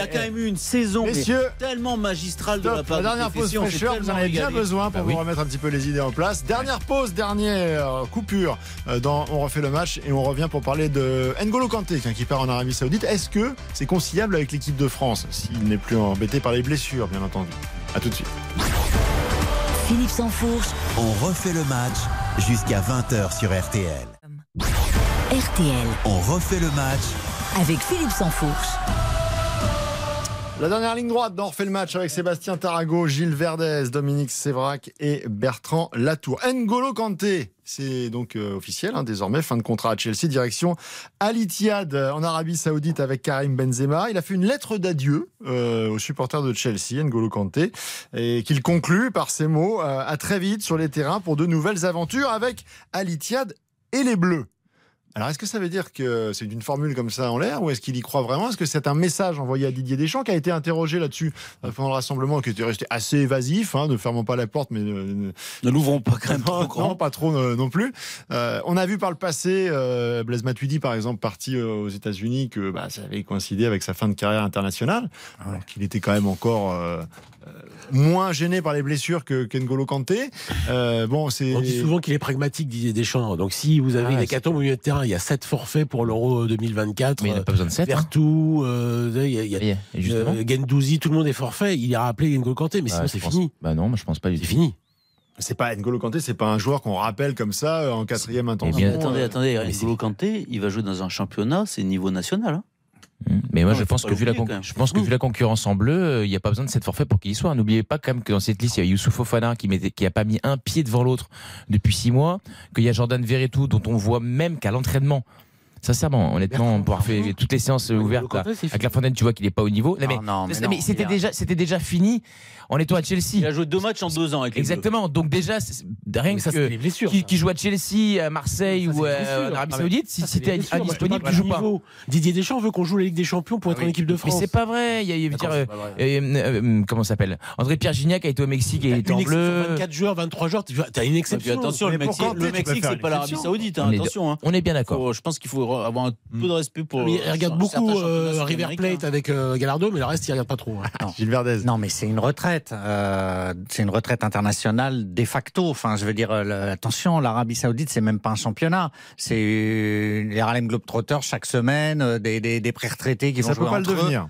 [SPEAKER 5] a
[SPEAKER 6] quand même eu une saison tellement magistrale de la part
[SPEAKER 3] La
[SPEAKER 6] du
[SPEAKER 3] dernière pause
[SPEAKER 6] TFC, on
[SPEAKER 3] en
[SPEAKER 6] tellement
[SPEAKER 3] avez bien besoin pour Vous
[SPEAKER 5] oui.
[SPEAKER 3] remettre un petit peu les idées en place. Dernière pause, dernière coupure euh, dans On refait le match et on revient pour parler de N'Golo Kanté qui part en Arabie Saoudite. Est-ce que c'est conciliable avec l'équipe de France s'il n'est plus embêté par les blessures, bien entendu? À tout de suite.
[SPEAKER 2] Philippe Sansfourche,
[SPEAKER 1] On refait le match jusqu'à 20h sur RTL.
[SPEAKER 2] RTL,
[SPEAKER 1] On refait le match
[SPEAKER 2] avec Philippe Sansfourche.
[SPEAKER 3] La dernière ligne droite d'On refait le match avec Sébastien Tarago, Gilles Verdez, Dominique Sévrac et Bertrand Latour. N'Golo Kanté, c'est donc euh, officiel hein, désormais, fin de contrat à Chelsea, direction Al Ittihad euh, en Arabie Saoudite avec Karim Benzema. Il a fait une lettre d'adieu euh, aux supporters de Chelsea, N'Golo Kanté, et qu'il conclut par ces mots à très vite sur les terrains pour de nouvelles aventures avec Al Ittihad et les Bleus. Alors, est-ce que ça veut dire que c'est une formule comme ça en l'air ou est-ce qu'il y croit vraiment? Est-ce que c'est un message envoyé à Didier Deschamps qui a été interrogé là-dessus euh, pendant le rassemblement, qui était resté assez évasif, hein, ne fermons pas la porte, mais euh,
[SPEAKER 6] Ne l'ouvrons pas quand même trop
[SPEAKER 3] non, pas trop euh, non plus. Euh, on a vu par le passé euh, Blaise Matuidi, par exemple, parti euh, aux États-Unis, que bah, ça avait coïncidé avec sa fin de carrière internationale, alors qu'il était quand même encore moins gêné par les blessures que qu'N'Golo Kanté. Euh, bon, c'est
[SPEAKER 4] On dit souvent qu'il est pragmatique, Didier Deschamps. Donc si vous avez
[SPEAKER 3] Ah,
[SPEAKER 4] une
[SPEAKER 3] c'est-
[SPEAKER 4] hécatombe au milieu de terrain, il y a 7 forfaits pour l'Euro 2024.
[SPEAKER 5] Mais il n'a
[SPEAKER 4] euh,
[SPEAKER 5] pas besoin de 7.
[SPEAKER 4] Vertou, euh, il y a, il y a
[SPEAKER 5] justement.
[SPEAKER 4] euh, Gendouzi, tout le monde est forfait. Il a rappelé N'Golo Kanté, mais sinon c'est
[SPEAKER 5] pense-
[SPEAKER 4] fini.
[SPEAKER 5] Bah non, moi je pense pas du
[SPEAKER 4] C'est
[SPEAKER 5] tout.
[SPEAKER 4] fini.
[SPEAKER 3] c'est pas N'Golo Kanté, c'est pas un joueur qu'on rappelle comme ça euh, en quatrième intention.
[SPEAKER 5] bien,
[SPEAKER 6] Attendez,
[SPEAKER 3] Euh,
[SPEAKER 6] attendez,
[SPEAKER 4] mais c'est-
[SPEAKER 6] N'Golo Kanté, il va jouer dans un championnat, c'est niveau national. hein.
[SPEAKER 5] Mmh. Mais moi,
[SPEAKER 6] Non,
[SPEAKER 5] je pense que vu la,
[SPEAKER 6] l'oublier,
[SPEAKER 5] con-
[SPEAKER 6] quand même.
[SPEAKER 5] je pense que vu la concurrence en bleu, euh, il n'y a pas besoin de cette forfait pour qu'il y soit. N'oubliez pas quand même que dans cette liste, il y a Youssouf Fofana qui mettait, qui a pas mis un pied devant l'autre depuis six mois, qu'il y a Jordan Verretou dont on voit même qu'à l'entraînement. Sincèrement, honnêtement, pour avoir fait toutes les séances ouvertes là, avec la Fontaine, tu vois qu'il est pas au niveau. Là, mais
[SPEAKER 7] Non, non, mais
[SPEAKER 5] c'était déjà, c'était déjà fini en étant à Chelsea.
[SPEAKER 6] Il a joué deux matchs en deux ans avec.
[SPEAKER 5] Exactement. Donc déjà, rien
[SPEAKER 4] Mais ça,
[SPEAKER 5] que
[SPEAKER 4] c'est les blessures.
[SPEAKER 5] qui,
[SPEAKER 4] ça.
[SPEAKER 5] qui joue à Chelsea, à Marseille
[SPEAKER 4] Ça,
[SPEAKER 5] ou euh, en Arabie
[SPEAKER 4] Ah, mais
[SPEAKER 5] Saoudite, si, si t'es indisponible, tu joues pas.
[SPEAKER 4] Didier Deschamps veut qu'on joue la Ligue des Champions pour être
[SPEAKER 7] oui.
[SPEAKER 4] en équipe de
[SPEAKER 5] Mais
[SPEAKER 4] France.
[SPEAKER 5] c'est pas vrai. Il y a, dire, euh, euh, euh, comment ça s'appelle? André Pierre Gignac a été au Mexique et il était en bleu.
[SPEAKER 4] 24 joueurs, 23 joueurs, tu as une exception.
[SPEAKER 6] attention,
[SPEAKER 3] Mais
[SPEAKER 6] le Mexique, le c'est pas l'Arabie. Saoudite, hein,
[SPEAKER 5] On est-
[SPEAKER 6] attention. hein.
[SPEAKER 5] On est bien d'accord.
[SPEAKER 6] Je pense qu'il faut avoir un peu de respect pour.
[SPEAKER 4] Mais il
[SPEAKER 6] euh,
[SPEAKER 4] regarde beaucoup euh, River. Plate avec euh, Gallardo, mais le reste, il regarde pas trop. hein.
[SPEAKER 3] Gilles Verdez.
[SPEAKER 7] Non, mais c'est une retraite. Euh, c'est une retraite internationale de facto. Enfin, je veux dire, euh, le- attention, l'Arabie Saoudite, c'est même pas un championnat. C'est euh, les Harlem Globetrotters chaque semaine, euh, des, des, des pré-retraités qui
[SPEAKER 3] Ça
[SPEAKER 7] vont jouer
[SPEAKER 3] pas le
[SPEAKER 7] entre eux.
[SPEAKER 3] devenir.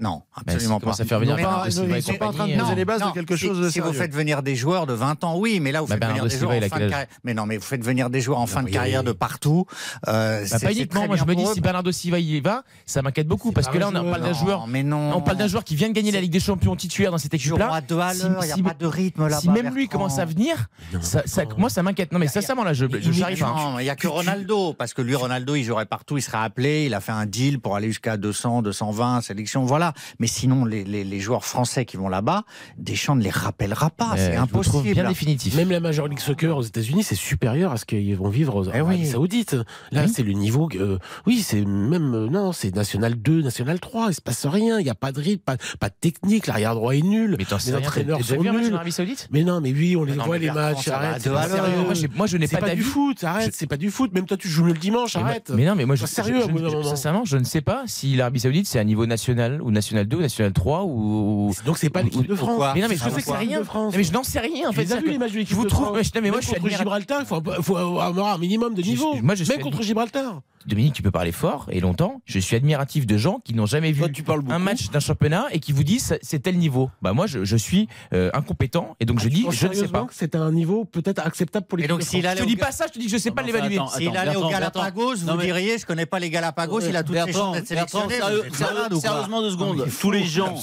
[SPEAKER 7] Non, absolument
[SPEAKER 5] ça
[SPEAKER 7] pas.
[SPEAKER 5] à faire venir
[SPEAKER 3] Ils pas- ils sont pas en train de
[SPEAKER 5] compagnie,
[SPEAKER 3] poser
[SPEAKER 5] euh,
[SPEAKER 3] les bases de quelque
[SPEAKER 7] si-
[SPEAKER 3] chose de
[SPEAKER 7] Si vous faites venir des joueurs de 20 ans, oui, mais là vous faites venir
[SPEAKER 5] Bernardo
[SPEAKER 7] des joueurs en
[SPEAKER 5] il
[SPEAKER 7] fin de carrière. Mais non, mais vous faites venir des joueurs en fin de carrière de partout. Euh,
[SPEAKER 5] Bah,
[SPEAKER 7] c'est-
[SPEAKER 5] pas uniquement. Moi, je me dis, si Bernardo Silva y va, ça m'inquiète beaucoup parce que là,
[SPEAKER 4] un
[SPEAKER 5] on parle d'un joueur.
[SPEAKER 7] mais non.
[SPEAKER 5] On parle d'un joueur qui vient de gagner la Ligue des Champions titulaire dans cette équipe-là.
[SPEAKER 7] à
[SPEAKER 5] Si-
[SPEAKER 7] il n'y a pas de rythme là-bas.
[SPEAKER 5] Si même lui commence à venir, ça, ça- moi ça m'inquiète. Non mais sincèrement là, je, je
[SPEAKER 4] il-
[SPEAKER 5] j'arrive pas.
[SPEAKER 7] Non, il n'y a que Ronaldo, parce que lui, Ronaldo, il jouerait partout, il serait appelé, il a fait un deal pour aller jusqu'à 200, 220 sélections, voilà. Mais sinon, les, les, les joueurs français qui vont là-bas, Deschamps ne les rappellera pas, c'est impossible.
[SPEAKER 5] bien définitif.
[SPEAKER 4] Même la Major League Soccer aux États-Unis, c'est supérieur à ce qu'ils vont vivre aux
[SPEAKER 7] Eh oui.
[SPEAKER 4] Saoudite. Là,
[SPEAKER 5] Oui.
[SPEAKER 4] c'est le niveau. que- euh, oui, c'est même euh, non, c'est National 2, National 3. Il se passe rien. Il n'y a pas de rythme, pas, pas de technique. L'arrière droit est nul.
[SPEAKER 5] Mais
[SPEAKER 4] les
[SPEAKER 5] rien,
[SPEAKER 4] entraîneurs sont
[SPEAKER 5] vu un match en
[SPEAKER 4] nuls.
[SPEAKER 5] Arabie Saoudite?
[SPEAKER 4] Mais non, mais oui, on les
[SPEAKER 7] Mais non,
[SPEAKER 4] voit les matchs. Arrête, c'est pas sérieux.
[SPEAKER 5] Moi, moi, je n'ai
[SPEAKER 4] C'est
[SPEAKER 5] pas
[SPEAKER 4] pas du foot. Arrête,
[SPEAKER 5] Je-
[SPEAKER 4] c'est pas du foot. Même toi, tu joues le dimanche. Arrête.
[SPEAKER 5] Mais non, mais moi, je,
[SPEAKER 4] sérieux,
[SPEAKER 5] sincèrement, je ne sais pas si l'Arabie Saoudite c'est un niveau national ou national 2 ou national 3 ou.
[SPEAKER 4] Donc c'est pas l'équipe de France.
[SPEAKER 5] Mais non, mais je sais que c'est rien. mais je n'en sais rien en fait. C'est-à-dire
[SPEAKER 4] vus, les matchs de l'équipe. France
[SPEAKER 5] mais, moi, je suis.
[SPEAKER 4] Gibraltar, il faut, avoir un minimum de niveau. Même contre Gibraltar.
[SPEAKER 5] Dominique, tu peux parler fort et longtemps. Je suis admiratif de gens qui n'ont jamais vu
[SPEAKER 6] Toi, tu parles beaucoup.
[SPEAKER 5] un match d'un championnat et qui vous disent c'est tel niveau. Bah moi, je, je suis euh, incompétent et donc je
[SPEAKER 4] Ah,
[SPEAKER 5] dis je ne sais pas.
[SPEAKER 4] que C'est un niveau peut-être acceptable pour
[SPEAKER 7] Et
[SPEAKER 4] l'équipe
[SPEAKER 7] donc, s'il allait
[SPEAKER 5] Je te dis pas ça, je te dis que je sais
[SPEAKER 6] Non,
[SPEAKER 5] pas l'évaluer.
[SPEAKER 7] S'il allait au
[SPEAKER 6] Bertrand,
[SPEAKER 7] Galapagos, vous
[SPEAKER 6] mais-
[SPEAKER 7] diriez, je connais pas les Galapagos, il a toutes les chances d'être sélectionné.
[SPEAKER 6] Sérieusement deux secondes. Tous les gens,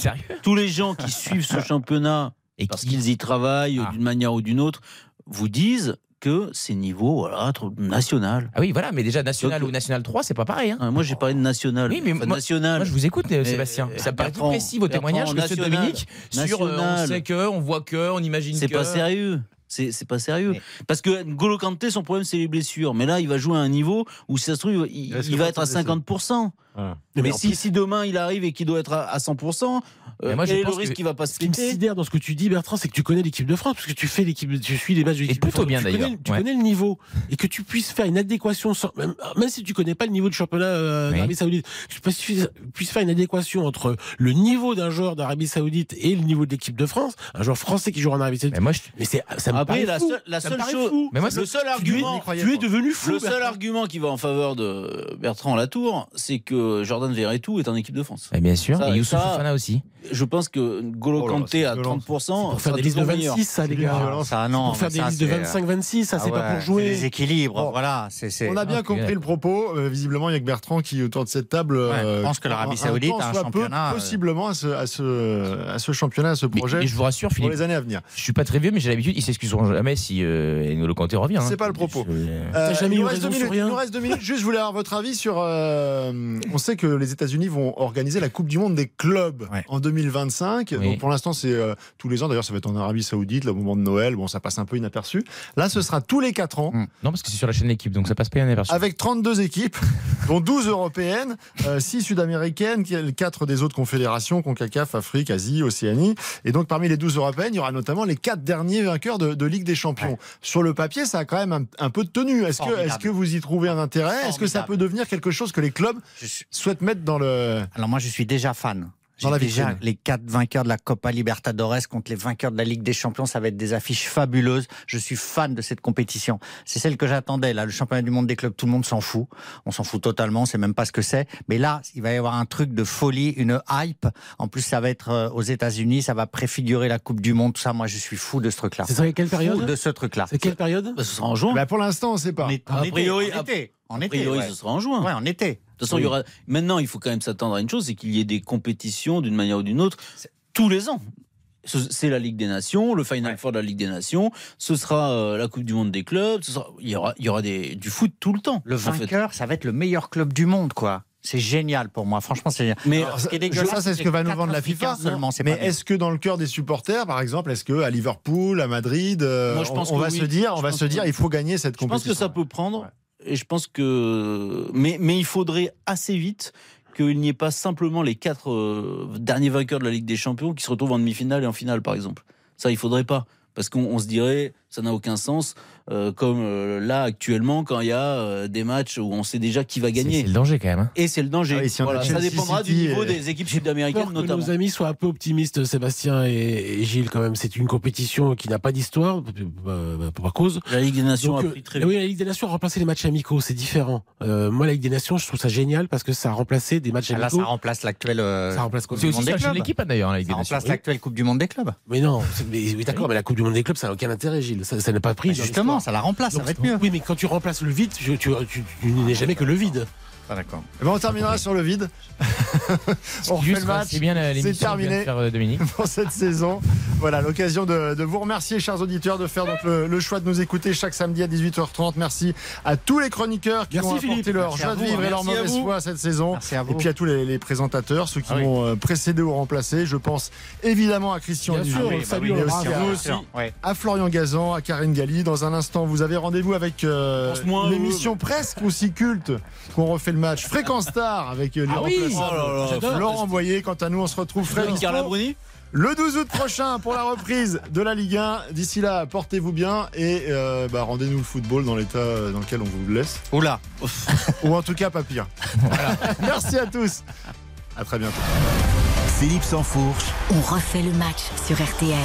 [SPEAKER 6] tous les gens qui suivent ce championnat
[SPEAKER 5] Et
[SPEAKER 6] parce
[SPEAKER 5] qui-
[SPEAKER 6] qu'ils y travaillent
[SPEAKER 5] Ah.
[SPEAKER 6] d'une manière ou d'une autre, vous disent que c'est niveau voilà, national.
[SPEAKER 5] Ah oui, voilà, mais déjà national
[SPEAKER 6] Donc,
[SPEAKER 5] ou national 3, c'est pas pareil. Hein.
[SPEAKER 6] Euh, Moi, j'ai parlé de national.
[SPEAKER 5] Oui, mais
[SPEAKER 6] Enfin,
[SPEAKER 5] moi-
[SPEAKER 6] national.
[SPEAKER 5] Moi, je vous écoute,
[SPEAKER 6] Mais,
[SPEAKER 5] Sébastien.
[SPEAKER 6] euh,
[SPEAKER 5] Ça paraît plus précis vos témoignages que ceux de. Dominique. Sur euh, on sait que, on voit que, on imagine que.
[SPEAKER 6] C'est pas sérieux. C'est pas sérieux. Parce que N'Golo Kanté, son problème, c'est les blessures. Mais là, il va jouer à un niveau où, si ça se trouve, il, va être à
[SPEAKER 3] se blesser
[SPEAKER 6] 50%.
[SPEAKER 3] Voilà.
[SPEAKER 6] Mais,
[SPEAKER 4] Mais
[SPEAKER 6] si,
[SPEAKER 4] plus-
[SPEAKER 6] si demain il arrive et qu'il doit être à, à 100%, euh,
[SPEAKER 5] Mais moi, je
[SPEAKER 6] quel est le risque
[SPEAKER 5] que
[SPEAKER 6] qu'il va pas se
[SPEAKER 4] Ce qui me sidère dans ce que tu dis, Bertrand, c'est que tu connais l'équipe de France, parce que tu fais l'équipe, tu suis les matchs de l'équipe de
[SPEAKER 5] plutôt
[SPEAKER 4] France.
[SPEAKER 5] bien,
[SPEAKER 4] tu connais-
[SPEAKER 5] d'ailleurs.
[SPEAKER 4] Tu
[SPEAKER 5] Ouais.
[SPEAKER 4] connais le niveau et que tu puisses faire une adéquation, sans- même, même si tu connais pas le niveau de championnat euh,
[SPEAKER 5] Oui.
[SPEAKER 4] d'Arabie Saoudite, que tu puisses, faire une adéquation entre le niveau d'un joueur d'Arabie Saoudite et le niveau de l'équipe de France, un joueur français qui joue en Arabie Saoudite.
[SPEAKER 5] Mais moi, je-
[SPEAKER 4] Mais c'est, ça me
[SPEAKER 6] Après,
[SPEAKER 4] paraît
[SPEAKER 6] la
[SPEAKER 4] fou.
[SPEAKER 6] seule, la seule chose,
[SPEAKER 4] fou.
[SPEAKER 5] Mais moi,
[SPEAKER 6] le seul
[SPEAKER 4] Tu es,
[SPEAKER 6] argument,
[SPEAKER 4] tu es devenu fou.
[SPEAKER 6] le seul argument qui va en faveur de Bertrand Latour, c'est que Jordan Verretou est en équipe de France.
[SPEAKER 5] Eh bien sûr,
[SPEAKER 6] Ça-
[SPEAKER 5] et Youssouf Fofana aussi.
[SPEAKER 6] Je pense que Golo
[SPEAKER 3] Oh là,
[SPEAKER 6] Kanté à
[SPEAKER 3] violent.
[SPEAKER 6] 30%,
[SPEAKER 4] Pour faire des listes de
[SPEAKER 6] toujours meilleur.
[SPEAKER 4] 26, ça, les gars.
[SPEAKER 3] violent.
[SPEAKER 7] Ça, non.
[SPEAKER 4] Pour faire des
[SPEAKER 7] ça,
[SPEAKER 4] listes de
[SPEAKER 7] c'est-
[SPEAKER 4] 25-26, ça,
[SPEAKER 7] Ah
[SPEAKER 4] c'est pas pour jouer.
[SPEAKER 7] Les équilibres,
[SPEAKER 3] Bon.
[SPEAKER 7] voilà. c'est c'est-
[SPEAKER 3] On a bien
[SPEAKER 5] Ok.
[SPEAKER 3] compris le propos. Euh, visiblement, il y a que Bertrand qui, autour de cette table, euh,
[SPEAKER 7] pense que l'Arabie Saoudite a un championnat, euh,
[SPEAKER 3] possiblement à ce, à ce, à ce championnat, à ce projet
[SPEAKER 5] je vous rassure,
[SPEAKER 3] pour
[SPEAKER 5] Philippe,
[SPEAKER 3] les années à venir.
[SPEAKER 5] je suis pas très vieux, mais j'ai l'habitude, ils s'excuseront jamais si euh, N'Golo Kanté revient. hein.
[SPEAKER 3] C'est pas le propos. Euh, il, nous reste deux minutes. Juste, je voulais avoir votre avis sur. Euh, on sait que les États-Unis vont organiser la Coupe du Monde des clubs
[SPEAKER 7] Ouais.
[SPEAKER 3] en 2025.
[SPEAKER 5] Oui.
[SPEAKER 3] Donc pour l'instant, c'est euh, tous les ans. D'ailleurs, ça va être en Arabie Saoudite, le moment de Noël. Bon, ça passe un peu inaperçu. Là, ce sera tous les quatre ans.
[SPEAKER 7] Mm.
[SPEAKER 5] Non, parce que c'est sur la chaîne d'équipe, donc ça passe pas inaperçu.
[SPEAKER 3] Avec 32 équipes, dont 12 européennes, 6 sud-américaines, 4 des autres confédérations, CONCACAF, Afrique, Asie, Océanie. Et donc parmi les 12 européennes, il y aura notamment les 4 derniers vainqueurs de, de Ligue des Champions. Sur le papier, ça a quand même un, un peu de tenue. Est-ce que, est-ce que vous y trouvez un intérêt? Est-ce que ça peut devenir quelque chose que les clubs Souhaitent mettre dans le...
[SPEAKER 7] Alors moi, je suis déjà fan.
[SPEAKER 3] Dans la
[SPEAKER 7] déjà
[SPEAKER 3] vitrine.
[SPEAKER 7] les quatre vainqueurs de la Copa Libertadores contre les vainqueurs de la Ligue des Champions. Ça va être des affiches fabuleuses. Je suis fan de cette compétition. C'est celle que j'attendais. Là, le championnat du monde des clubs, tout le monde s'en fout. On s'en fout totalement. On sait même pas ce que c'est. Mais là, il va y avoir un truc de folie, une hype. En plus, ça va être euh, aux États-Unis. Ça va préfigurer la Coupe du Monde. Tout ça, moi, je suis fou de ce truc-là.
[SPEAKER 4] C'est ça, quelle
[SPEAKER 7] Fou
[SPEAKER 4] période
[SPEAKER 7] de ce truc-là.
[SPEAKER 4] C'est quelle période
[SPEAKER 6] Bah, ce sera en juin.
[SPEAKER 3] Bah, pour l'instant, on ne sait pas.
[SPEAKER 6] A
[SPEAKER 7] en été,
[SPEAKER 6] priori-
[SPEAKER 7] en été. En
[SPEAKER 6] a
[SPEAKER 7] été,
[SPEAKER 6] priori,
[SPEAKER 7] ouais.
[SPEAKER 6] ce sera en juin.
[SPEAKER 7] Ouais, en été.
[SPEAKER 6] De toute façon, il y aura... maintenant, il faut quand même s'attendre à une chose, c'est qu'il y ait des compétitions d'une manière ou d'une autre tous les ans. Ce- C'est la Ligue des Nations, le Final Four de la Ligue des Nations, ce sera euh, la Coupe du Monde des clubs, ce sera- il y aura, il y aura des, du foot tout le temps.
[SPEAKER 7] Le
[SPEAKER 6] en fait.
[SPEAKER 7] vainqueur, ça va être le meilleur club du monde, quoi. C'est génial pour moi. Franchement, c'est génial.
[SPEAKER 6] Mais
[SPEAKER 3] Alors,
[SPEAKER 7] Ce qui est
[SPEAKER 3] je-
[SPEAKER 7] dégueulasse,
[SPEAKER 3] ça, c'est ce que va nous vendre la FIFA.
[SPEAKER 7] seulement,
[SPEAKER 3] Mais est-ce que dans le cœur des supporters, par exemple, est-ce que à Liverpool, à Madrid, euh,
[SPEAKER 6] Moi, je pense
[SPEAKER 3] on, va
[SPEAKER 6] oui.
[SPEAKER 3] se dire, on
[SPEAKER 6] Je
[SPEAKER 3] va se dire, il faut gagner cette
[SPEAKER 6] je pense
[SPEAKER 3] compétition.
[SPEAKER 6] que ça peut prendre,
[SPEAKER 3] Ouais.
[SPEAKER 6] Et je pense que. Mais, il faudrait assez vite qu'il n'y ait pas simplement les quatre euh, derniers vainqueurs de la Ligue des Champions qui se retrouvent en demi-finale et en finale, par exemple. Ça, il faudrait pas. Parce qu'on on se dirait, ça n'a aucun sens, euh, comme euh, là actuellement, quand il y a euh, des matchs où on sait déjà qui va gagner.
[SPEAKER 5] c'est le danger quand même. hein.
[SPEAKER 6] Et c'est le danger.
[SPEAKER 3] Ah si
[SPEAKER 6] Voilà, ça dépendra
[SPEAKER 3] City
[SPEAKER 6] du niveau
[SPEAKER 3] et-
[SPEAKER 6] des équipes sud-américaines,
[SPEAKER 4] peur que
[SPEAKER 6] notamment.
[SPEAKER 4] nos amis soient un peu optimistes, Sébastien et, et Gilles, quand même. C'est une compétition qui n'a pas d'histoire, euh, pour ma cause.
[SPEAKER 6] La Ligue des Nations
[SPEAKER 4] Donc,
[SPEAKER 6] a
[SPEAKER 4] euh,
[SPEAKER 6] pris très
[SPEAKER 4] oui, la Ligue des Nations a remplacé les matchs amicaux, c'est différent. Euh, moi, la Ligue des Nations, je trouve ça génial parce que ça a remplacé des matchs
[SPEAKER 7] Ah, Là,
[SPEAKER 4] amicaux.
[SPEAKER 7] ça remplace l'actuelle. euh,
[SPEAKER 4] Ça remplace quoi
[SPEAKER 5] C'est aussi
[SPEAKER 7] clubs.
[SPEAKER 5] d'équipe hein, d'ailleurs, la Ligue
[SPEAKER 7] Ça
[SPEAKER 5] des Nations.
[SPEAKER 7] remplace l'actuelle Coupe du Monde des clubs.
[SPEAKER 4] Mais non, mais, oui, d'accord, mais la Coupe du Monde des clubs, ça n'a aucun intérêt, Gilles. Ça pas pris.
[SPEAKER 7] Bah, justement, ça la remplace, ça va être mieux.
[SPEAKER 4] Oui, mais quand tu remplaces le vide, tu, tu, tu- tu n'es jamais que le vide.
[SPEAKER 7] Ah, d'accord.
[SPEAKER 3] Eh ben, on terminera sur le vide. on refait le match.
[SPEAKER 5] C'est bien vient
[SPEAKER 3] terminé.
[SPEAKER 5] de faire euh, Dominique.
[SPEAKER 3] pour cette saison. Voilà, l'occasion de, de vous remercier, chers auditeurs, de faire donc le, le choix de nous écouter chaque samedi à 18h30. Merci à tous les chroniqueurs qui
[SPEAKER 4] Merci,
[SPEAKER 3] ont apporté
[SPEAKER 4] Philippe.
[SPEAKER 3] leur
[SPEAKER 7] Merci
[SPEAKER 3] joie
[SPEAKER 7] à
[SPEAKER 3] de vivre et leur mauvaise foi cette saison.
[SPEAKER 7] Merci à vous.
[SPEAKER 3] Et puis à tous les, les présentateurs, ceux qui
[SPEAKER 7] Ah oui.
[SPEAKER 3] m'ont euh, précédé ou remplacé. Je pense évidemment à Christian
[SPEAKER 4] Bien sûr, le salue,
[SPEAKER 3] mais aussi à,
[SPEAKER 6] aussi.
[SPEAKER 7] ouais.
[SPEAKER 3] Florian Gazan, à Karine Galli. Dans un instant, vous avez rendez-vous avec euh, l'émission presque aussi culte qu'on refait le match Fréquence Star avec euh,
[SPEAKER 4] Ah oui.
[SPEAKER 3] l'irremplaçable
[SPEAKER 6] Oh.
[SPEAKER 3] Laurent Boyer. Quant à nous, on se retrouve
[SPEAKER 6] Bruni
[SPEAKER 3] le 12 août prochain pour la reprise de la Ligue 1. D'ici là, portez-vous bien et euh, bah, rendez-nous le football dans l'état dans lequel on vous laisse.
[SPEAKER 7] Oula.
[SPEAKER 3] Ou en tout cas, pas pire. Merci à tous. À très bientôt.
[SPEAKER 1] Philippe Sansfourche.
[SPEAKER 2] On refait le match sur RTL.